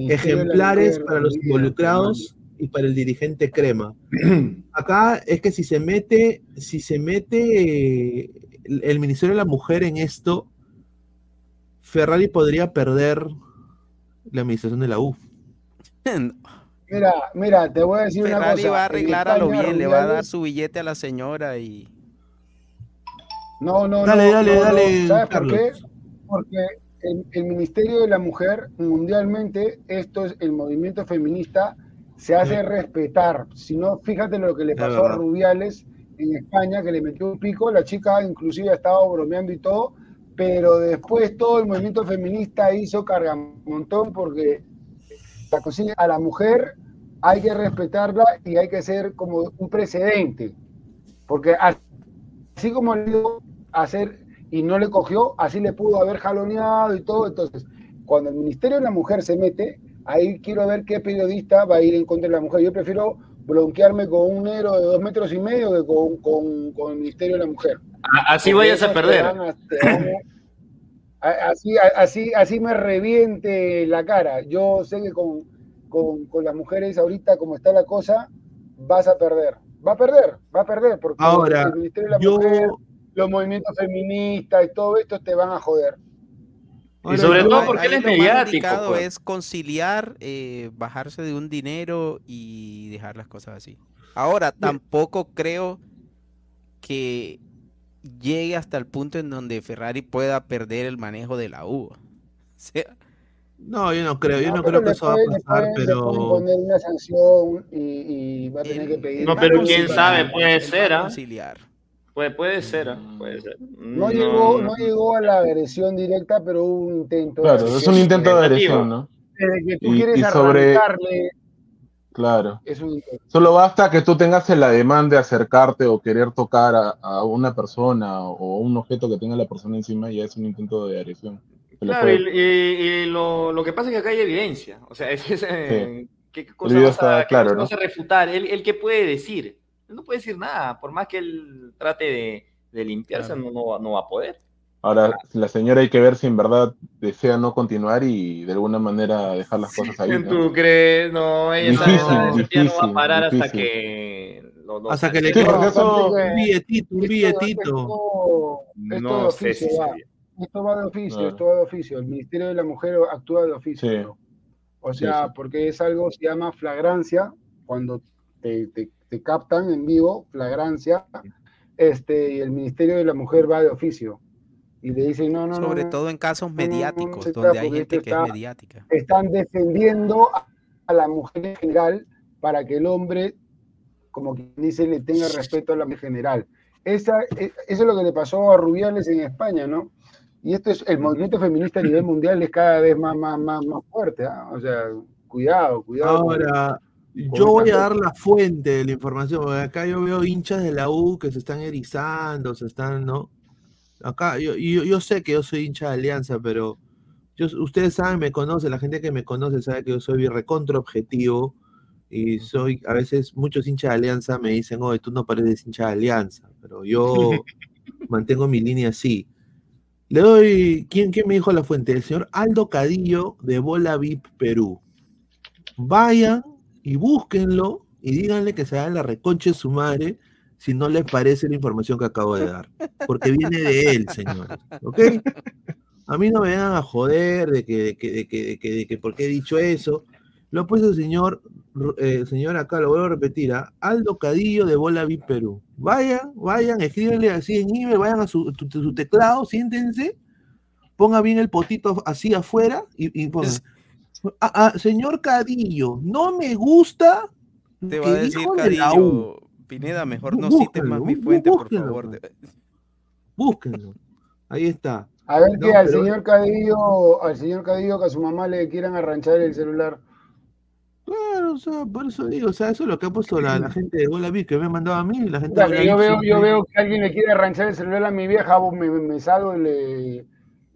ejemplares para los involucrados y para el dirigente Crema. [clears throat] Acá es que si se mete, si se mete eh, el Ministerio de la Mujer en esto, Ferrari podría perder la administración de la U. Mira, mira, te voy a decir una cosa. va a arreglar a lo bien, le va a dar su billete a la señora y. No, no, dale, no. Dale, dale, ¿Sabes por qué? Porque el, el, Ministerio de la Mujer, mundialmente, esto es el movimiento feminista se hace respetar. Si no, fíjate lo que le pasó a Rubiales en España, que le metió un pico, la chica inclusive estaba bromeando y todo, pero después todo el movimiento feminista hizo montón porque la cocina a la mujer hay que respetarla y hay que ser como un precedente, porque así como le dio hacer y no le cogió, así le pudo haber jaloneado y todo, entonces cuando el Ministerio de la Mujer se mete, ahí quiero ver qué periodista va a ir en contra de la mujer. Yo prefiero bronquearme con un negro de dos metros y medio que con, el Ministerio de la Mujer. Así vayas a perder. así, así, así me reviente la cara. Yo sé que con, las mujeres ahorita, como está la cosa, vas a perder. Va a perder, va a perder, porque Ahora, el Ministerio de la Mujer, los movimientos feministas y todo esto te van a joder y sobre todo porque él es mediático. Lo pues. es conciliar, eh, bajarse de un dinero y dejar las cosas así. Ahora, tampoco creo que llegue hasta el punto en donde Ferrari pueda perder el manejo de la U. [laughs] no, yo no creo, yo no, creo que eso va a pasar, pero... poner una sanción y, va a tener que pedir... No, pero quién sabe, puede ser, ¿ah? Conciliar. Puede, puede ser, ¿ah? puede ser. No, Llegó, no llegó a la agresión directa, pero hubo un intento. Claro, es un intento de agresión, ¿no? Desde que tú quieres arrancarle. Claro. Solo basta que tú tengas la demanda de acercarte o querer tocar a, una persona o un objeto que tenga la persona encima y ya es un intento de agresión. Claro, y, lo, lo, que pasa es que acá hay evidencia. O sea, [laughs] es, eh, ¿qué cosa vas a, claro, ¿no? refutar? ¿El, ¿El qué puede decir? no puede decir nada, por más que él trate de, limpiarse, no, no, va a poder. Ahora, la señora hay que ver si en verdad desea no continuar y de alguna manera dejar las cosas ahí. ¿Tú crees? No, ella no va a parar hasta que... hasta que le quede un billetito, un billetito. no sé si Esto va de oficio, esto va de oficio. El Ministerio de la Mujer actúa de oficio. O sea, porque es algo, se llama flagrancia, cuando te, te te captan en vivo, flagrancia, este, y el Ministerio de la Mujer va de oficio. Y le dicen, no, no, Sobre todo en casos mediáticos, donde hay gente que es mediática. Están defendiendo a la mujer en general para que el hombre, como quien dice, le tenga respeto a la mujer general. Esa, e, eso es lo que le pasó a Rubiales en España, ¿no? Y esto es, el movimiento feminista a nivel [laughs] mundial es cada vez más, más, más, más fuerte, ¿ah? O sea, cuidado, cuidado. Ahora, yo voy a dar la fuente de la información, acá yo veo hinchas de la U que se están erizando, se están, ¿no? Acá, yo, yo, sé que yo soy hincha de Alianza, pero yo, ustedes saben, me conocen, la gente que me conoce sabe que yo soy recontra objetivo y soy, a veces muchos hinchas de Alianza me dicen, oye, tú no pareces hincha de Alianza, pero yo [laughs] mantengo mi línea así. Le doy, ¿quién, ¿quién me dijo la fuente? El señor Aldo Cadillo de Bola VIP Perú. Vayan y búsquenlo y díganle que se hagan la reconche de su madre si no les parece la información que acabo de dar. Porque viene de él, señores. ¿Ok? A mí no me van a joder de que, de que, de que, de que, porque he dicho eso. Lo ha puesto el señor, eh, señor acá, lo vuelvo a repetir, a ¿ah? Aldo Cadillo de Bola VIP Perú. Vayan, vayan, escríbenle así en email, vayan a su, su teclado, siéntense ponga bien el potito así afuera y, y ponga, ah, ah, señor Cadillo, no me gusta. Te va a decir Cadillo, Pineda, mejor no cites más mi fuente, por favor. Búsquenlo. Ahí está. A ver que al señor Cadillo, al señor Cadillo que a su mamá le quieran arranchar el celular. Claro, o sea, por eso digo, o sea, eso es lo que ha puesto la, [laughs] gente de Bola que me ha mandado a mí, la gente yo veo, yo veo que alguien le quiere arranchar el celular a mi vieja, me, me salgo y le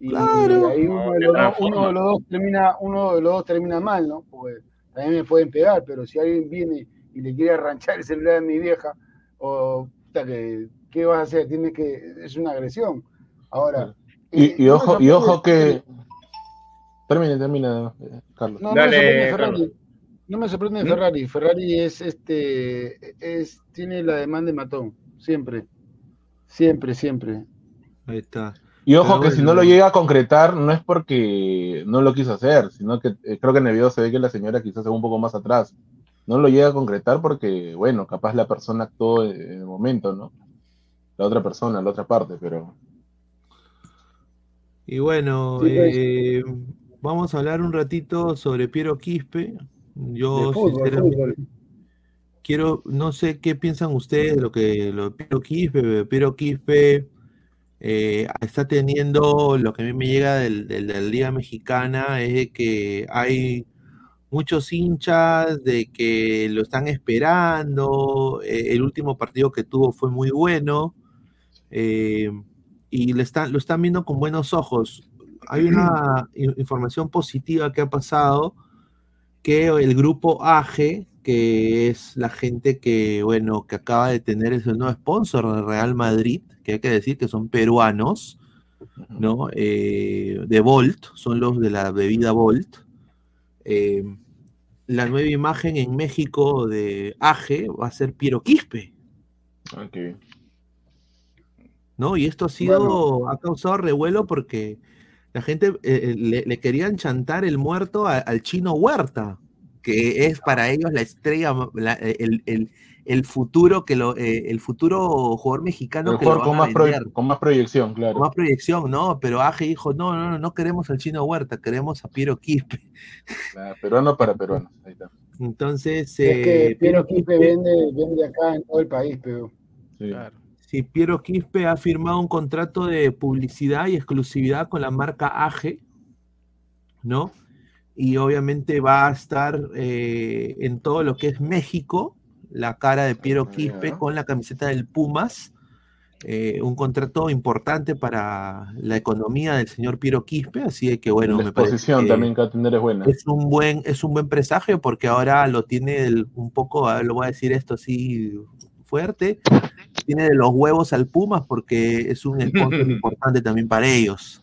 y, claro. ahí uno de, los dos, uno de, los dos, termina, uno de los dos termina mal, ¿no? Porque también me pueden pegar, pero si alguien viene y le quiere arranchar el celular a mi vieja, o que, ¿qué vas a hacer? Tienes que, es una agresión. Ahora. Y, eh, ojo, y ojo que. Termine, termina, Carlos. No, Dale, Ferrari. No me sorprende ¿Mm? Ferrari. Ferrari es este es tiene la demanda de matón, siempre. Siempre, siempre. Ahí está. Y ojo que si no lo llega a concretar, no es porque no lo quiso hacer, sino que eh, creo que en el video se ve que la señora quizás se va un poco más atrás. No lo llega a concretar porque, bueno, capaz la persona actuó en el momento, ¿no? La otra persona, la otra parte, pero. Y bueno, pues. eh, vamos a hablar un ratito sobre Piero Quispe, yo quiero, no sé qué piensan ustedes de lo que lo Piero Quispe, Piero Quispe eh, está teniendo, lo que a mí me llega del, del, Liga Mexicana es que hay muchos hinchas de que lo están esperando, eh, el último partido que tuvo fue muy bueno, eh, y le están, lo están viendo con buenos ojos. Hay una información positiva que ha pasado, que el grupo AG, que es la gente que, bueno, que acaba de tener ese nuevo sponsor de Real Madrid, que hay que decir que son peruanos, ¿no? Eh, de Volt, son los de la bebida Volt. Eh, la nueva imagen en México de AG va a ser Piero Quispe. ¿No? Y esto ha sido, ha causado revuelo porque la gente eh, eh, le, querían chantar el muerto al chino Huerta, que es para ellos la estrella, el, futuro que lo, eh, el futuro jugador mexicano que con, más con más proyección, claro. Con más proyección, ¿no? Pero Aje dijo, no, no, no, no queremos al chino Huerta, queremos a Piero Quispe. peruano para peruano, ahí está. Entonces. Es que Piero Quispe vende, vende acá en todo el país, pero. Sí. Claro si Piero Quispe ha firmado un contrato de publicidad y exclusividad con la marca AGE, ¿no? Y obviamente va a estar eh, en todo lo que es México, la cara de Piero Quispe con la camiseta del Pumas, eh, un contrato importante para la economía del señor Piero Quispe, así que bueno, la exposición también que atender es buena. Es un buen, es un buen presagio porque ahora lo tiene un poco, lo voy a decir esto así fuerte, tiene de los huevos al Pumas porque es un sponsor [laughs] importante también para ellos.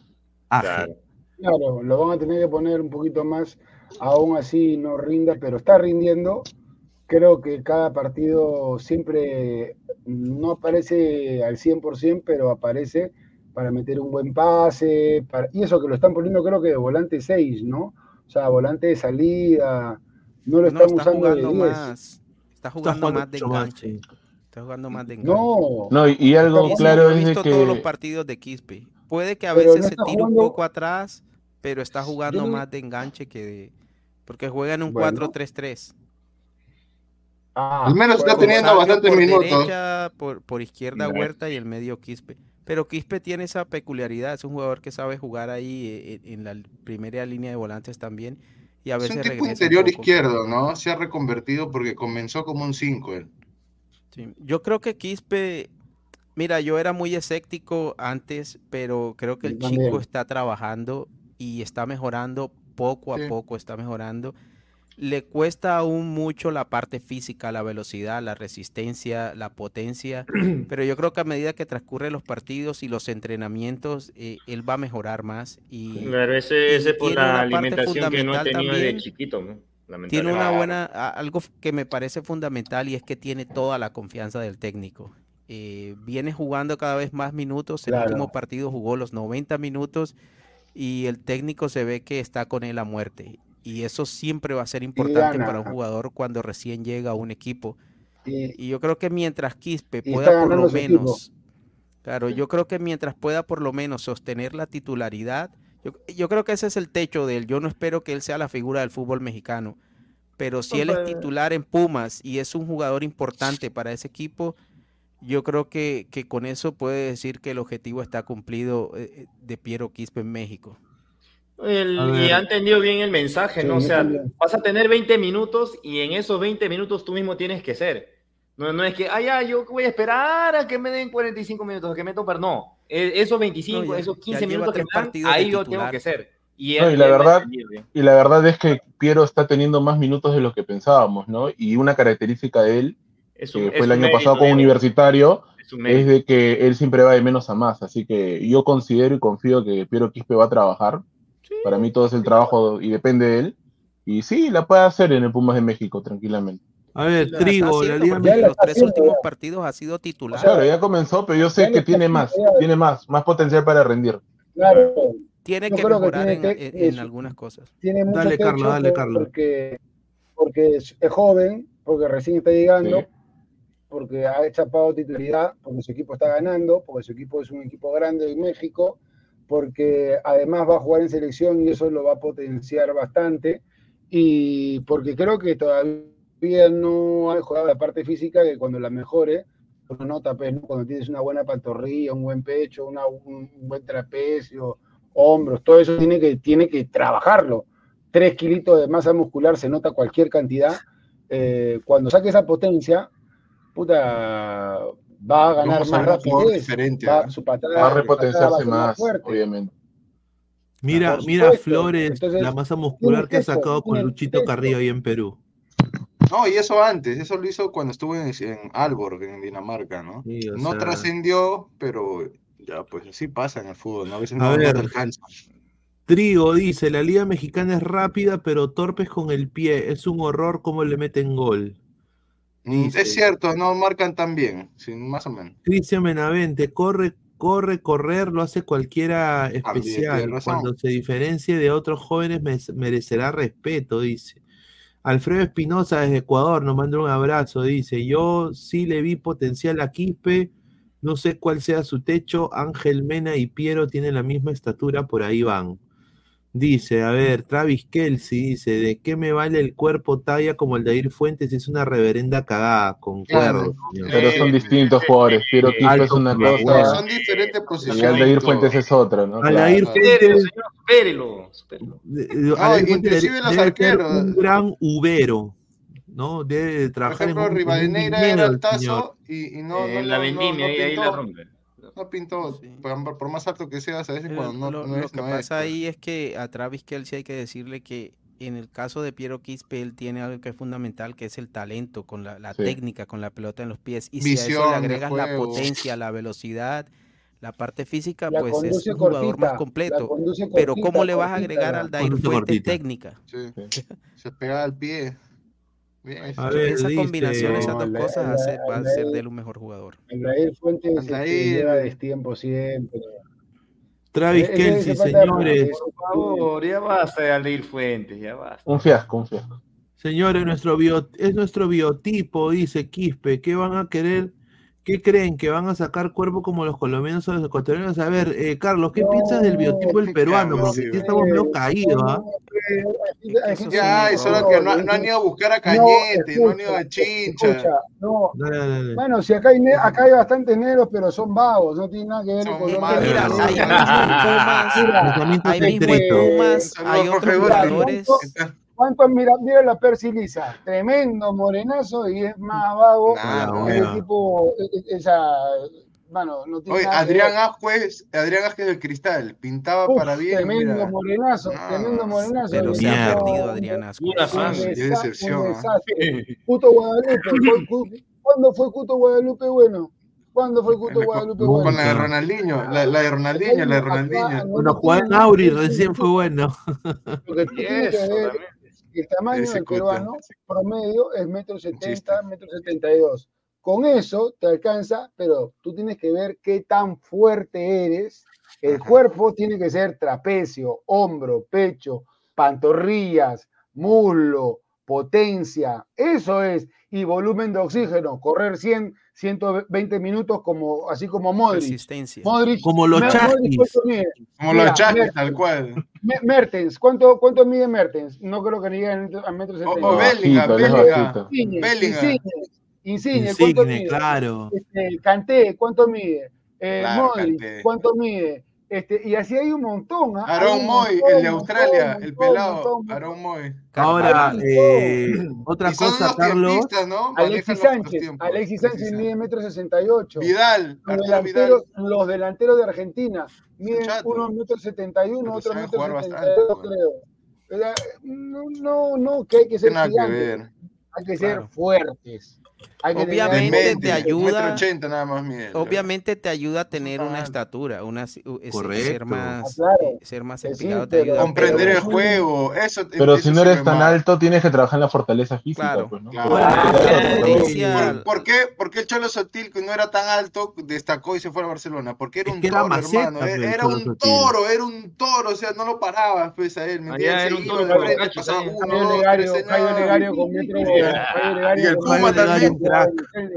Claro. lo van a tener que poner un poquito más, aún así no rinda, pero está rindiendo. Creo que cada partido siempre no aparece al 100%, pero aparece para meter un buen pase, y eso que lo están poniendo creo que de volante 6, ¿no? O sea, volante de salida, no lo están usando de 10. Más, está jugando más de enganche. Está jugando más de enganche. No, no y, algo claro es visto todos los partidos de Quispe. Puede que a veces se tire un poco atrás, pero está jugando más de enganche que de... Porque juega en un 4-3-3. Ah, Al menos está teniendo bastantes minutos. por, por izquierda Huerta y el medio Quispe. Pero Quispe tiene esa peculiaridad, es un jugador que sabe jugar ahí eh, en, la primera línea de volantes también. Y a veces es un tipo interior izquierdo, ¿no? Se ha reconvertido porque comenzó como un 5 él. Yo creo que Quispe, mira, yo era muy escéptico antes, pero creo que el chico está trabajando y está mejorando poco a poco, está mejorando. Le cuesta aún mucho la parte física, la velocidad, la resistencia, la potencia, [clears throat] pero yo creo que a medida que transcurren los partidos y los entrenamientos, eh, él va a mejorar más. Y, claro, ese, es por la alimentación que no ha tenido de chiquito, ¿no? Tiene una buena, algo que me parece fundamental y es que tiene toda la confianza del técnico. Eh, viene jugando cada vez más minutos. El último partido jugó los 90 minutos y el técnico se ve que está con él a muerte. Y eso siempre va a ser importante para un jugador cuando recién llega a un equipo. Y, yo creo que mientras Quispe pueda por lo menos, claro, yo creo que mientras pueda por lo menos sostener la titularidad, Yo, creo que ese es el techo de él. Yo no espero que él sea la figura del fútbol mexicano. Pero si él es titular en Pumas y es un jugador importante para ese equipo, yo creo que, con eso puede decir que el objetivo está cumplido eh, eh, de Piero Quispe en México. y ha entendido bien el mensaje, ¿no? O sea, vas a tener 20 minutos y en esos 20 minutos tú mismo tienes que ser. No, no es que, ah, ya, yo voy a esperar a que me den 45 minutos, que me tomen. No, esos 25, esos 15 minutos que dan, ahí yo tengo que ser. Y, la verdad, y la verdad es que Piero está teniendo más minutos de lo que pensábamos, ¿no? Y una característica de él, que fue el año pasado con Universitario, es, de que él siempre va de menos a más. Así que yo considero y confío que Piero Quispe va a trabajar. Para mí todo es el trabajo y depende de él. Y sí, la puede hacer en el Pumas de México, tranquilamente. A ver, Trigo, la Liga los tres últimos partidos ha sido titular. Claro, ya comenzó, pero yo sé que tiene más, tiene más, más potencial para rendir. Claro. Tiene que mejorar en, algunas cosas. Tiene dale, Carlos, dale, Carlos. Porque, porque es, joven, porque recién está llegando, porque ha echapado titularidad, porque su equipo está ganando, porque su equipo es un equipo grande en México, porque además va a jugar en selección y eso lo va a potenciar bastante, y porque creo que todavía no ha jugado la parte física que cuando la mejore, uno nota, pues, cuando tienes una buena pantorrilla, un buen pecho, un, buen trapecio, hombros, todo eso tiene que, tiene que trabajarlo. Tres kilitos de masa muscular se nota cualquier cantidad. Eh, cuando saque esa potencia, puta, va a ganar más rapidez. Va, va, a repotenciarse más, obviamente. Mira, mira Flores, la masa muscular que ha sacado con Luchito Carrillo ahí en Perú. No, y eso antes, eso lo hizo cuando estuvo en, en Alborg, en Dinamarca, ¿no? no trascendió, pero ya, pues así pasa en el fútbol, ¿no? A veces no, ver, alcanza. Trigo dice, la liga mexicana es rápida, pero torpes con el pie. Es un horror cómo le meten gol. Mm, es cierto, no marcan tan bien, más o menos. Cristian Menavente, corre, corre, correr, lo hace cualquiera especial. Cuando se diferencie de otros jóvenes merecerá respeto, dice. Alfredo Espinosa desde Ecuador nos manda un abrazo, dice, yo sí le vi potencial a Quispe, no sé cuál sea su techo, Ángel Mena y Piero tienen la misma estatura, por ahí van. Dice, a ver, Travis Kelsey dice, ¿de qué me vale el cuerpo talla como el de Ir Fuentes? Es una reverenda cagada, concuerdo. pero son distintos jugadores, Piero Quispe es una cosa. Son diferentes posiciones. Y Aldair Fuentes es otra, ¿no? Aldair Fuentes... Espérelo, No, inclusive los arqueros. Un gran ubero. ¿no? Debe trabajar Por ejemplo, en Rivadeneira era altazo y, y no, eh, la vendimia no, ahí, la rompe no pintó, por, más alto que sea, a veces cuando no, lo, que pasa ahí es que a Travis Kelsey hay que decirle que en el caso de Piero Quispe, él tiene algo que es fundamental, que es el talento, con la, técnica, con la pelota en los pies. Y si a eso le agregas la potencia, la velocidad, la parte física, pues es un jugador más completo. Pero ¿cómo le vas a agregar al Dair Fuente técnica? Se pega al pie esa combinación, esas dos cosas va a ser de él un mejor jugador. Aldair Fuentes lleva destiempo siempre. Travis Kelsey, señores. Por favor, ya basta Aldair Fuentes, ya basta. Un fiasco, un fiasco. Señores, nuestro bio, es nuestro biotipo, dice Quispe. ¿Qué van a querer ¿Qué creen? ¿Que van a sacar cuerpo como los colombianos o los ecuatorianos? A ver, eh, Carlos, ¿qué piensas del biotipo del peruano? Porque aquí estamos medio caídos, ¿ah. Ya, solo que no, han ido a buscar a Cañete, no, han ido a Chincha. no. Bueno, si acá hay, acá hay bastantes negros, pero son vagos, no tiene nada que ver con los Mira, hay mismo Pumas, hay otros jugadores. ¿Cuántos miran? Mira la Persilisa, tremendo morenazo y es más vago. el tipo, e, e, esa, bueno, no tiene Oye, Adrián Asquez, Adrián Asquez del Cristal, pintaba para bien. Tremendo morenazo, tremendo morenazo. Pero se ha perdido Adrián Asquez. Una fan, decepción. Cuto Guadalupe, ¿cuándo fue Cuto Guadalupe bueno? ¿Cuándo fue Cuto Guadalupe bueno? Con la de Ronaldinho, la, la de Ronaldinho, la de Ronaldinho. Bueno, Juan Auri recién fue bueno. Porque el tamaño del peruano promedio es metro setenta, metro setenta y dos. Con eso te alcanza, pero tú tienes que ver qué tan fuerte eres. El cuerpo tiene que ser trapecio, hombro, pecho, pantorrillas, muslo, potencia. Eso es. Y volumen de oxígeno. Correr 100, 120 minutos como así como Modric. Modric como los Chakis. Como los Chakis, tal cual. Mertens, ¿cuánto, ¿cuánto mide Mertens? No creo que ni llegue a metro setenta. O, Bellingham, Bellingham. Insigne, ¿cuánto mide? claro. Este, Canté, ¿cuánto mide? Eh, Modric, ¿cuánto mide? Este, y así hay un montón. ¿ah? Aaron Moy, el de Australia, el pelado. Aaron Moy. Ahora, eh, otra cosa, Carlos. ¿no? Alexis Sánchez. Alexis Sánchez mide metro sesenta y ocho. Vidal, los delanteros, los delanteros de Argentina miden uno metro setenta y uno, otro metro setenta y dos, creo. No, no, no, que hay que ser gigantes. Hay que ser fuertes obviamente te ayuda. obviamente te ayuda a tener una estatura, una ser más, ah, ser más te ayuda. Comprender el juego. Eso, pero si no eres tan alto, tienes que trabajar en la fortaleza física. Claro, pues, ¿no? ¿Por, qué, ¿Por qué el Cholo Sotil, que no era tan alto, destacó y se fue a Barcelona? Porque era un toro, hermano. Era, un toro, era un toro, o sea, no lo parabas pues a él. ¿me era un toro Y el Puma también.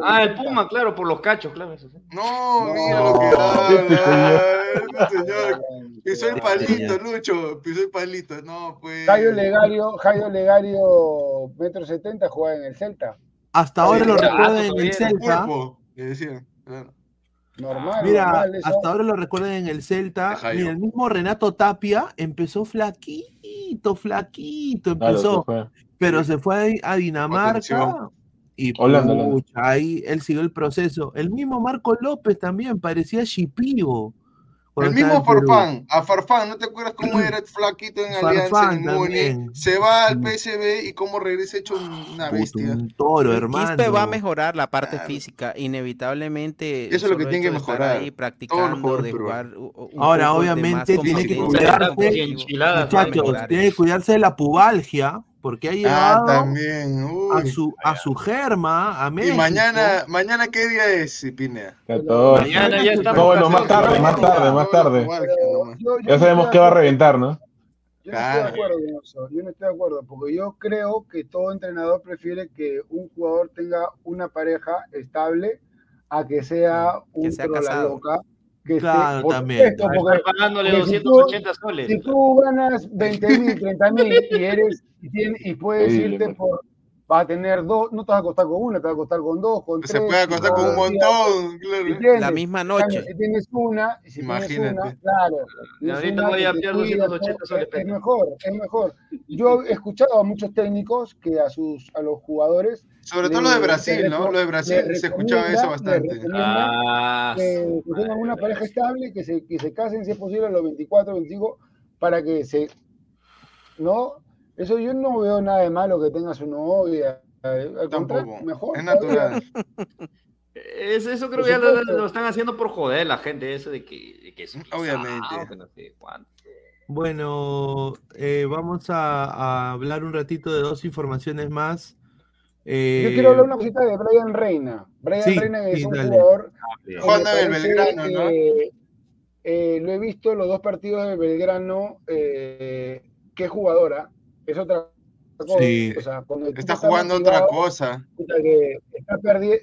Ah, el Puma, claro, por los cachos, claro. No, mira lo que da, señor. Pisó el palito, Lucho, pisó el palito. No, pues. Jairo Legario, Jairo Legario, metro setenta, jugaba en el Celta. Hasta ahora lo recuerdan en el Celta. Normal, Mira, hasta ahora lo recuerdan en el Celta. Mira, el mismo Renato Tapia empezó flaquito, flaquito, empezó. pero se fue a Dinamarca. Y ahí él siguió el proceso. El mismo Marco López también parecía chipío. El mismo Farfán, a Farfán, ¿no te acuerdas cómo era el flaquito en Alianza en Se va al PSB y cómo regresa hecho una bestia. Un toro, hermano. Quispe va a mejorar la parte física, inevitablemente. Eso es lo que tiene que mejorar. Ahí practicando, de jugar. Ahora, obviamente, tiene que cuidarse. Muchachos, tiene que cuidarse de la pubalgia porque ha ah, llevado también. a su a su germa a México. Y mañana, mañana qué día es, Pinea? Mañana ya estamos. No, bueno, más tarde, más tarde, más tarde. Ya sabemos qué va a reventar, ¿no? Yo no estoy de acuerdo eso, yo no estoy de acuerdo, porque yo creo que todo entrenador prefiere que un jugador tenga una pareja estable a que sea un que sea loca que claro, también. Porque, pagándole 280 soles. Si tú ganas 20 mil, 30 mil y eres y, y puedes irte por va a tener dos, no te vas a acostar con una, te vas a acostar con dos, con Se puede acostar con un montón, claro. La misma noche. Si tienes una, si Imagínate. Tienes una, claro. Y ahorita voy a pillar 280 soles. Es mejor, es mejor. Yo he escuchado a muchos técnicos que a sus a los jugadores sobre todo lo de Brasil, ¿no? Lo de Brasil se escuchaba eso bastante. Ah, que, tengan una pareja estable, que se, que se casen, si es posible, a los 24, 25, para que se. ¿No? Eso yo no veo nada de malo que tenga su novia. Tampoco. Mejor, es natural. [laughs] Es, eso creo que ya lo, están haciendo por joder la gente, eso de que, que es Obviamente. Bueno, eh, vamos a, a, hablar un ratito de dos informaciones más. Eh, Yo quiero hablar una cosita de Brian Reina. Brian Reina es un jugador. Juan del Belgrano, ¿no? Eh, lo he visto los dos partidos de Belgrano. Eh, qué jugadora. Es otra cosa. Sí. O sea, está jugando otra cosa.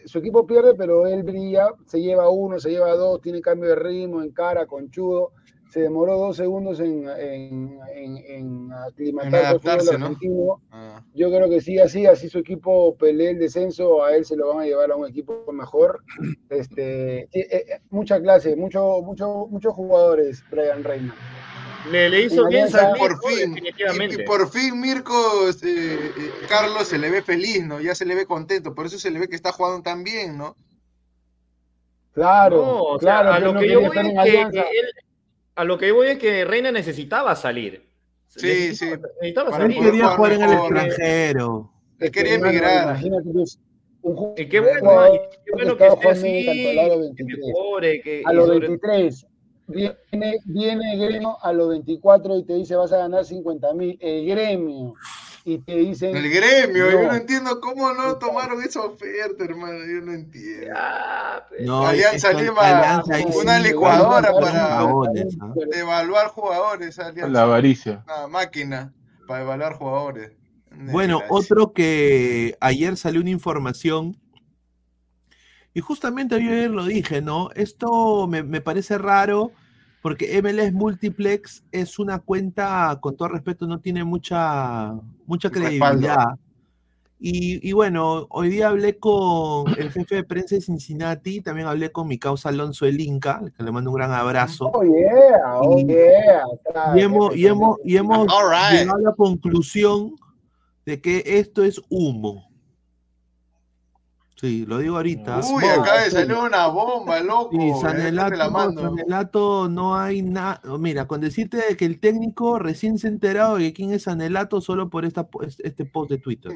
su equipo pierde, pero él brilla. Se lleva uno, se lleva dos, tiene cambio de ritmo, en cara, conchudo se demoró dos segundos en, en, en, en argentino. Ah. Yo creo que sí, así, así su equipo pelee el descenso, a él se lo van a llevar a un equipo mejor. Este, eh, eh, mucha clase, mucho, mucho, muchos jugadores, Brian Reina. Le, le hizo bien salir, por fin, y, por fin Mirko este, eh, Carlos se le ve feliz, ¿no? Ya se le ve contento, por eso se le ve que está jugando tan bien, ¿no? Claro, claro. a lo que yo voy es que, él, a lo que voy es que Reina necesitaba salir. Sí, sí. Necesitaba salir. Él quería jugar en el extranjero. Él quería emigrar. Y qué bueno, qué bueno que esté así, que mejore, que, a los 23. Viene, viene gremio a los 24 y te dice vas a ganar 50 mil. El gremio y te dicen. El gremio, yo no entiendo cómo no tomaron esa oferta, hermano, yo no entiendo. Pues. no, Alianza Lima, una licuadora para evaluar jugadores. La avaricia. Una máquina para evaluar jugadores. Bueno, otro que ayer salió una información. Y justamente ayer lo dije, ¿no? Esto me, me parece raro porque MLS Multiplex es una cuenta, con todo respeto, no tiene mucha, mucha credibilidad. Y, bueno, hoy día hablé con el jefe de prensa de Cincinnati, también hablé con mi causa Alonso El Inca, que le mando un gran abrazo. Oh, yeah, oh, yeah. Y hemos, y hemos, y hemos llegado a la conclusión de que esto es humo. Sí, lo digo ahorita. Uy, acaba de salir una bomba, loco. Sí, Sanelato, no hay nada. Mira, con decirte que el técnico recién se ha enterado de quién es Sanelato solo por esta, este post de Twitter.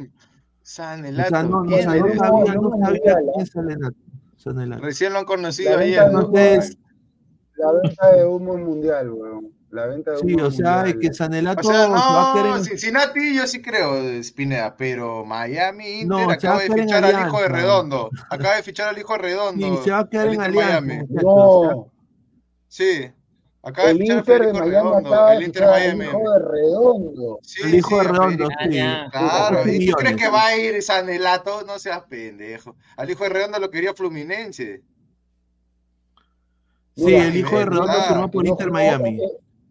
Sanelato. O sea, no, no, sabía, no sabía quién es Sanelato. Sanelato. Recién lo han conocido ayer. La venta de humo mundial, weón. La venta de Sí, o sea, es que Sanelato. O sea, no, Cincinnati yo sí creo, Spinea, pero Miami Inter acaba de fichar al hijo de Redondo. Acaba de fichar al hijo de Redondo. Sí, se va a quedar en Alianza. No. Sí. Acaba de fichar Inter de Miami Redondo, el Inter Miami. El hijo de Redondo. Sí, el hijo de Redondo, sí. Claro, ¿y tú crees que va a ir Sanelato? No seas pendejo. Al hijo de Redondo lo quería Fluminense. Sí, el hijo de Redondo firmó por Inter Miami.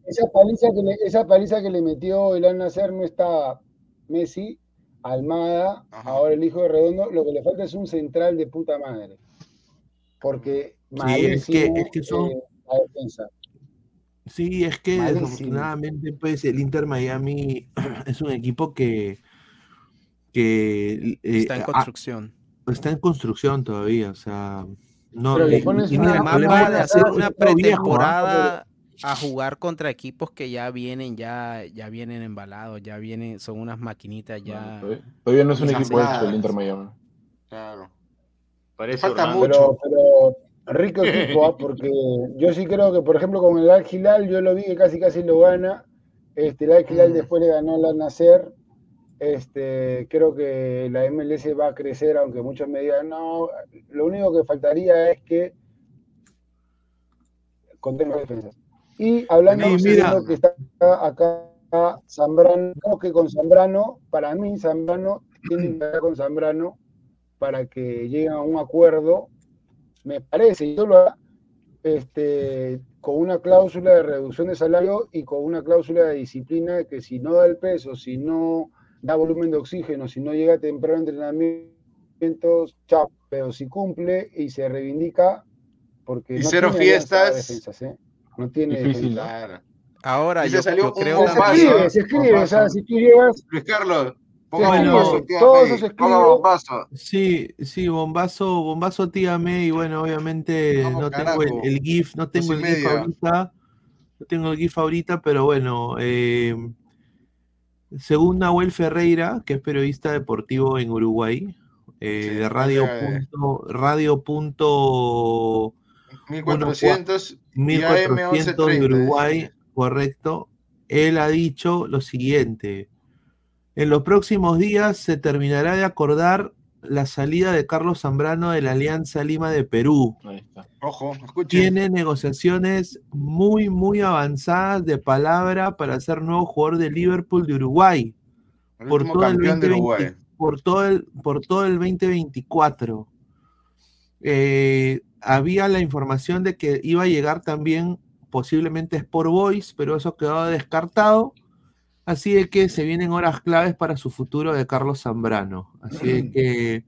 Esa paliza, que le, esa paliza que le metió el Al Nacer no está Messi, Almada, ahora el hijo de Redondo, lo que le falta es un central de puta madre. Porque sí, es que, es que son... Eh, la defensa. Sí, es que desafortunadamente pues el Inter Miami [clears throat] es un equipo que, que eh, está en construcción. está en construcción todavía, o sea, no Pero le pones una, hacer una pretemporada a jugar contra equipos que ya vienen, ya, ya vienen embalados, ya vienen, son unas maquinitas ya. todavía no es un equipo esto el Inter Miami. Claro. Parece Falta mucho. Pero, rico [laughs] equipo, ¿ah? porque yo sí creo que, por ejemplo, con el Al Hilal, yo lo vi que casi casi lo gana. Este, el Al Hilal mm. después le ganó al Nacer. Este, creo que la MLS va a crecer, aunque muchos me digan, no, lo único que faltaría es que contenga defensas. Y hablando de que está acá Zambrano, creo que con Zambrano, para mí Zambrano tiene que hablar con Zambrano para que lleguen a un acuerdo, me parece, yo lo este, con una cláusula de reducción de salario y con una cláusula de disciplina que si no da el peso, si no da volumen de oxígeno, si no llega temprano a entrenamientos, chao, pero si cumple y se reivindica, porque... Y cero fiestas. ¿eh? No tiene difícil. Ahora, yo, salió creo un bombazo, se escribe, se escribe, o sea, si tú llegas... Luis Carlos, bueno, todo eso se escribe. Bombazo. Sí, sí, bombazo, bombazo tíame y bueno, obviamente no tengo el, GIF, no tengo el GIF ahorita, no tengo el GIF ahorita, pero bueno, eh, según Nahuel Ferreira, que es periodista deportivo en Uruguay, eh, de radio, punto, radio punto 1400, 1400 de Uruguay, correcto. Él ha dicho lo siguiente. En los próximos días se terminará de acordar la salida de Carlos Zambrano de la Alianza Lima de Perú. Ojo, Tiene negociaciones muy, muy avanzadas de palabra para ser nuevo jugador de Liverpool de Uruguay. por todo, el 2020, por todo el por todo el 2024. Eh, había la información de que iba a llegar también posiblemente Sport Boys, pero eso quedó descartado. Así de que se vienen horas claves para su futuro de Carlos Zambrano. Así de que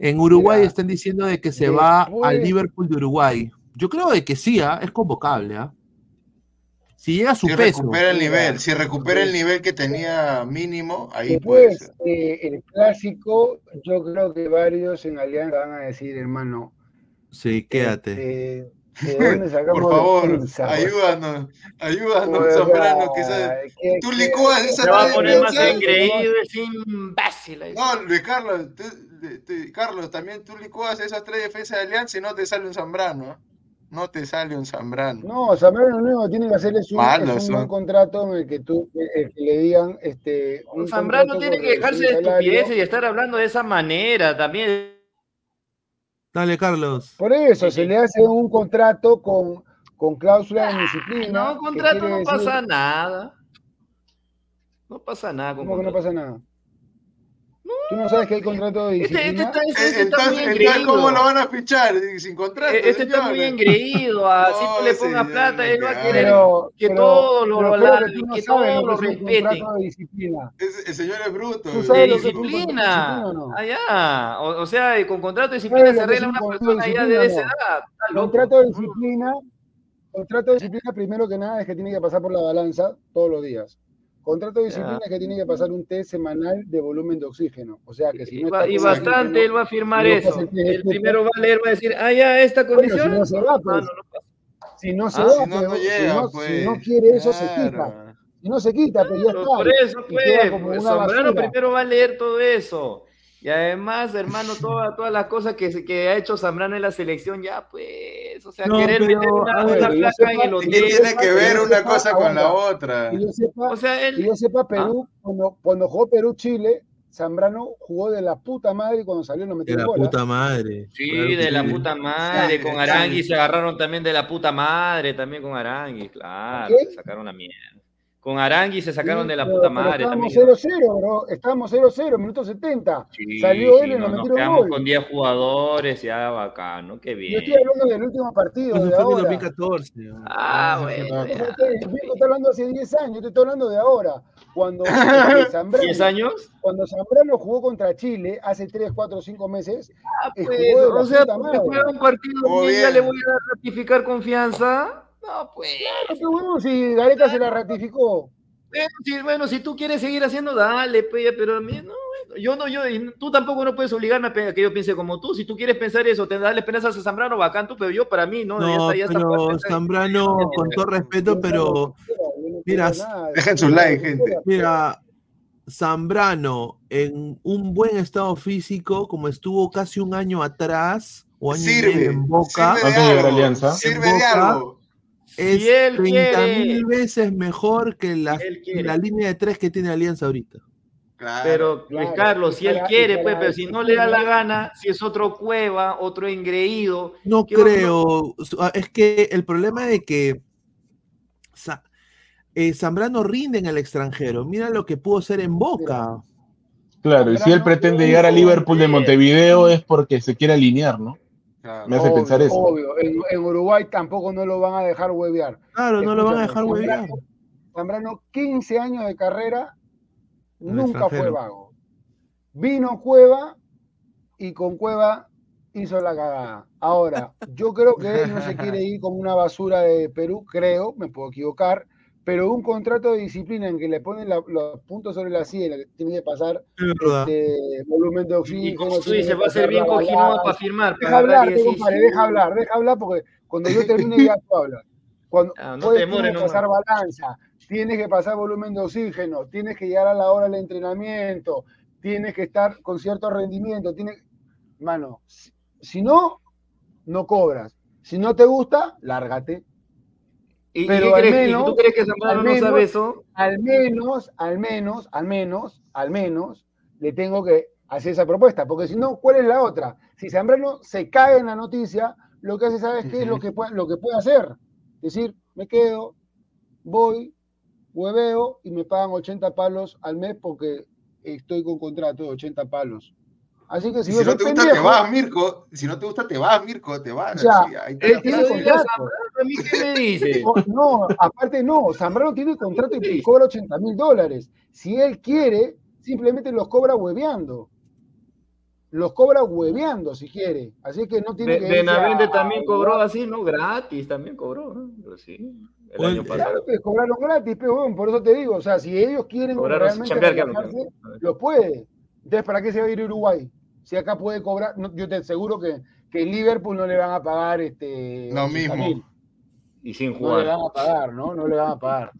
en Uruguay están diciendo de que se va al Liverpool de Uruguay. Yo creo de que sí, ¿ah? es convocable. ¿ah? Si llega a su si peso. Recupera el nivel, si recupera el nivel que tenía mínimo, ahí Después, eh, el clásico, yo creo que varios en Alianza van a decir, hermano, Sí, quédate. Eh, Por favor, ayúdanos, ayúdanos, Zambrano, que, tú licúas esa va a poner más engreído, es imbécil. No, Luis Carlos, Carlos, también tú licúas esas tres defensas de Alianza y no te sale un Zambrano. No te sale un Zambrano. No, Zambrano no tiene que hacer es un, es un contrato en el que tú que le digan este un Zambrano tiene que dejarse de estupideces y estar hablando de esa manera también Dale, Carlos. Por eso, se le hace un contrato con, con cláusula de disciplina. No, contrato no pasa nada. No pasa nada. ¿Cómo que no pasa nada? No, Tú no sabes que hay contrato de este, este disciplina. Este, entonces, ¿cómo lo van a fichar sin contrato? E, este está muy engreído. Así [laughs] tú le pongas plata, él va a querer que todos lo, que, que todos lo respeten. El señor es bruto. De disciplina. Allá. O, sea, con contrato de disciplina se arregla una persona ya de esa edad. Contrato de disciplina. Contrato de disciplina, primero que nada, es que tiene que pasar por la balanza todos los días. Contrato de disciplina es que tiene que pasar un test semanal de volumen de oxígeno. O sea que si no y, y bastante él va a firmar eso. El, primero va a leer, va a decir, ah, ya, esta condición. si no se va, pues. Si no se va, si no, llega, si no quiere eso, se quita. Si no se quita, pues ya está. Por eso, pues, Sombrano primero va a leer todo eso. Y además, hermano, todas todas las cosas que, que ha hecho Zambrano en la selección, ya pues, o sea, querer meter una, placa en el hotel. Tiene que ver una cosa con la otra. Que yo sepa, o sea, él... yo sepa Perú, ¿Ah? cuando, cuando jugó Perú-Chile, Zambrano jugó de la puta madre y cuando salió no metió De la puta madre. Sí, de la puta madre. Con Arangui se agarraron también de la puta madre, también con Arangui, claro. Se sacaron la mierda. Con Arangui se sacaron de la puta madre. Estábamos 0-0, bro. Estábamos 0-0, minuto 70. Salió él y nos metieron gol. con 10 jugadores, ya bacano, qué bien. Yo estoy hablando del último partido. de ahora. 2014. Ah, bueno. Yo estoy hablando hace 10 años, yo te estoy hablando de ahora. Cuando [laughs] Zambrano, ¿10 años? Cuando Zambrano jugó contra Chile hace 3, 4, 5 meses. Ah, pues, o sea, porque juega un partido y ya le voy a ratificar confianza. No, pues. Qué bueno, si Gareca se la ratificó. Bueno si, bueno, si tú quieres seguir haciendo, dale, pues, pero a mí no, yo no, yo, tú tampoco no puedes obligarme a que yo piense como tú. Si tú quieres pensar eso, te darle esperanzas a Zambrano, bacán tú, pero yo para mí, no, no ya está, pero Zambrano, con todo respeto, pero mira, dejen su like, gente. Mira, Zambrano en un buen estado físico, como estuvo casi un año atrás, o año sirve, en Boca, sirve de algo, sirve de algo es si 30 mil veces mejor que la, la, línea de tres que tiene Alianza ahorita. pero, Carlos, si él quiere, pues, pero si no le da la gana, si es otro Cueva, otro engreído. No creo. Ah, es que el problema es que eh, Zambrano rinde en el extranjero. Mira lo que pudo ser en Boca. Claro, y si él pretende llegar a Liverpool de Montevideo es porque se quiere alinear, ¿no? Me hace pensar eso. Obvio. En, Uruguay tampoco no lo van a dejar huevear. Claro, no lo van a dejar huevear. Zambrano, 15 años de carrera, nunca fue vago. Vino Cueva y con Cueva hizo la cagada. Ahora, yo creo que él no se quiere [laughs] ir como una basura de Perú, creo, me puedo equivocar, pero un contrato de disciplina en que le ponen los puntos sobre la silla, tiene que pasar este, volumen de oxígeno. Y se va a hacer bien cogido para firmar. Deja hablar, deja hablar, deja hablar, porque cuando yo termine ya tú hablas. Cuando ah, no tienes que pasar balanza, tienes que pasar volumen de oxígeno, tienes que llegar a la hora del entrenamiento, tienes que estar con cierto rendimiento, tienes, mano, si no, no cobras. Si no te gusta, lárgate. ¿Y, pero al menos, tú crees que Zambrano no sabe eso? Al menos, al menos, al menos, al menos, le tengo que hacer esa propuesta, porque si no, ¿cuál es la otra? Si Zambrano se cae en la noticia, lo que hace, ¿sabes qué es lo que, puede, lo que puede hacer? Es decir, me quedo, voy, hueveo y me pagan 80 palos al mes porque estoy con contrato de 80 palos. Así que si, si no te gusta, te vas, Mirko. Si no te gusta, te vas, Mirko, te vas. Ya, él tiene contrato. ¿Qué me dice? No, aparte no. Zambrano tiene contrato y cobra 80 mil dólares. Si él quiere, simplemente los cobra hueveando. Los cobra hueveando si quiere. Así que no tiene de, que. Benavente también cobró así, ¿no? Gratis también cobró. ¿no? Sí. El pues, año pasado. Claro que cobraron gratis, pero por eso te digo. O sea, si ellos quieren realmente lo puede. Entonces, ¿para qué se va a ir a Uruguay? Si acá puede cobrar, yo te aseguro que, que Liverpool no le van a pagar este. Lo mismo. Y sin jugar. No le van a pagar, ¿no? No le van a pagar.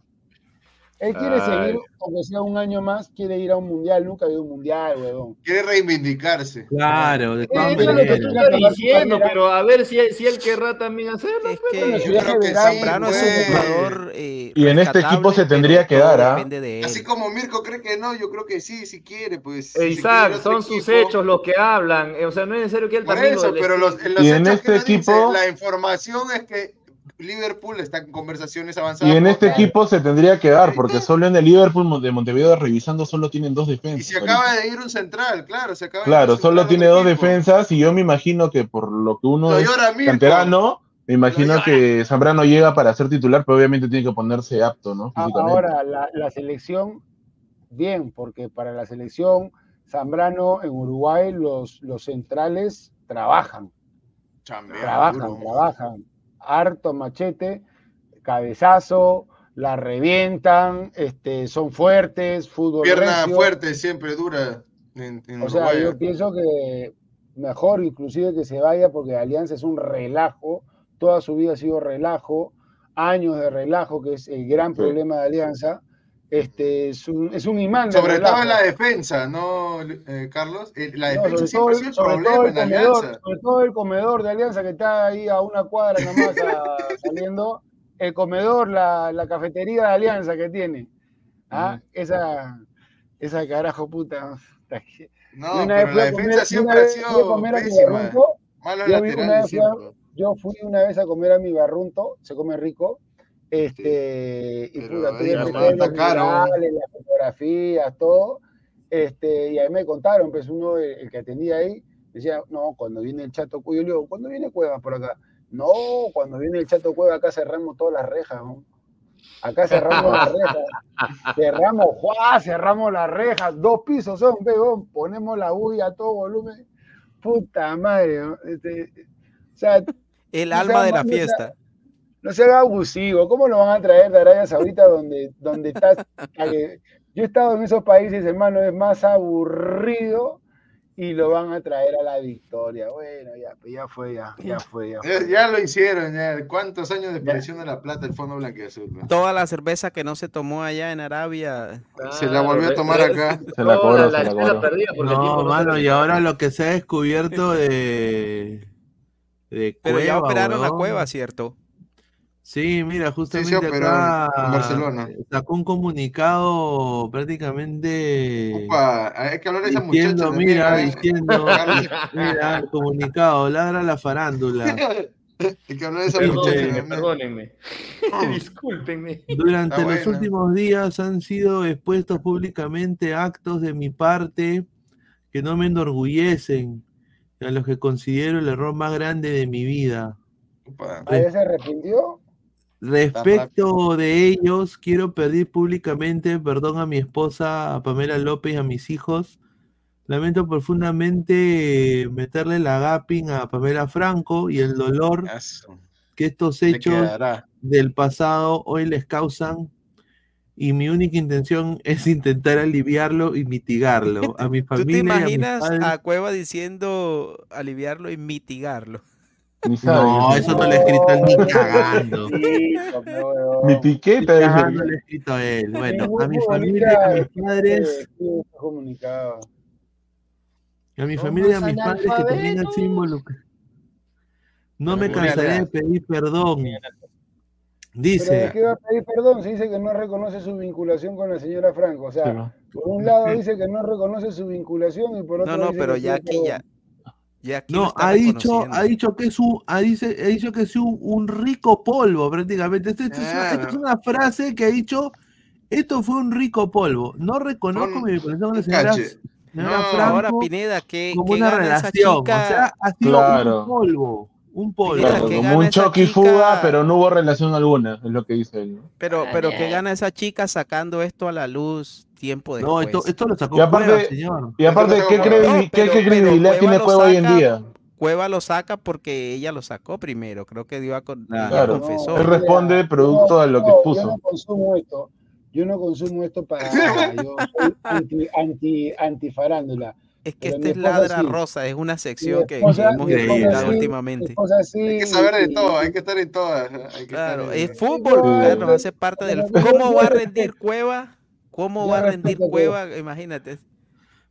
Él quiere seguir, aunque sea un año más, quiere ir a un mundial, nunca ha ido a un mundial, weón. Quiere reivindicarse. Claro, de todas Eso es lo que tú estás diciendo, pero a ver si, si él querrá también hacerlo. Es pues, que yo creo que Zambrano es un jugador. Eh, y en este equipo se tendría que dar, ¿ah? Así como Mirko cree que no, yo creo que sí, si quiere, pues. Isaac, son sus hechos los que hablan. O sea, no es necesario que él también eso, pero los, en los y en este equipo. la información es que Liverpool está en conversaciones avanzadas. Y en este equipo se tendría que dar, porque solo en el Liverpool de Montevideo revisando solo tienen dos defensas. Y se acaba de ir un central, claro, se acaba Claro, solo tiene dos defensas y yo me imagino que por lo que uno es canterano, me imagino que Zambrano llega para ser titular, pero obviamente tiene que ponerse apto, ¿no? Ahora, la, la selección, bien, porque para la selección Zambrano en Uruguay los, los centrales trabajan. trabajan, trabajan. Harto machete, cabezazo, la revientan, este, son fuertes, fútbol. Pierna fuerte, siempre dura. o sea, yo pienso que mejor inclusive que se vaya porque Alianza es un relajo, toda su vida ha sido relajo, años de relajo, que es el gran problema de Alianza este, es, un, es un imán. sobre todo en la defensa, ¿no, eh, Carlos? Eh, la defensa siempre ha sido problema en Alianza. Sobre todo el comedor de Alianza que está ahí a una cuadra nomás [laughs] saliendo. El comedor, la, la, cafetería de Alianza que tiene. ¿Ah? Esa, esa carajo puta. No, pero la defensa siempre ha sido pésima. yo fui una vez a comer a mi barrunto, se come rico, este, y puta, las fotografías, todo. Este, y ahí me contaron, pues uno, el, que atendía ahí, decía, no, cuando viene el Chato Cueva, yo le digo, ¿cuándo viene Cuevas por acá? No, cuando viene el Chato Cueva, acá cerramos todas las rejas, Acá cerramos las [laughs] rejas. Cerramos, ¡juá! Cerramos las rejas. Dos pisos son, pegón. Ponemos la bulla a todo volumen. Puta madre. Este, o sea, el alma de la fiesta no se haga abusivo. ¿Cómo lo van a traer de Arabia Saudita donde, donde estás? Yo he estado en esos países, hermano, es más aburrido y lo van a traer a la victoria. Bueno, ya, pues, ya fue, ya, ya fue, ya, ya, lo hicieron, ya. ¿Cuántos años de presión de la plata el Fondo Blanqueazul? Toda la cerveza que no se tomó allá en Arabia. se la volvió a tomar acá. Se la cobró, se la cobró. No, mano, y ahora lo que se ha descubierto de... de Pero ya operaron la cueva, ¿cierto? Sí, mira, justamente acá Barcelona. sacó un comunicado prácticamente Opa, hay que hablar de esa muchacha. Mira, diciendo, [laughs] mira, el comunicado, ladra la farándula. [laughs] hay que hablar de esa muchacha. Perdónenme, [laughs] discúlpenme. Durante los últimos días han sido expuestos públicamente actos de mi parte que no me enorgullecen, a los que considero el error más grande de mi vida. Opa. se arrepintió? Respecto de ellos, quiero pedir públicamente perdón a mi esposa, a Pamela López y a mis hijos. Lamento profundamente meterle la gapping a Pamela Franco y el dolor que estos hechos del pasado hoy les causan. Y mi única intención es intentar aliviarlo y mitigarlo. A mi familia. [laughs] ¿Tú te imaginas a Cueva diciendo aliviarlo y mitigarlo? No, eso no lo he escrito él ni cagando. Mi piqueta. Cagando lo he escrito él. Bueno, a mi familia, a mis padres. A mi familia y a mis padres que también han sido No me cansaré de pedir perdón. Dice. ¿Pero qué va a pedir perdón? Se dice que no reconoce su vinculación con la señora Franco. O sea, por un lado dice que no reconoce su vinculación y por otro No, no, pero ya aquí ya no, ha dicho, ha dicho que es un, ha, dice, ha dicho que es un, rico polvo prácticamente. Esto, es una, frase que ha dicho, esto fue un rico polvo. No reconozco mi vinculación con la señora, no, ahora Pineda, que como una relación, o sea, ha sido un polvo. Un polvo. como un choque y fuga, pero no hubo relación alguna, es lo que dice él. Pero, pero que gana esa chica sacando esto a la luz tiempo después. No, esto, esto lo sacó y aparte, señor. Y aparte, ¿qué, credibilidad tiene Cueva hoy en día? Cueva lo saca porque ella lo sacó primero, creo que dio a con, claro, confesó. él responde producto de lo que puso. Yo no consumo esto, yo no consumo esto para [laughs] yo soy anti, anti, anti farándula. Es que esta es Ladra Rosa, es una sección que, hemos identificado últimamente. hay que saber de todo, hay que estar en todas. claro, es fútbol, Carlos, hace parte del ¿Cómo va a rendir Cueva? ¿Cómo va a rendir Cueva? Imagínate.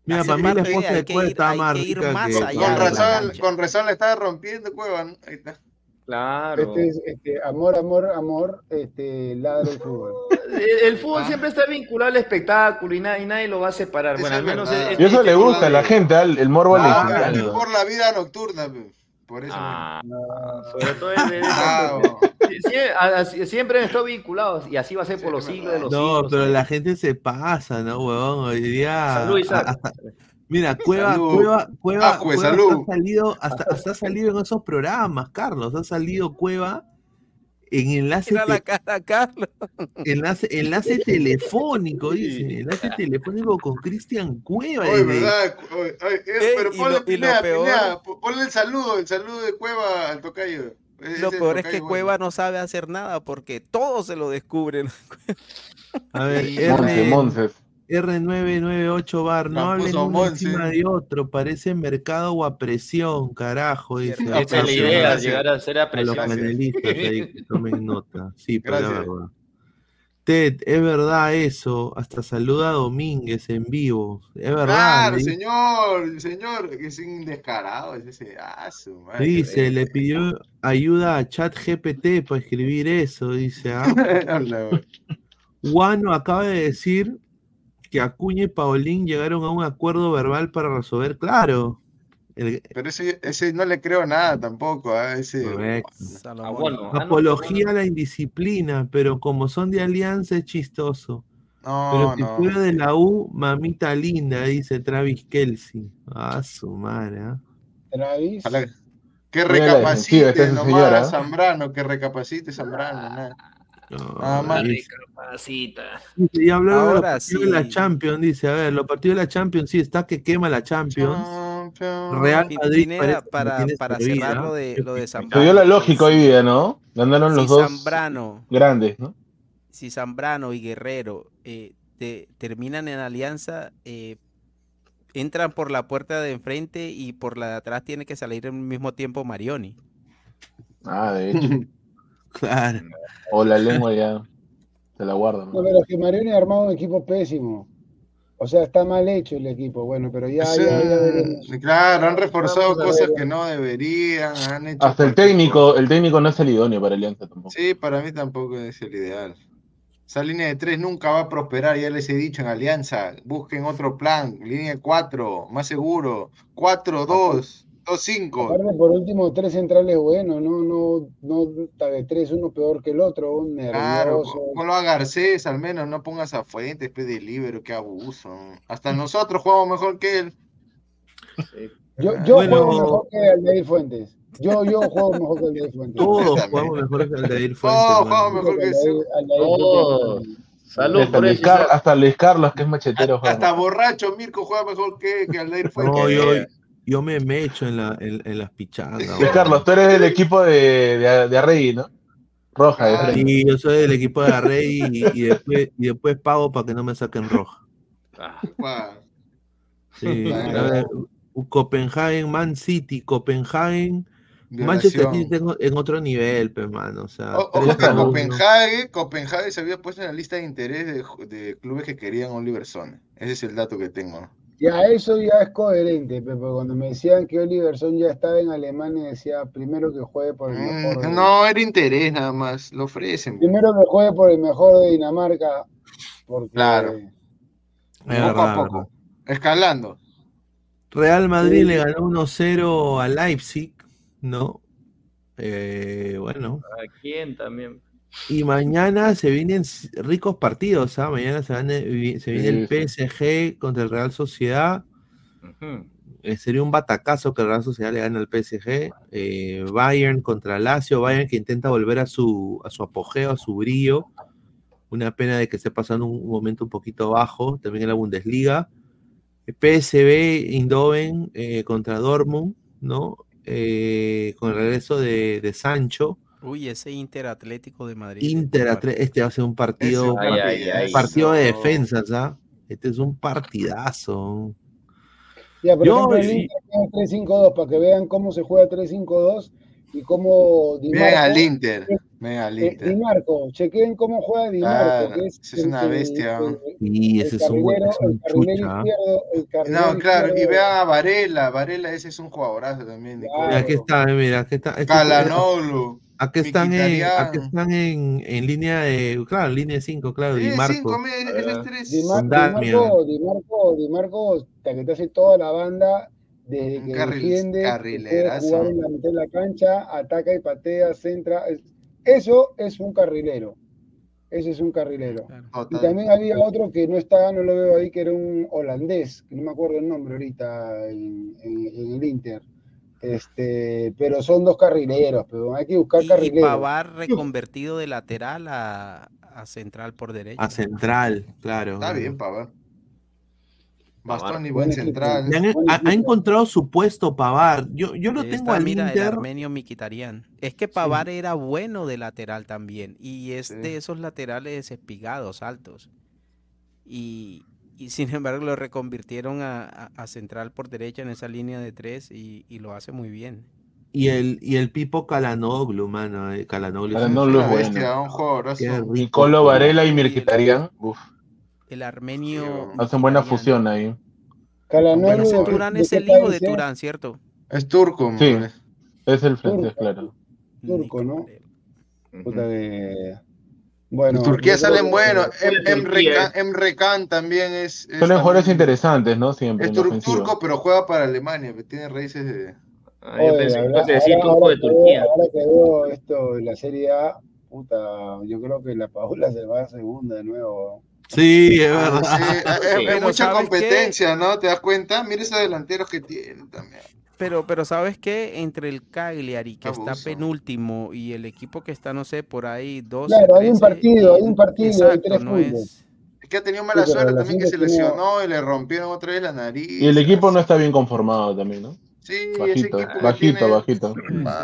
Mira, para mí la esposa de Cueva está más, Con razón, con razón le estaba rompiendo Cueva, Ahí está. Claro. Este es, este, amor, amor, amor, este, ladra el fútbol. El, fútbol siempre está vinculado al espectáculo y, nadie, y nadie lo va a separar. Bueno, al menos y eso le gusta a la gente, el morbo ah, Por la vida nocturna, por eso. Ah, sobre todo el, [laughs] [laughs] siempre han estado vinculados y así va a ser por los siglos de los siglos. No, pero la gente se pasa, ¿no, huevón? Hoy día. Salud, Mira, Cueva, Cueva, Cueva, ah, pues, Cueva ha salido, hasta, hasta ha salido en esos programas, Carlos. Ha salido Cueva en enlace, la cara, Carlos. enlace, enlace telefónico, dice, enlace telefónico con Cristian Cueva. Oye, verdad, pero ponle, ponle el saludo, el saludo de Cueva al tocayo. Lo peor es que Cueva no sabe hacer nada porque todos se lo descubren. [laughs] A ver, R, R998 Bar, no hablen uno encima de otro, parece mercado o a presión, carajo, dice. Esa es la idea, llegar a ser a presión. A los panelistas ahí que [laughs] tomen nota. Sí, pero es verdad. Ted, es verdad eso, hasta saluda a Domínguez en vivo. Es verdad. Claro, señor, señor, que es un descarado, es ese ah, Dice, le pidió ayuda a Chat GPT para escribir eso, dice. ¿ah? [laughs] Guano acaba de decir que Acuña y Paulín llegaron a un acuerdo verbal para resolver, claro. Pero ese, ese, no le creo nada tampoco. ¿eh? Ese, ah, Apología a la indisciplina, pero como son de alianza es chistoso. pero que no. de la U, mamita linda, dice Travis Kelsey. Ah, su madre. ¿eh? Travis. Que recapacite nomás Zambrano, que recapacite Zambrano. Nada. Nada más. Y hablando de los partidos de la Champions, dice, a ver, los partidos de la Champions, sí, está que quema la Champions. Real Madrid para, para cerrar lo de, lo de Zambrano. Se dio la lógica hoy día, ¿no? Ganaron los dos Zambrano, grandes, ¿no? Si Zambrano y Guerrero eh, terminan en alianza, eh, entran por la puerta de enfrente y por la de atrás tiene que salir al mismo tiempo Marioni. Ah, de hecho. [laughs] claro. O la lengua ya se la guardan. ¿no? pero es que Marioni ha armado un equipo pésimo. O sea, está mal hecho el equipo. Bueno, pero ya, Claro, han reforzado cosas que no deberían. Hasta el técnico, el técnico no es el idóneo para Alianza tampoco. Sí, para mí tampoco es el ideal. Esa línea de tres nunca va a prosperar, ya les he dicho en Alianza. Busquen otro plan. Línea de cuatro, más seguro. Cuatro, dos. Dos cinco. Aparte, por último, tres centrales buenos, no, no, no, de tres, uno peor que el otro, un nervioso. Claro, ponlo a Garcés al menos, no pongas a Fuentes, después de libero, qué abuso. Hasta nosotros jugamos mejor que él. Yo, yo juego mejor que Aldair Fuentes. Yo, yo juego mejor que Aldair Fuentes. Todos jugamos mejor que Aldair Fuentes. Todos jugamos mejor que. Salud hasta, por Luis hasta Luis Carlos, que es machetero. Hasta, hasta borracho Mirko juega mejor que, que Aldair Fuentes. No, yo, yo me mecho en, la, en, las pichangas. Carlos, tú eres del equipo de, de, de Arrey, ¿no? Roja. Ah, sí, yo soy del equipo de Arrey y, y, después, y después pago para que no me saquen roja. Ah. Sí, a ver, Copenhagen, Man City, Copenhagen, Manchester City en otro nivel, hermano. O sea, Copenhagen, Copenhagen se había puesto en la lista de interés de, de clubes que querían Oliver Son. Ese es el dato que tengo. Ya eso ya es coherente, pero cuando me decían que Oliverson ya estaba en Alemania, decía primero que juegue por el mm, mejor. no, era interés nada más, lo ofrecen. Primero que juegue por el mejor de Dinamarca. claro. Poco a poco. Escalando. Real Madrid le ganó 1-0 a Leipzig, ¿no? Eh, bueno. ¿A quién también? Y mañana se vienen ricos partidos, ¿ah? Mañana se, viene el PSG contra el Real Sociedad. Eh, sería un batacazo que el Real Sociedad le gane al PSG. Eh, Bayern contra Lazio. Bayern que intenta volver a su, a su apogeo, a su brillo. Una pena de que esté pasando un, momento un poquito bajo. También en la Bundesliga. PSB Indoven eh, contra Dortmund, ¿no? con el regreso de, de Sancho. Uy, ese Interatlético de Madrid. Inter este va a ser un partido, partido de defensa, ¿sabes? Este es un partidazo. Ya, por Yo, ejemplo, 3-5-2 para que vean cómo se juega 3-5-2 y cómo Di Marco, al Inter. Venga al Inter. Di Marco, chequen cómo juega Di Marco. que es, es una bestia. Y ese es un, es un chucha. No, claro, y vean a Varela. Varela, ese es un jugadorazo también. Mira, aquí está, mira, aquí está. Calanoglu. Aquí están, en, aquí están en, en, línea de, claro, en línea 5, claro, Di Marco. Cinco, Di, Marco, Di Marco, Di Marco, que te hace toda la banda desde que Carril, defiende, puede jugar en la mitad de la cancha, ataca y patea, centra, eso es un carrilero. Ese es un carrilero. Y también había otro que no está, no lo veo ahí, que era un holandés, que no me acuerdo el nombre ahorita en, el Inter. Este, pero son dos carrileros, pero hay que buscar carrileros. Y Pavar reconvertido de lateral a, a, central por derecha. A central, claro. Está bien, Pavar. Bastón y buen central. Ha, encontrado su puesto Pavar. Yo, yo lo tengo al mira, Inter. El armenio Miquitarian. Es que Pavar era bueno de lateral también. Y es de esos laterales espigados, altos. Y, y, sin embargo lo reconvirtieron a, a, central por derecha en esa línea de tres y, y, lo hace muy bien. Y el, y el Pipo Calanoglu, mano. Eh, Calanoglu, Calanoglu es bueno. Un Nicolo Varela y Mirquitarian. Uf el armenio. Hacen buena fusión ahí. Bueno, Turán es el hijo de Turán, ¿cierto? Es turco. Sí, es el frente, claro. Turco, ¿no? Bueno, Turquía salen buenos. Emre Can también es. Son mejores interesantes, ¿no? Siempre. Es turco, pero juega para Alemania, tiene raíces de. Ah, yo pensé que decir turco de Turquía. Ahora que veo esto en la Serie A, puta, yo creo que la Paula se va a segunda de nuevo. Sí, es ah, verdad. hay mucha competencia, ¿no? ¿Te das cuenta? Mira esos delanteros que tienen también. Pero, pero ¿sabes qué? Entre el Cagliari, que está penúltimo, y el equipo que está, no sé, por ahí dos. Claro, hay un partido, hay un partido. Exacto, no es... es... que ha tenido mala suerte también que se lesionó y le rompieron otra vez la nariz. Y el equipo no está bien conformado también, ¿no? Sí, bajito, bajito, bajito.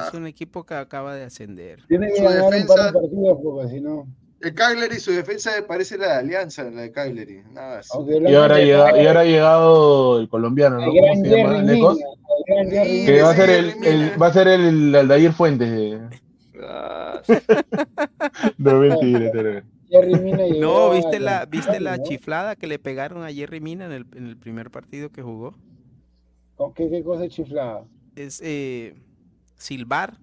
Es un equipo que acaba de ascender. Tiene que ganar un par de partidos porque si no. El Cagliari, su defensa parece la de Alianza, la de Cagliari, nada así. Y ahora, ha llegado, y ahora ha llegado el colombiano, ¿no? ¿Cómo se llama? Que va a ser el, el, va a ser el Aldair Fuentes. Ah. [laughs] no mentira, No, ¿viste la, ¿viste la chiflada que le pegaron a Jerry Mina en el, en el primer partido que jugó? ¿Qué, qué cosa es chiflada? Es eh, silbar.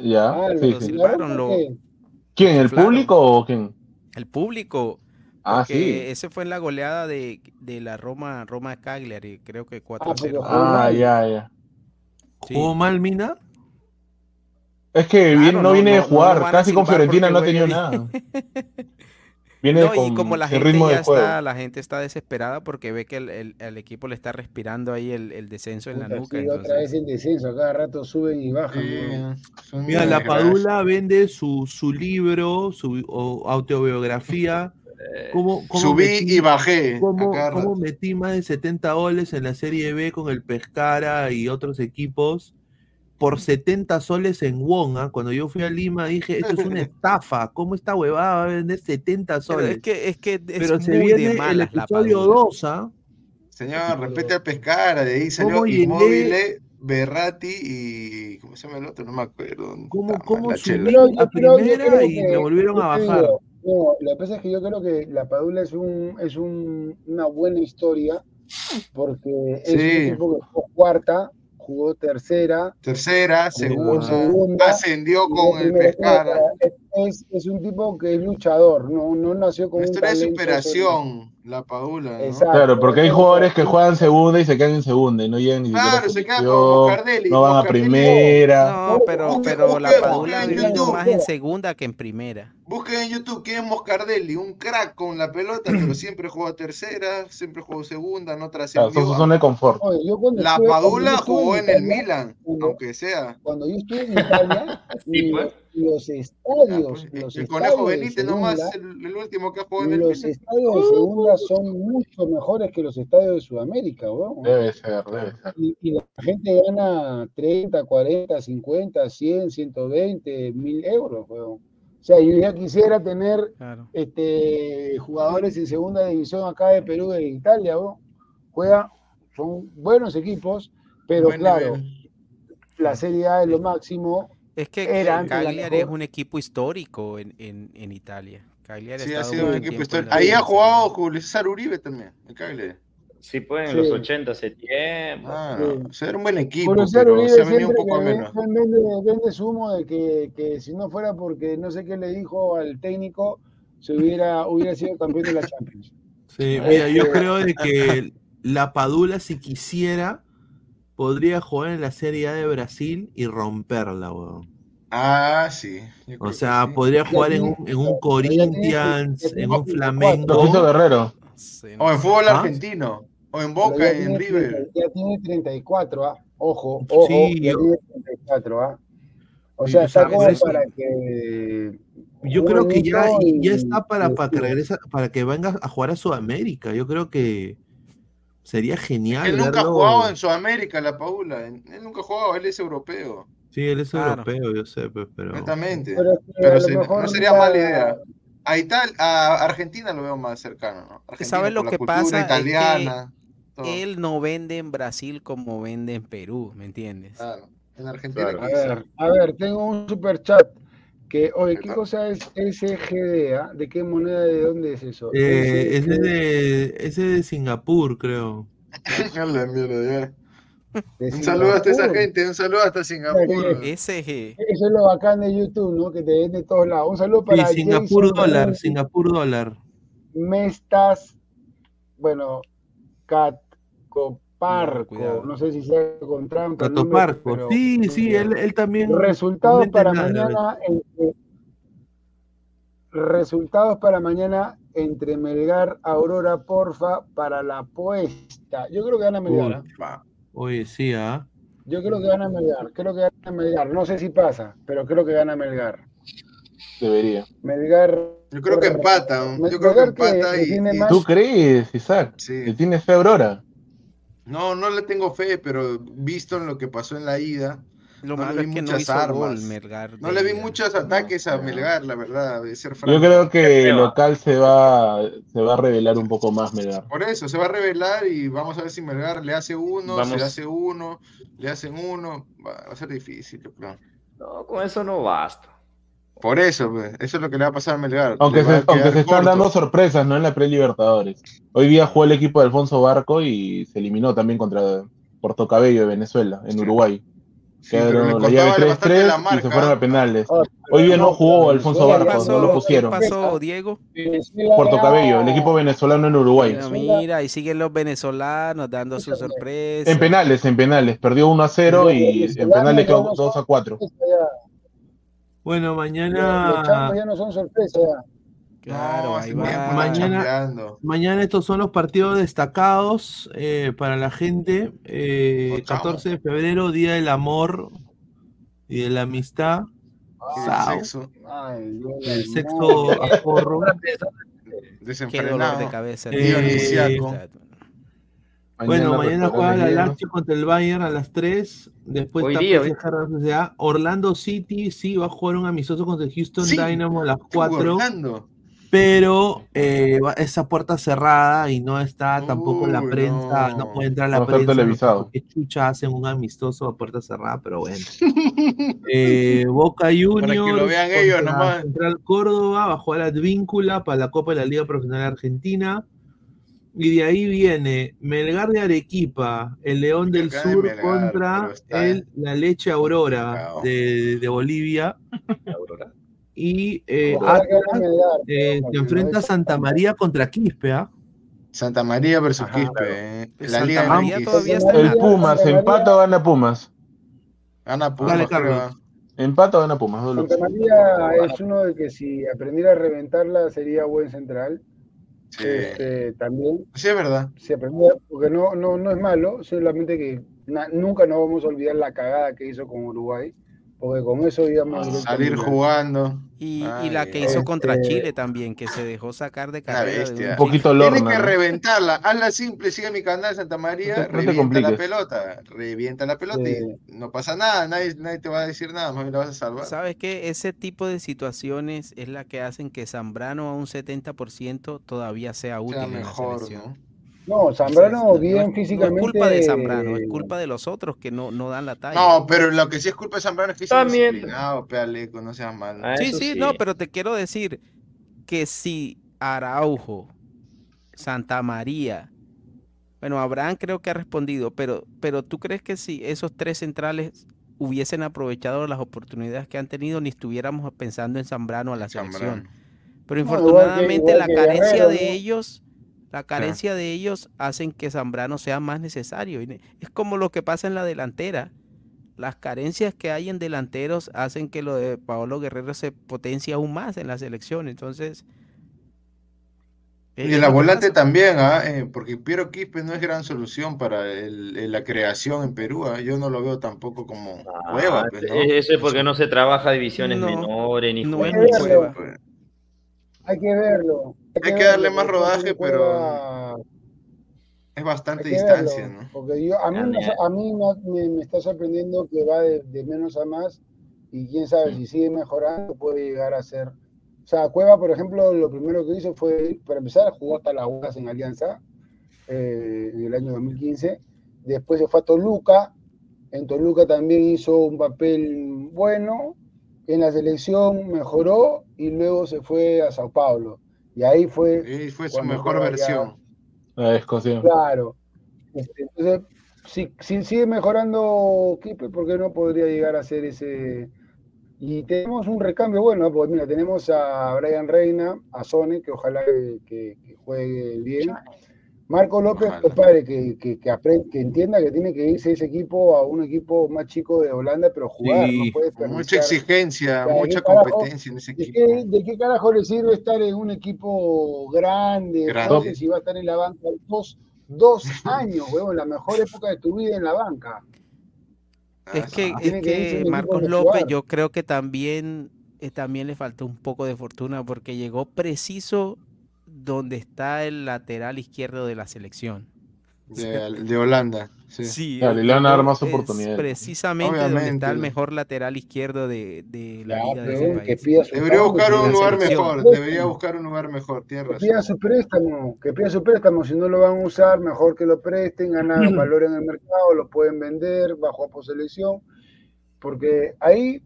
Ya, ah, sí, lo silbaron, lo, ¿Quién? ¿El público o quién? El público. Ah, sí. Ese fue en la goleada de, de la Roma, Roma Cagliari, creo que 4-0. Ah, ah, ya, ya. ¿Jugó mal Mina? Es que no, viene de jugar, casi con Fiorentina no ha tenido nada. [laughs] no, y como la gente ya está, la gente está desesperada porque ve que el, el, equipo le está respirando ahí el, el descenso en la nuca. Sí, otra vez el descenso, cada rato suben y bajan. Mira, la Padula vende su, su libro, su autobiografía. ¿Cómo, Subí y bajé. ¿cómo, ¿Cómo metí más de 70 goles en la Serie B con el Pescara y otros equipos? por 70 soles en Wong. ¿ah? Cuando yo fui a Lima dije, esto es una [laughs] estafa. ¿Cómo esta huevada va a vender 70 soles? Pero es que, es que Pero se viene el episodio 2, ¿ah? Señor, respete al Pescara, de ahí salió Inmóvil, Berrati y. ¿Cómo se llama el otro? No me acuerdo. ¿Cómo, cómo subió a primera y me volvieron a bajar? No, lo que pasa es que yo creo que La Padula es, un, es un, una buena historia porque es un equipo que fue cuarta jugó tercera. Tercera, segunda, ascendió con el Pescara. Es, es, un tipo que es luchador, no, no nació con Esto es superación, la Paula. claro, porque hay jugadores que juegan segunda y se quedan en segunda y no llegan ni Claro, se quedan con Cardelli. No van a primera. No, pero, pero la Padula vivido más en segunda que en primera. Busquen en YouTube quién es Moscardelli, un crack con la pelota, pero [clears throat] siempre jugó tercera, siempre jugó segunda, no trascendió. Claro, eso zona de confort. la Padula jugó en el Milan, aunque sea. Cuando yo estuve en Italia, [laughs] pues. Los estadios. Pues, los el Conejo Benítez nomás, el, el, último que jugó en el Los estadios de segunda son mucho mejores que los estadios de Sudamérica, ¿no? Debe ser, debe ser. Y, y, la gente gana 30, 40, 50, 100, 120 mil euros, weón. O sea, yo ya quisiera tener este, jugadores en segunda división acá de Perú e Italia, ¿no? Juega, son buenos equipos, pero claro, la Serie A es lo máximo. Es que Cagliari es un equipo histórico en, en, en Italia. Cagliari sí, ha sido un equipo histórico. Ahí ha jugado Julio César Uribe también, en Cagliari. Sí, pues en los 80 hace tiempo. Ah, Ser un buen equipo, pero se ha venido un poco menos. Vende, vende su humo de que, que, si no fuera porque no sé qué le dijo al técnico, se hubiera, [laughs] hubiera sido campeón de la Champions. Sí, mira, yo creo de que la Padula, si quisiera, podría jugar en la Serie A de Brasil y romperla, weón. Ah, sí. O sea, podría jugar en un, en un Corinthians, en un Flamengo. Guerrero. O en fútbol ¿Ah? argentino. O en Boca, en River. Ya tiene 34, ¿ah? Ojo, ojo, sí, ya tiene 34, ¿ah? O sea, está como para que. Yo creo que ya, ya está para, para que regrese, para que venga a jugar a Sudamérica. Yo creo que sería genial. Él nunca ha jugado en Sudamérica, la Paula. Él nunca ha jugado, él es europeo. Sí, él es europeo, yo sé, pues, pero. Exactamente. Pero, no sería mala idea. A, Italia, a Argentina lo veo más cercano, ¿no? ¿Sabes lo que pasa? Italiana, él no vende en Brasil como vende en Perú, ¿me entiendes? Claro. En Argentina. A ver, a ver, tengo un super chat. Que, oye, ¿qué cosa es SGD? ¿De qué moneda, de dónde es eso? Eh, ese, de, ese de Singapur, creo. [laughs] un saludo hasta esa gente, un saludo hasta Singapur. SG. Eso es lo bacán de YouTube, ¿no? Que te ven de todos lados. Un saludo para. Sí, Singapur dólar, Singapur dólar. Mestas, bueno, Cat, Parco, no sé si sea con trampa. Parco, sí, sí, él, él también. Resultados para mañana. Entre, resultados para mañana entre Melgar, Aurora, porfa, para la apuesta. Yo creo que gana Melgar. ¿ah? Oye, sí, ¿ah? Yo creo que gana Melgar, creo que gana Melgar. No sé si pasa, pero creo que gana Melgar. Debería. Melgar. Yo creo que empata. Yo creo que empata y, ¿Tú crees, Isaac? Sí. Que tiene fe Aurora. No, no le tengo fe, pero visto en lo que pasó en la ida, no le vi muchas armas. no le vi muchos ataques a Melgar, la verdad, de ser Yo creo que el local se va, se va a revelar un poco más Melgar. Por eso, se va a revelar y vamos a ver si Melgar le hace uno, si le hace uno, le hacen uno, va a ser difícil, yo creo. No, con eso no basta. Por eso, pues, eso es lo que le va a pasar a Melgar. Aunque se, aunque se están dando sorpresas, ¿no? En la pre-Libertadores. Hoy día jugó el equipo de Alfonso Barco y se eliminó también contra Porto Cabello de Venezuela, en Uruguay. Quedaron la llave 3-3 y se fueron a penales. Hoy día no jugó Alfonso Barco, no lo pusieron. ¿Qué pasó, Diego? Puerto Cabello, el equipo venezolano en Uruguay. mira, y siguen los venezolanos dando su sorpresa. En penales, en penales. Perdió 1 0 y en penales quedó 2 4. Bueno, mañana. ya no son sorpresas. Claro, Mañana, mañana estos son los partidos destacados eh, para la gente. Eh, 14 de febrero, Día del Amor y de la Amistad. el sexo. el sexo a porro. [laughs] Qué dolor de cabeza. Eh, bueno, mañana juega la Lazio contra el Bayern a las 3. Después está Orlando City, sí, va a jugar un amistoso contra el Houston Dynamo a las 4. Pero eh, esa puerta cerrada y no está tampoco la prensa, no. puede entrar la prensa. Porque chucha hacen un amistoso a puerta cerrada, pero bueno. [laughs] eh, Boca Juniors. Para que lo vean ellos nomás. Central Córdoba va a jugar Advíncula para la Copa de la Liga Profesional Argentina. Y de ahí viene Melgar de Arequipa, el León del Sur contra el, la Leche Aurora de, de, Bolivia. Y eh, eh, se enfrenta a Santa María contra Quispe. ¿ah? Santa María versus Quispe. Eh. La Santa Liga María todavía está El Pumas, empata o gana Pumas. Gana Pumas. Dale, Empata o gana Pumas. Santa María es uno de que si aprendiera a reventarla sería buen central. Este, también. Sí, es verdad. Se aprendió, porque no, no, no es malo, solamente que nunca nos vamos a olvidar la cagada que hizo con Uruguay, porque con eso íbamos a salir jugando. Y, la que hizo contra este Chile también, que se dejó sacar de carrera. un poquito lorna. Tiene que reventarla. Hazla simple, sigue mi canal Santa María, revienta la pelota. Revienta la pelota y no pasa nada. Nadie, nadie te va a decir nada, más la vas a salvar. ¿Sabes qué? Ese tipo de situaciones es la que hacen que Zambrano a un 70% todavía sea útil mejor, en la selección. No, Zambrano bien físicamente. No es culpa de Zambrano, es culpa de los otros que no, no dan la talla. No, pero lo que sí es culpa de Zambrano es que También. disciplinado, pealeco, no seas malo. Ah, sí, sí, no, pero te quiero decir que si Araujo, Santa María, bueno, Abraham creo que ha respondido, pero, pero tú crees que si esos tres centrales hubiesen aprovechado las oportunidades que han tenido, ni estuviéramos pensando en Zambrano a la selección. Pero infortunadamente la carencia de ellos la carencia de ellos hacen que Zambrano sea más necesario. Es como lo que pasa en la delantera. las carencias que hay en delanteros hacen que lo de Paolo Guerrero se potencie aún más en la selección. Entonces. Y en la volante también, ¿ah? eh, porque Piero Quispe no es gran solución para la creación en Perú. ¿ah? Yo no lo veo tampoco como hueva. Ah, pues, eso es porque no se trabaja divisiones menores ni no es pues. Hay que verlo. Hay, que, darle más rodaje, pero es bastante distancia, ¿no? Porque yo, a mí, a mí me, está sorprendiendo que va de, menos a más y quién sabe si sigue mejorando puede llegar a ser. O sea, Cueva, por ejemplo, lo primero que hizo fue, para empezar, jugó hasta las UAS en Alianza eh, en el año 2015. Después se fue a Toluca. En Toluca también hizo un papel bueno. En la selección mejoró y luego se fue a Sao Paulo. Y ahí fue. Y fue su mejor versión. La Escocia. Claro. Este, entonces, si, sigue mejorando Kipe, ¿por qué no podría llegar a ser ese? Y tenemos un recambio bueno, pues mira, tenemos a Brian Reina, a Sone, que ojalá que, juegue bien. Marco López, compadre, que, que, que, que, entienda que tiene que irse ese equipo a un equipo más chico de Holanda, pero jugar, no puede Mucha exigencia, mucha competencia en ese equipo. ¿de qué, carajo le sirve estar en un equipo grande, grande. si va a estar en la banca dos, dos años, weón, la mejor época de tu vida en la banca? Es que, es que Marcos López, yo creo que también, eh, también le faltó un poco de fortuna porque llegó preciso donde está el lateral izquierdo de la selección. De, Holanda. Sí, sí le van a dar más oportunidades. Precisamente donde está el mejor lateral izquierdo de, de la liga de ese país. Debería buscar un lugar mejor, debería buscar un lugar mejor, tierra. Que pida su préstamo, que pida su préstamo, si no lo van a usar, mejor que lo presten, ganar valor en el mercado, lo pueden vender bajo poselección, porque ahí,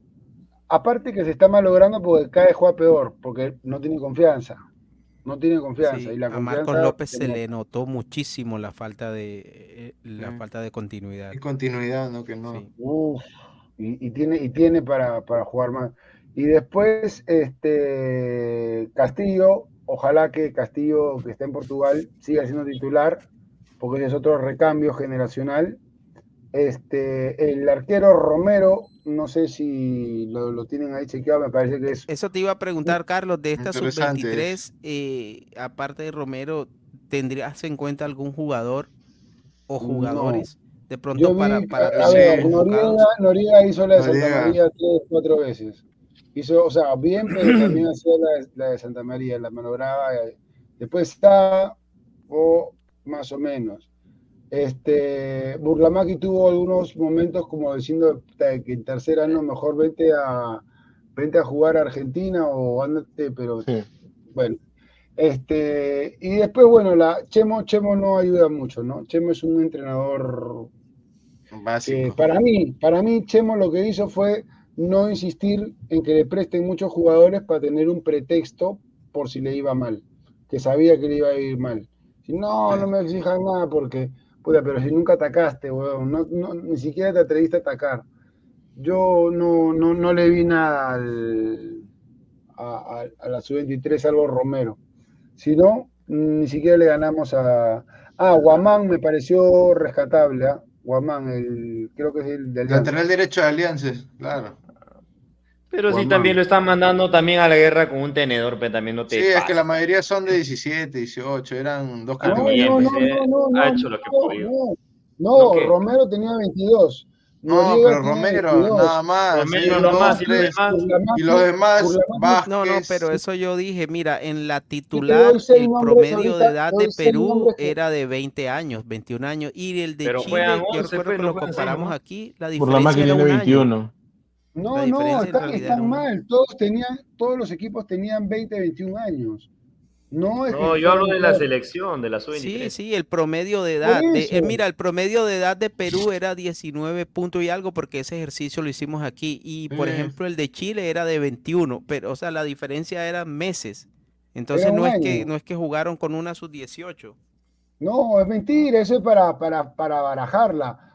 aparte que se está malogrando porque cada vez juega peor, porque no tiene confianza no tiene confianza. y la a Marcos López se le notó muchísimo la falta de eh, la mm. falta de continuidad. Y continuidad, ¿no? Que no. y, tiene, y tiene para, jugar más. Y después, este Castillo, ojalá que Castillo, que está en Portugal, siga siendo titular, porque ese es otro recambio generacional. Este, el arquero Romero no sé si lo, tienen ahí chequeado, me parece que es... Eso te iba a preguntar, Carlos, de esta sub-23, eh, aparte de Romero, ¿tendrías en cuenta algún jugador o jugadores? De pronto para... para a ver, Noriega, hizo la de Santa María tres, cuatro veces. Hizo, o sea, bien, pero también [clears throat] hacía la, de Santa María, la manobraba. Después está, o más o menos. Este, Burlamaki tuvo algunos momentos como diciendo que en tercer año mejor vente a, vente a jugar a Argentina o ándate, pero bueno. Este, y después, bueno, la Chemo, Chemo no ayuda mucho, ¿no? Chemo es un entrenador básico. para mí, para mí, Chemo lo que hizo fue no insistir en que le presten muchos jugadores para tener un pretexto por si le iba mal, que sabía que le iba a ir mal. Si no, no me exijan nada porque pero si nunca atacaste, weón, no, ni siquiera te atreviste a atacar. Yo no, no, le vi nada al, a, la sub-23, algo Romero. Si no, ni siquiera le ganamos a... Ah, Guamán me pareció rescatable, ¿ah? Guamán, el, creo que es el del... Lateral derecho de Alianza, claro. Pero sí, también lo están mandando también a la guerra con un tenedor, pero también no te. Sí, es que la mayoría son de 17, 18, eran dos categorías. No, no, no, no, ha hecho lo que no, no, Romero tenía 22. No, pero Romero, nada más. Romero, no más, y, los demás, y los demás, No, no, pero eso yo dije, mira, en la titular el promedio de edad de Perú era de 20 años, 21 años, y el de Chile, yo recuerdo que lo comparamos aquí, la diferencia era un 21. Año. No, no, están, mal. Todos tenían, todos los equipos tenían 20, 21 años. No, es no yo hablo de la selección, de la sub Sí, sí, el promedio de edad. Eh, mira, el promedio de edad de Perú era 19 puntos y algo porque ese ejercicio lo hicimos aquí. Y, por ejemplo, el de Chile era de 21, pero, o sea, la diferencia era meses. Entonces no es, que, no es que jugaron con una sub-18. No, es mentira, eso es para, para, para barajarla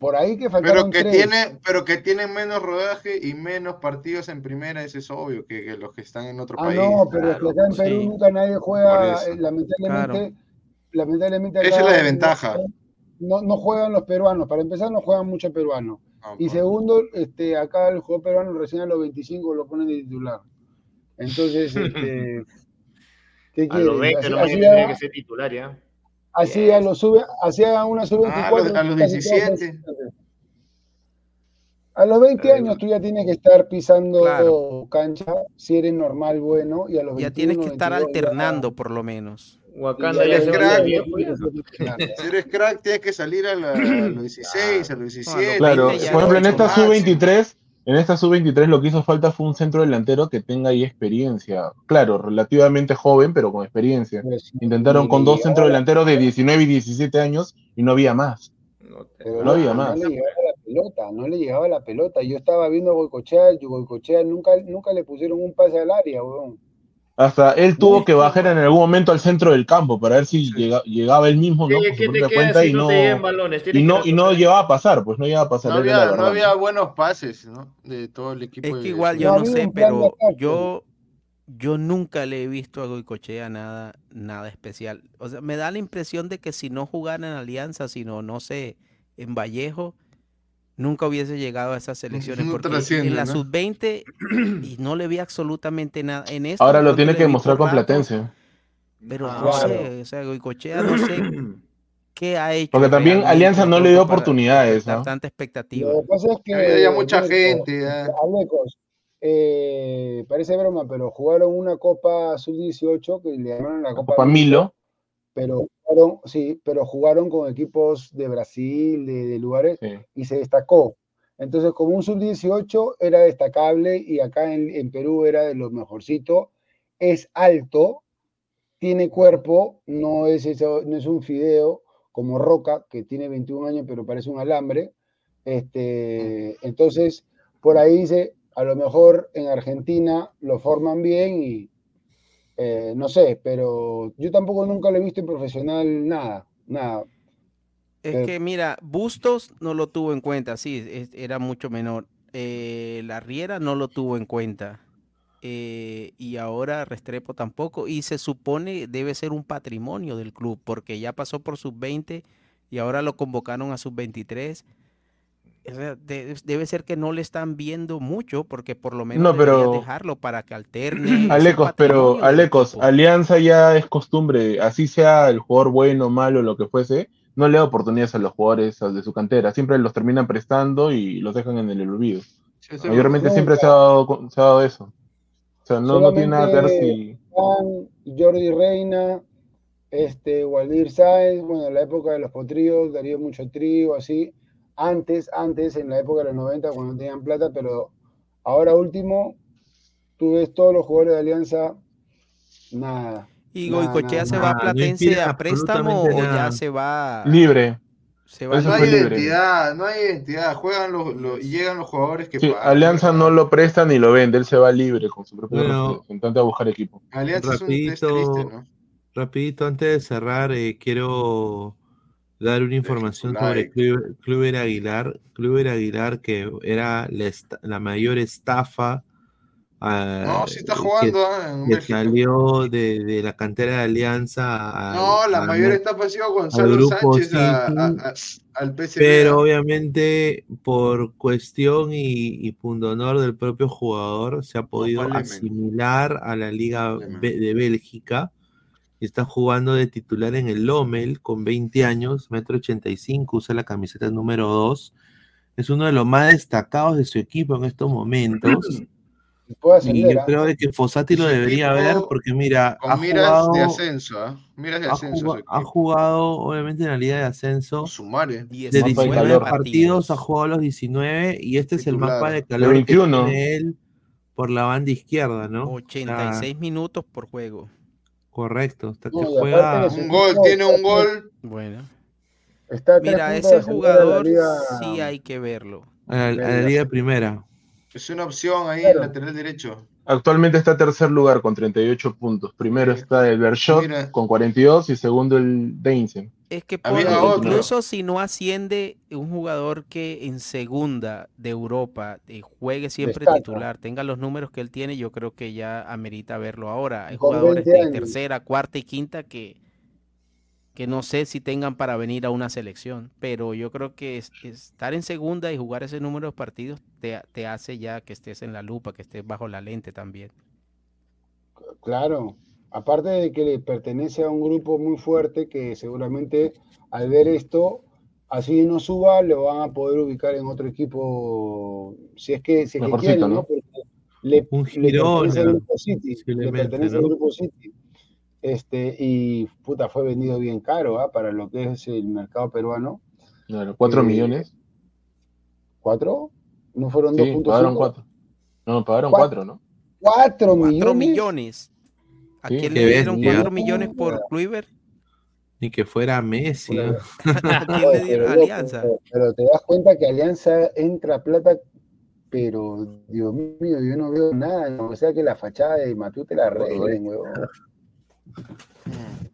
por ahí que faltaron pero que tiene pero que tienen menos rodaje y menos partidos en primera eso es obvio que, los que están en otro ah, país no pero es que acá en Perú nunca nadie juega eh, lamentablemente lamentablemente esa es la desventaja no, no juegan los peruanos para empezar no juegan muchos peruanos y pues. segundo, este, acá el juego peruano recién a los 25 lo ponen de titular. Entonces, [laughs] este, ¿qué quiere? A los 20 no tiene que ser titular ya. Así ya lo sube, así a una sub 24. a, los, 17. A los 20 años tú ya tienes que estar pisando cancha si eres normal, bueno, y a los Ya tienes que estar alternando por lo menos. Wakanda ya es crack. [laughs] Si eres crack, tienes que salir a, los 16, a los 17. Claro, por ejemplo, en esta sub-23, en esta sub-23 lo que hizo falta fue un centro delantero que tenga ahí experiencia. Claro, relativamente joven, pero con experiencia. Pues Intentaron con dos centros delanteros de 19 y 17 años y no había más. No, había más. No le llegaba la pelota, no le llegaba la pelota. Yo estaba viendo a Goicochea, Goicochea nunca, nunca le pusieron un pase al área, weón. Hasta él tuvo que bajar en algún momento al centro del campo para ver si llegaba él mismo, ¿no? cuenta y no, y no, y no llegaba a pasar, pues no llegaba a pasar. No había, no había buenos pases, ¿no? De todo el equipo. Es que igual yo no, sé, pero yo, yo nunca le he visto a Goicochea nada, nada especial. O sea, me da la impresión de que si no jugara en Alianza, sino, no sé, en Vallejo, nunca hubiese llegado a esas elecciones porque en la sub-20 y no le vi absolutamente nada en esto. Ahora lo tiene que demostrar con Platense. Pero no sé, o sea, Goicochea no sé [clears throat] qué ha hecho. Porque también Alianza no le dio oportunidades. ¿no? Tanta expectativa. Lo que pasa es que había mucha gente. Eh, parece broma, pero jugaron una Copa Sub-18 que le llamaron la Copa, Copa Milo. Pero jugaron, sí, pero jugaron con equipos de Brasil, de, lugares, y se destacó. Entonces, como un sub-18 era destacable y acá en, Perú era de los mejorcitos, es alto, tiene cuerpo, no es, eso, no es un fideo como Roca, que tiene 21 años pero parece un alambre. Este, entonces, por ahí dice, a lo mejor en Argentina lo forman bien y, eh, no sé, pero yo tampoco nunca lo he visto en profesional nada, nada. Es que mira, Bustos no lo tuvo en cuenta, sí, era mucho menor. Eh, la Riera no lo tuvo en cuenta. Eh, y ahora Restrepo tampoco. Y se supone debe ser un patrimonio del club, porque ya pasó por sub-20 y ahora lo convocaron a sub-23 debe ser que no le están viendo mucho, porque por lo menos no, dejarlo para que alterne. [clears throat] Alecos, pero Alecos, Alianza ya es costumbre, así sea el jugador bueno, malo, lo que fuese, no le da oportunidades a los jugadores de su cantera, siempre los terminan prestando y los dejan en el olvido. Mayormente siempre se ha, dado, eso. O sea, no, tiene nada que ver si. Jordi Reina, este, Waldir Sáenz, bueno, en la época de los potríos, Darío mucho trío, así antes, antes, en la época de los 90, cuando no tenían plata, pero ahora último, tú ves todos los jugadores de Alianza, nada. ¿Y Goicochea se va a Platense a préstamo o ya se va libre? no hay identidad, no hay identidad. Juegan los, y llegan los jugadores que sí, Alianza no lo presta ni lo vende, él se va libre con su propio representante a buscar equipo. Alianza rapidito, es un triste, ¿no? rapidito, antes de cerrar, eh, quiero dar una información sobre Cluber Aguilar. Cluber Aguilar, que era la, mayor estafa. Uh, no, sí está jugando. Ah, que, salió de, la cantera de Alianza. no, la mayor estafa ha sido Gonzalo Sánchez al PSV. Pero obviamente, por cuestión y, y pundonor del propio jugador, se ha podido asimilar a la Liga de Bélgica está jugando de titular en el Lomel con 20 años, metro 85, usa la camiseta número 2. Es uno de los más destacados de su equipo en estos momentos. [clears throat] y yo creo que Fossati lo debería ver porque mira, ha jugado, de ascenso, ¿eh? de ascenso ha, jugado, obviamente en la liga de ascenso de 19 partidos, ha jugado los 19 y este es el mapa de calor 21. que tiene él por la banda izquierda, ¿no? 86 minutos por juego. Correcto, hasta que juega un gol, tiene un gol. Bueno. Mira, ese jugador sí hay que verlo. A la, Liga Primera. Es una opción ahí en lateral derecho. Actualmente está tercer lugar con 38 puntos. Primero está el Bershot con 42 y segundo el Deinsen. Es que incluso si no asciende un jugador que en segunda de Europa eh, juegue siempre titular, tenga los números que él tiene, yo creo que ya amerita verlo ahora. Hay jugadores de tercera, cuarta y quinta que, que no sé si tengan para venir a una selección, pero yo creo que estar en segunda y jugar ese número de partidos te, te, hace ya que estés en la lupa, que estés bajo la lente también. Claro, aparte de que le pertenece a un grupo muy fuerte que seguramente al ver esto, así no suba, lo van a poder ubicar en otro equipo, si es que, si es que quieren, ¿no? le, un girón, le pertenece al grupo City, le pertenece al grupo City. Este, y puta, fue vendido bien caro ¿ah? para lo que es el mercado peruano. Claro, ¿cuatro eh, millones? ¿Cuatro? ¿No fueron dos puntos? Pagaron cuatro. No, pagaron cuatro, ¿no? ¿Cuatro millones? Cuatro millones. ¿A quién le dieron cuatro millones por Kluivert? Ni que fuera Messi. Pero, [laughs] [laughs] ¿Quién le dieron Alianza? Pero, te das cuenta que Alianza entra plata, pero Dios mío, yo no veo nada. O sea que la fachada de Matute la arreglen, huevón. [laughs]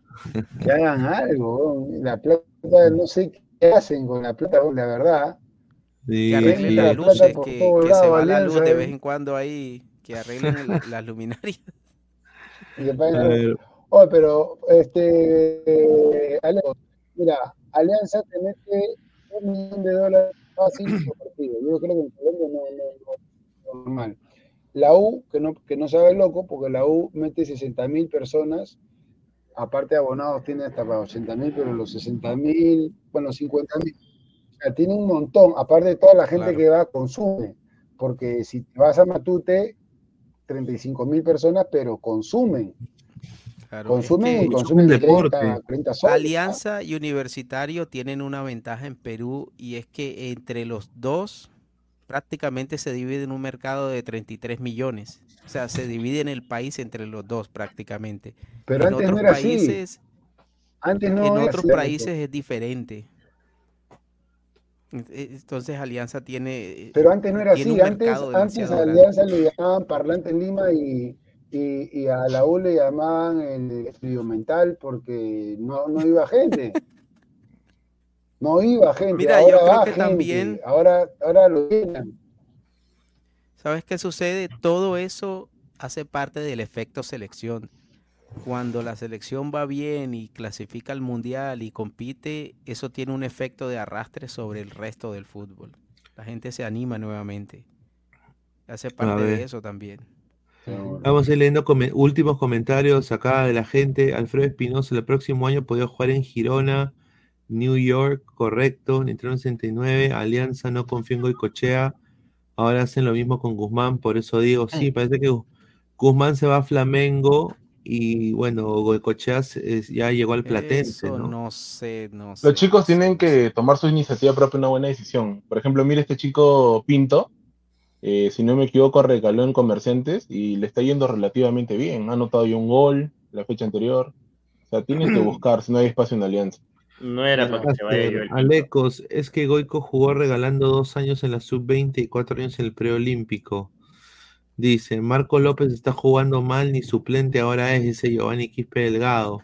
Que hagan algo, la plata, no sé qué hacen con la plata, la verdad. que arreglen las luces, que, que se va la luz de vez en cuando ahí, que arreglen las luminarias. Oh, pero este mira, Alianza te mete un millón de dólares fácil por partido. Yo creo que en Colombia no, no, no, normal. La U, que no, que no sabe loco, porque la U mete 60 mil personas, aparte de abonados tiene hasta para 80 mil, pero los 60 mil, bueno, 50 mil. O sea, tiene un montón, aparte de toda la gente que va, consume. Porque si te vas a Matute, 35 mil personas, pero consumen. consumen y consumen deporte. 30, Alianza y Universitario tienen una ventaja en Perú y es que entre los dos prácticamente se divide en un mercado de 33 millones. O sea, se divide en el país entre los dos prácticamente. Pero en antes otros no era países, Antes no en otros países es diferente. E, entonces Alianza tiene. Eh, Pero antes no era así. Antes, antes a Alianza le llamaban Parlante en Lima y, y, a la U le llamaban el estudio mental porque no, no iba gente. [laughs] No iba gente. Mira, ahora yo creo que también. Ahora, ahora lo llenan. ¿Sabes qué sucede? Todo eso hace parte del efecto selección. Cuando la selección va bien y clasifica al mundial y compite, eso tiene un efecto de arrastre sobre el resto del fútbol. La gente se anima nuevamente. Hace parte de eso también. Vamos a ir leyendo últimos comentarios acá de la gente. Alfredo Espinosa, el próximo año podría jugar en Girona New York, correcto. Nintendo 69, Alianza, no confío en Goicochea. Ahora hacen lo mismo con Guzmán, por eso digo, sí, parece que Guzmán se va a Flamengo y bueno, Goicochea ya llegó al Platense. ¿no? ¿no? sé, no sé. Los chicos tienen que tomar su iniciativa propia, una buena decisión. Por ejemplo, mire este chico Pinto, eh, si no me equivoco, recaló en Comerciantes y le está yendo relativamente bien. Ha anotado ya un gol la fecha anterior. O sea, tienen que [clears throat] buscar si no hay espacio en Alianza. No era para que se vaya yo. Alecos, es que Goico jugó regalando dos años en la sub-20 y cuatro años en el preolímpico. Dice, Marco López está jugando mal, ni suplente ahora es ese Giovanni Quispe Delgado.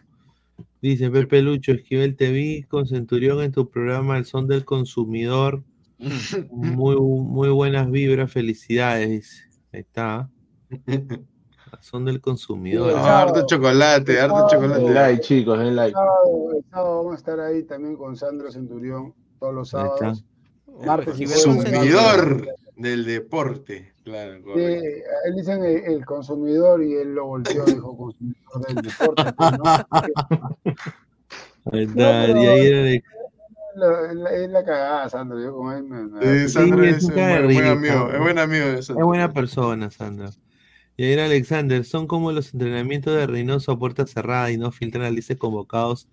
Dice Pepe Lucho, Esquivel, te vi con Centurión en tu programa El Son del Consumidor. [laughs] Muy, muy buenas vibras, felicidades. Ahí está. son del consumidor. harto chocolate, harto chocolate. El like, chicos, el like. El sábado, vamos a estar ahí también con Sandro Centurión todos los sábados. Martes y consumidor del deporte, claro. Él dicen el, consumidor y él lo volteó, dijo consumidor del deporte. Ahí está, y ahí era de... Es la cagada, Sandro. Yo como él me, Sí, Sandro es, un buen, amigo. Es buen amigo de Sandro. Es buena persona, Sandro. Y ahí Alexander, son como los entrenamientos de Reynoso a puerta cerrada y no filtran a lista convocados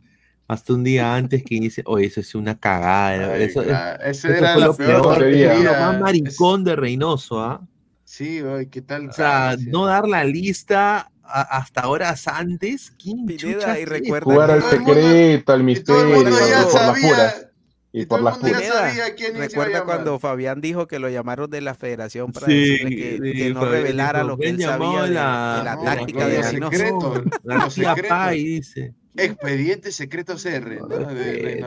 hasta un día antes que inicie. Oye, eso es una cagada. eso, Ese era lo peor. lo más maricón de Reynoso, ¿ah? Sí, oye, ¿qué tal? O sea, no dar la lista hasta horas antes. ¿Quién y recuerda Jugar al secreto, al misterio, por las puras. Y, por las Recuerda cuando Fabián dijo que lo llamaron de la federación para decirle que, no revelara lo que él sabía de la, táctica de Reynoso. [laughs] La secreto, dice. Expediente secreto CR, De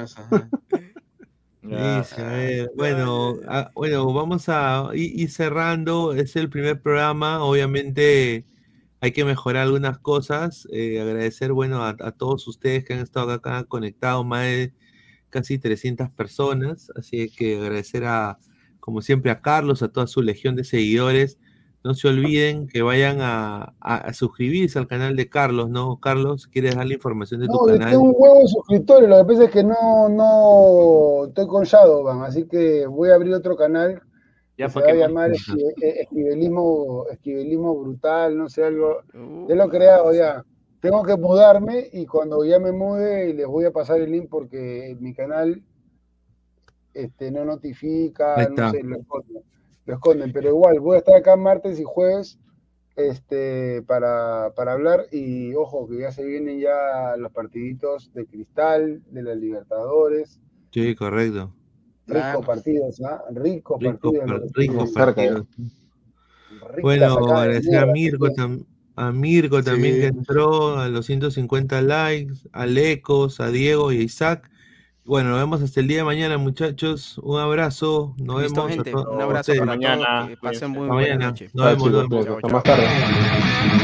Reynoso. bueno, ah, bueno, vamos a ir cerrando. Es el primer programa. Obviamente hay que mejorar algunas cosas. Eh, agradecer, bueno, a, todos ustedes que han estado acá conectados, más de casi 300 personas. Así que agradecer a, como siempre, a Carlos, a toda su legión de seguidores. No se olviden que vayan a, suscribirse al canal de Carlos, ¿no? Carlos, ¿quieres dar la información de tu canal? Tengo un huevo de suscriptores, lo que pasa es que no, no estoy con Shadowban, así que voy a abrir otro canal ya se va a llamar esquivelismo, esquivelismo brutal, no sé, algo. Uh. Ya lo he creado ya. Tengo que mudarme y cuando ya me mude les voy a pasar el link porque mi canal este, no notifica, no sé, lo esconden, Pero igual, voy a estar acá martes y jueves este, para, para hablar y ojo que ya se vienen ya los partiditos de Cristal, de las Libertadores. Sí, correcto. Rico partidos, ¿ah? Rico, rico partidos. Rico partidos. Bueno, agradecer a Mirko, a Mirko también que entró a los 150 likes, a Lecos, a Diego y a Isaac. Bueno, nos vemos hasta el día de mañana, muchachos. Un abrazo. Nos vemos. Gente. Un abrazo para mañana. Que pasen muy buena noche. Nos vemos. Nos vemos. Hasta más tarde.